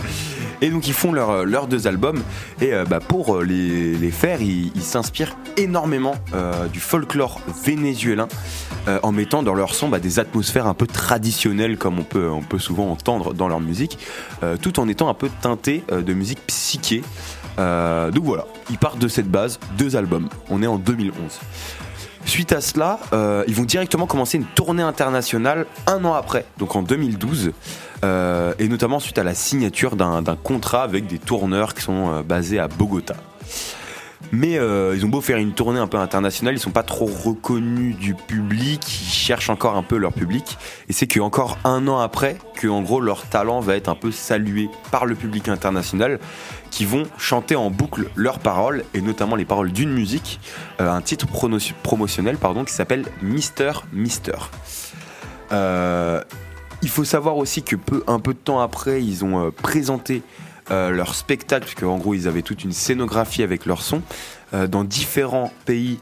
et donc ils font leurs leurs deux albums et euh, bah, pour les, les faire, ils s'inspirent énormément euh, du folklore vénézuélin euh, en mettant dans leur son bah, des atmosphères un peu traditionnelles comme on peut on peut souvent entendre dans leur musique, tout en étant un peu teinté de musique psyché. Donc voilà, ils partent de cette base, deux albums. On est en 2011. Suite à cela, euh, ils vont directement commencer une tournée internationale un an après, donc en 2012, euh, et notamment suite à la signature d'un contrat avec des tourneurs qui sont euh, basés à Bogota. Mais euh, ils ont beau faire une tournée un peu internationale, ils sont pas trop reconnus du public, ils cherchent encore un peu leur public. Et c'est qu'encore un an après, que en gros leur talent va être un peu salué par le public international, qui vont chanter en boucle leurs paroles, et notamment les paroles d'une musique, euh, un titre promotionnel pardon, qui s'appelle Mister Mister. Euh, il faut savoir aussi que peu, un peu de temps après, ils ont euh, présenté leur spectacle, puisque en gros ils avaient toute une scénographie avec leur son, dans différents pays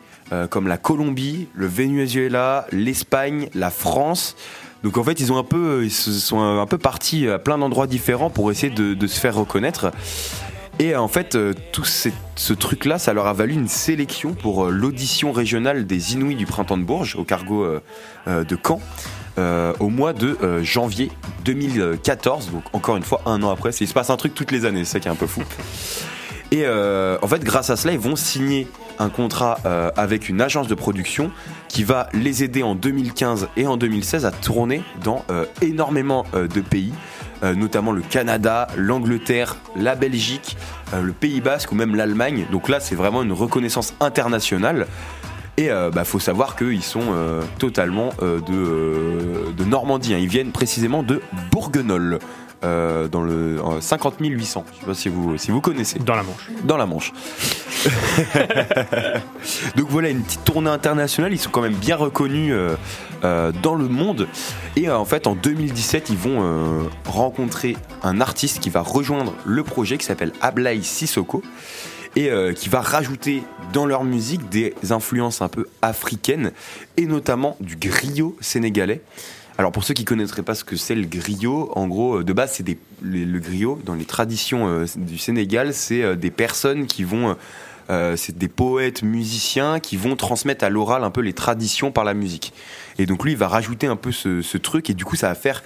comme la Colombie, le Venezuela, l'Espagne, la France. Donc en fait ils ont un peu, ils sont un peu partis à plein d'endroits différents pour essayer de se faire reconnaître. Et en fait, euh, tout ces- ce truc-là, ça leur a valu une sélection pour euh, l'audition régionale des Inouïs du Printemps de Bourges, au cargo euh, euh, de Caen. euh, au mois de euh, janvier 2014. Donc encore une fois, un an après, il se passe un truc toutes les années, c'est ça qui est un peu fou. Et euh, en fait, grâce à cela, ils vont signer un contrat euh, avec une agence de production qui va les aider en 2015 et en 2016 à tourner dans euh, énormément euh, de pays, euh, notamment le Canada, l'Angleterre, la Belgique, euh, le Pays Basque ou même l'Allemagne. Donc là, c'est vraiment une reconnaissance internationale. Et euh, bah, faut savoir qu'ils sont euh, totalement de, de Normandie. hein. Ils viennent précisément de Bourguenol. Euh, dans le en 50 800. Je sais pas si vous, si vous connaissez. Dans la Manche. Dans la Manche. Donc voilà une petite tournée internationale. Ils sont quand même bien reconnus euh, euh, dans le monde. Et euh, en fait, en 2017, ils vont euh, rencontrer un artiste qui va rejoindre le projet qui s'appelle Ablai Sissoko et euh, qui va rajouter dans leur musique des influences un peu africaines et notamment du griot sénégalais. Alors pour ceux qui connaîtraient pas ce que c'est le griot, en gros euh, de base c'est le griot dans les traditions euh, du Sénégal, c'est euh, des personnes qui vont c'est des poètes, musiciens qui vont transmettre à l'oral un peu les traditions par la musique. Et donc lui il va rajouter un peu ce, ce truc et du coup ça va faire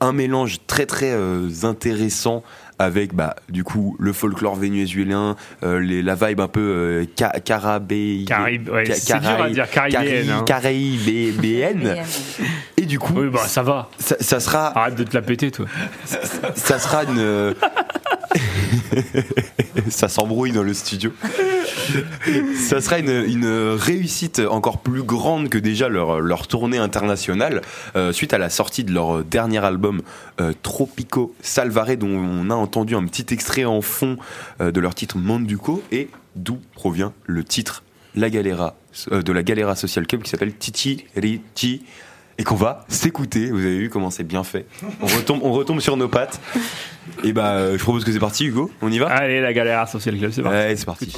un mélange très très intéressant avec bah du coup le folklore vénézuélien, euh, les, la vibe un peu euh, ca- carabé, Caraïbe, ouais, ca- c'est dur à dire, caribéenne, hein. Et du coup, Oui, bah ça va. ça, ça sera, Arrête de te la péter, toi. ça sera une. euh, ça s'embrouille dans le studio. Ça sera une, réussite encore plus grande que déjà leur, tournée internationale euh, suite à la sortie de leur dernier album euh, Tropico Salvare dont on a entendu un petit extrait en fond euh, de leur titre Manduco. Et d'où provient le titre La Galera de la Galera Social Club qui s'appelle Titi Riti et qu'on va s'écouter. Vous avez vu comment c'est bien fait. On retombe, on retombe sur nos pattes. Et bah, euh, je propose que c'est parti, Hugo. On y va? Allez, la Galera Social Club, c'est parti. Ouais, c'est parti.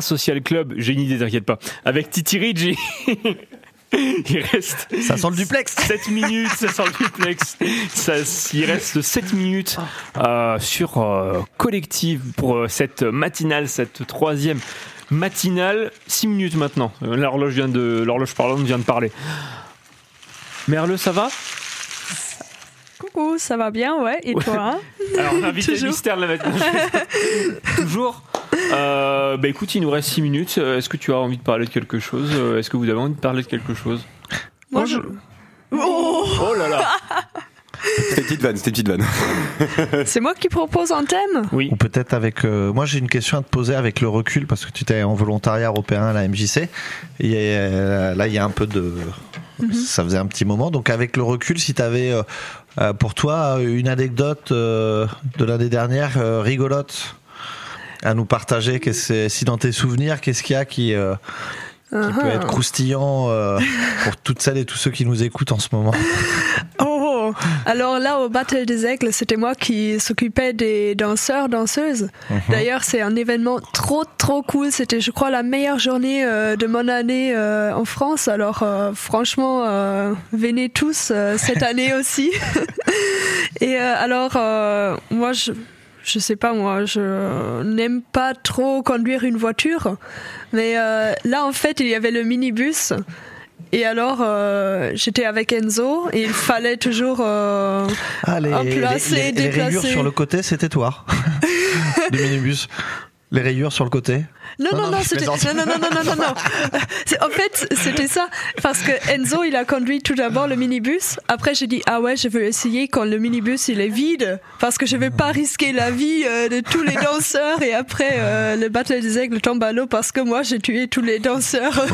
Social Club. J'ai une idée, t'inquiète pas. Avec Titi Ricci. Il reste. Ça sent le duplex. 7 minutes, ça sent le duplex. Ça, il reste 7 minutes euh, sur euh, Collective pour euh, cette matinale, cette troisième matinale. 6 minutes maintenant. L'horloge vient de, l'horloge parlante vient de parler. Merle, ça va? Coucou, ça va bien, ouais. Et toi? Hein Alors, on a invité le Toujours. mystère de la matinale. Toujours. Euh, bah écoute, il nous reste 6 minutes. Euh, Est-ce que tu as envie de parler de quelque chose Euh, Est-ce que vous avez envie de parler de quelque chose Moi, je. Oh, Oh là là C'était une petite vanne, c'était petite vanne. C'est moi qui propose un thème Oui. Ou peut-être avec. euh, moi, j'ai une question à te poser avec le recul parce que tu étais en volontariat européen à la MJC. Et euh, là, il y a un peu de. Ça faisait un petit moment. Donc, avec le recul, si tu avais pour toi une anecdote euh, de l'année dernière euh, rigolote à nous partager, qu'est-ce- si dans tes souvenirs, qu'est-ce qu'il y a qui, euh, qui peut Uh-huh. être croustillant euh, pour toutes celles et tous ceux qui nous écoutent en ce moment? Oh, alors là au Battle des Aigles, c'était moi qui s'occupais des danseurs, danseuses. Mhm. D'ailleurs, c'est un événement trop trop cool. C'était, je crois, la meilleure journée euh, de mon année euh, en France. Alors franchement, venez tous cette année aussi. Et alors, moi, je je sais pas moi, je n'aime pas trop conduire une voiture, mais euh, là en fait il y avait le minibus. Et alors, euh, j'étais avec Enzo et il fallait toujours euh, Ah, les, emplacer, les- les- les déplacer. rayures sur le côté, c'était toi du minibus. Les rayures sur le côté Non, non, non, je c'était. Non, non, non, non, non, non, non. En fait, c'était ça. Parce que Enzo, il a conduit tout d'abord le minibus. Après, j'ai dit, ah ouais, je veux essayer quand le minibus, il est vide. Parce que je vais pas risquer la vie euh, de tous les danseurs. Et après, euh, le Battle des Aigles tombe à l'eau parce que moi, j'ai tué tous les danseurs.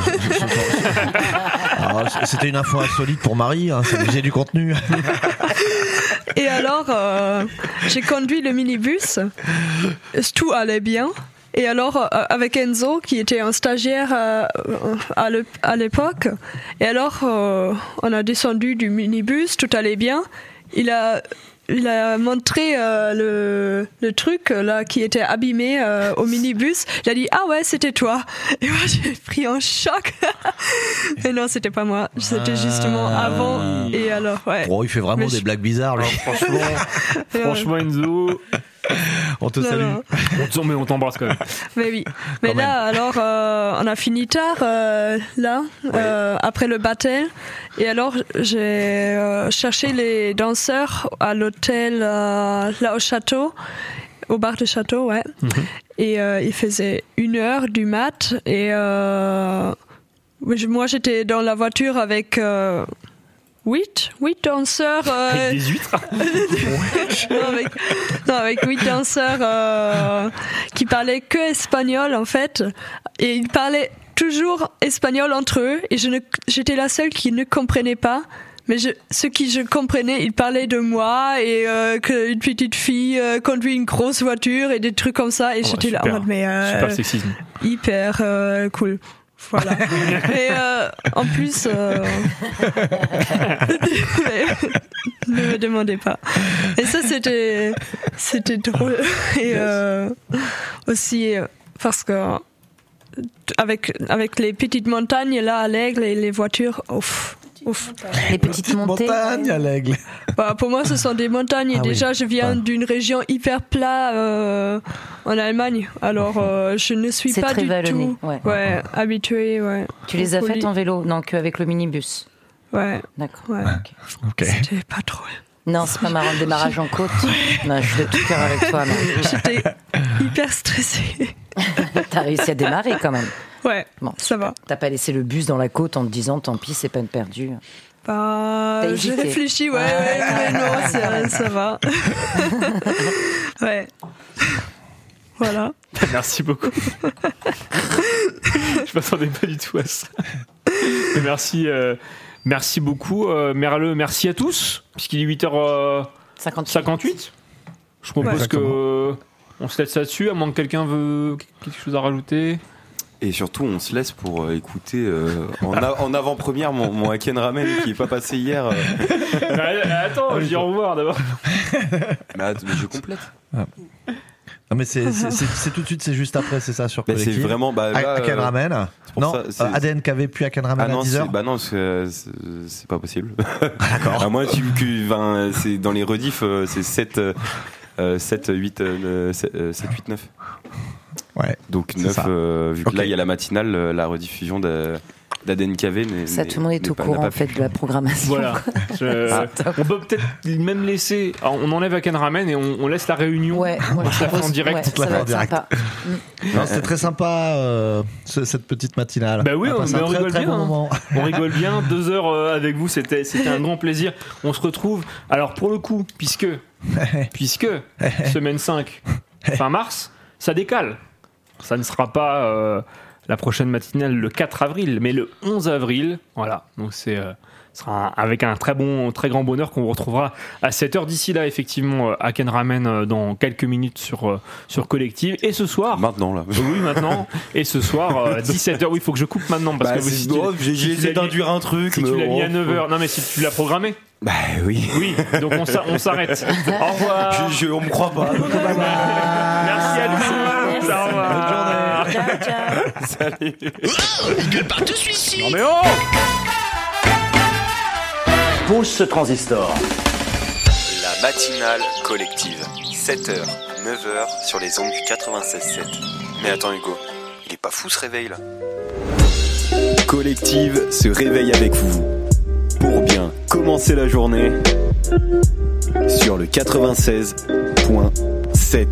C- C'était une info insolite pour Marie, hein, ça faisait du contenu. Et alors, euh, j'ai conduit le minibus. Tout allait bien. Et alors, euh, avec Enzo, qui était un stagiaire euh, à l'é- à l'époque, et alors, euh, on a descendu du minibus, tout allait bien. Il a, il a montré euh, le, le truc là qui était abîmé euh, au minibus. Il a dit Ah ouais, c'était toi. Et moi, j'ai pris un choc. Mais non, c'était pas moi. C'était justement avant. Et alors, ouais. Oh, il fait vraiment Mais des je- blagues bizarres. Franchement, franchement, Enzo, On te Non, salue. non. on t'en- mais on t'embrasse quand même. Mais oui. Mais Quand là, alors, euh, on a fini tard, euh, là, euh, après le battle. Et alors, j'ai euh, cherché les danseurs à l'hôtel, euh, là, au château, au bar de château, ouais. Et euh, il faisait une heure du mat. Et euh, moi, j'étais dans la voiture avec. Huit, huit danseurs. euh, Avec des huîtres non, avec, non, avec euh, qui parlaient que espagnol en fait, et ils parlaient toujours espagnol entre eux, et je ne, j'étais la seule qui ne comprenait pas. Mais je, ceux qui je comprenais, ils parlaient de moi et euh, qu'une petite fille euh, conduit une grosse voiture et des trucs comme ça. Et Oh, j'étais là en super. mode, mais euh, Super sexisme. hyper cool. Voilà. et euh, en plus, euh, ne me demandez pas. Et ça, c'était, c'était drôle. Et euh, aussi euh, parce que avec avec les petites montagnes là à l'aigle et les voitures, ouf. Ouf. Les petites montées. Montagne à l'aigle. Bah, pour moi, ce sont des montagnes. Ah oui. déjà, je viens Ouais. d'une région hyper plat euh, en Allemagne. Alors, euh, je ne suis C'est pas très du vallonné, tout ouais. habituée. Ouais. Tu les as faites en vélo Non, qu'avec le minibus. Ouais. D'accord. Ouais. Ok. C'était pas trop. Non, c'est pas marrant le démarrage en côte. Non, je suis de tout cœur avec toi, J'étais hyper stressée. t'as réussi à démarrer quand même. Ouais, Bon, ça va. T'as pas laissé le bus dans la côte en te disant tant pis, c'est peine perdue. Bah, j'ai réfléchi, ouais, ouais, mais non, ça, ça va. ouais. Voilà. Merci beaucoup. Je m'attendais pas du tout à ça. Mais merci, euh, merci beaucoup, euh, Merle. Merci à tous, puisqu'il est 8h58. Je propose Ouais. que on se laisse là-dessus, à moins que quelqu'un veut quelque chose à rajouter. Et surtout, on se laisse pour euh, écouter euh, en, avant-première mon, mon Haken Ramen qui est pas passé hier. euh. Mais attends, je dis au revoir d'abord. Mais, je complète. Ah, mais c'est tout de suite, c'est juste après, c'est ça sur Bah, c'est vraiment, bah, Ramen. Non, ça, ADN KV puis à Ken Ramen Ah non, à 10 c'est- heures. bah non, c'est pas possible. D'accord. À moins tu, que, ben, c'est dans les rediffs, euh, c'est 7, euh, 7, 8, euh, 7, euh, 7, 8, 9. Ouais. Donc c'est 9, ça. euh, vu que là il y a la matinale, euh, la rediffusion de- d'ADN KV. Ça, tout le monde est au pas- courant en fait de la programmation. Voilà. Je- Ah. on peut peut-être même laisser. on enlève Aken Ramen et on, on laisse la réunion. Ouais, moi, je la en direct. ouais, ça va être sympa. Non, c'était très sympa euh, ce- cette petite matinale. Bah oui, on très, rigole très bien. bon hein. moment. On rigole bien. Deux heures euh, avec vous, c'était c'était un grand plaisir. On se retrouve. Alors pour le coup, puisque puisque semaine 5 fin mars, ça décale. Ça ne sera pas euh, la prochaine matinale le 4 avril, mais le 11 avril. Voilà. Donc c'est euh, sera un- avec un très bon, très grand bonheur qu'on vous retrouvera à 7h d'ici là, effectivement, euh, à Ken Ramen euh, dans quelques minutes sur, euh, sur Collective. Et ce soir. Maintenant, là. Oui, maintenant. Et ce soir, 17h. Oui, il faut que je coupe maintenant. Parce Bah, que vous- c'est- si tu- oh, j'ai- si j'ai tu essayé d'induire un truc, Si tu mais l'as mis à oh. 9h. Non, mais si tu l'as programmé. Bah oui. Oui, donc on s'a- on s'arrête. Au revoir. Je, je- on me croit pas. Merci à tous. Au revoir. Salut. Il gueule partout celui-ci Non mais oh Pose ce transistor. La matinale collective. 7h, 9h sur les ondes du 96.7. Mais attends Hugo, il est pas fou ce réveil là? Collective se réveille avec vous pour bien commencer la journée sur le 96.7.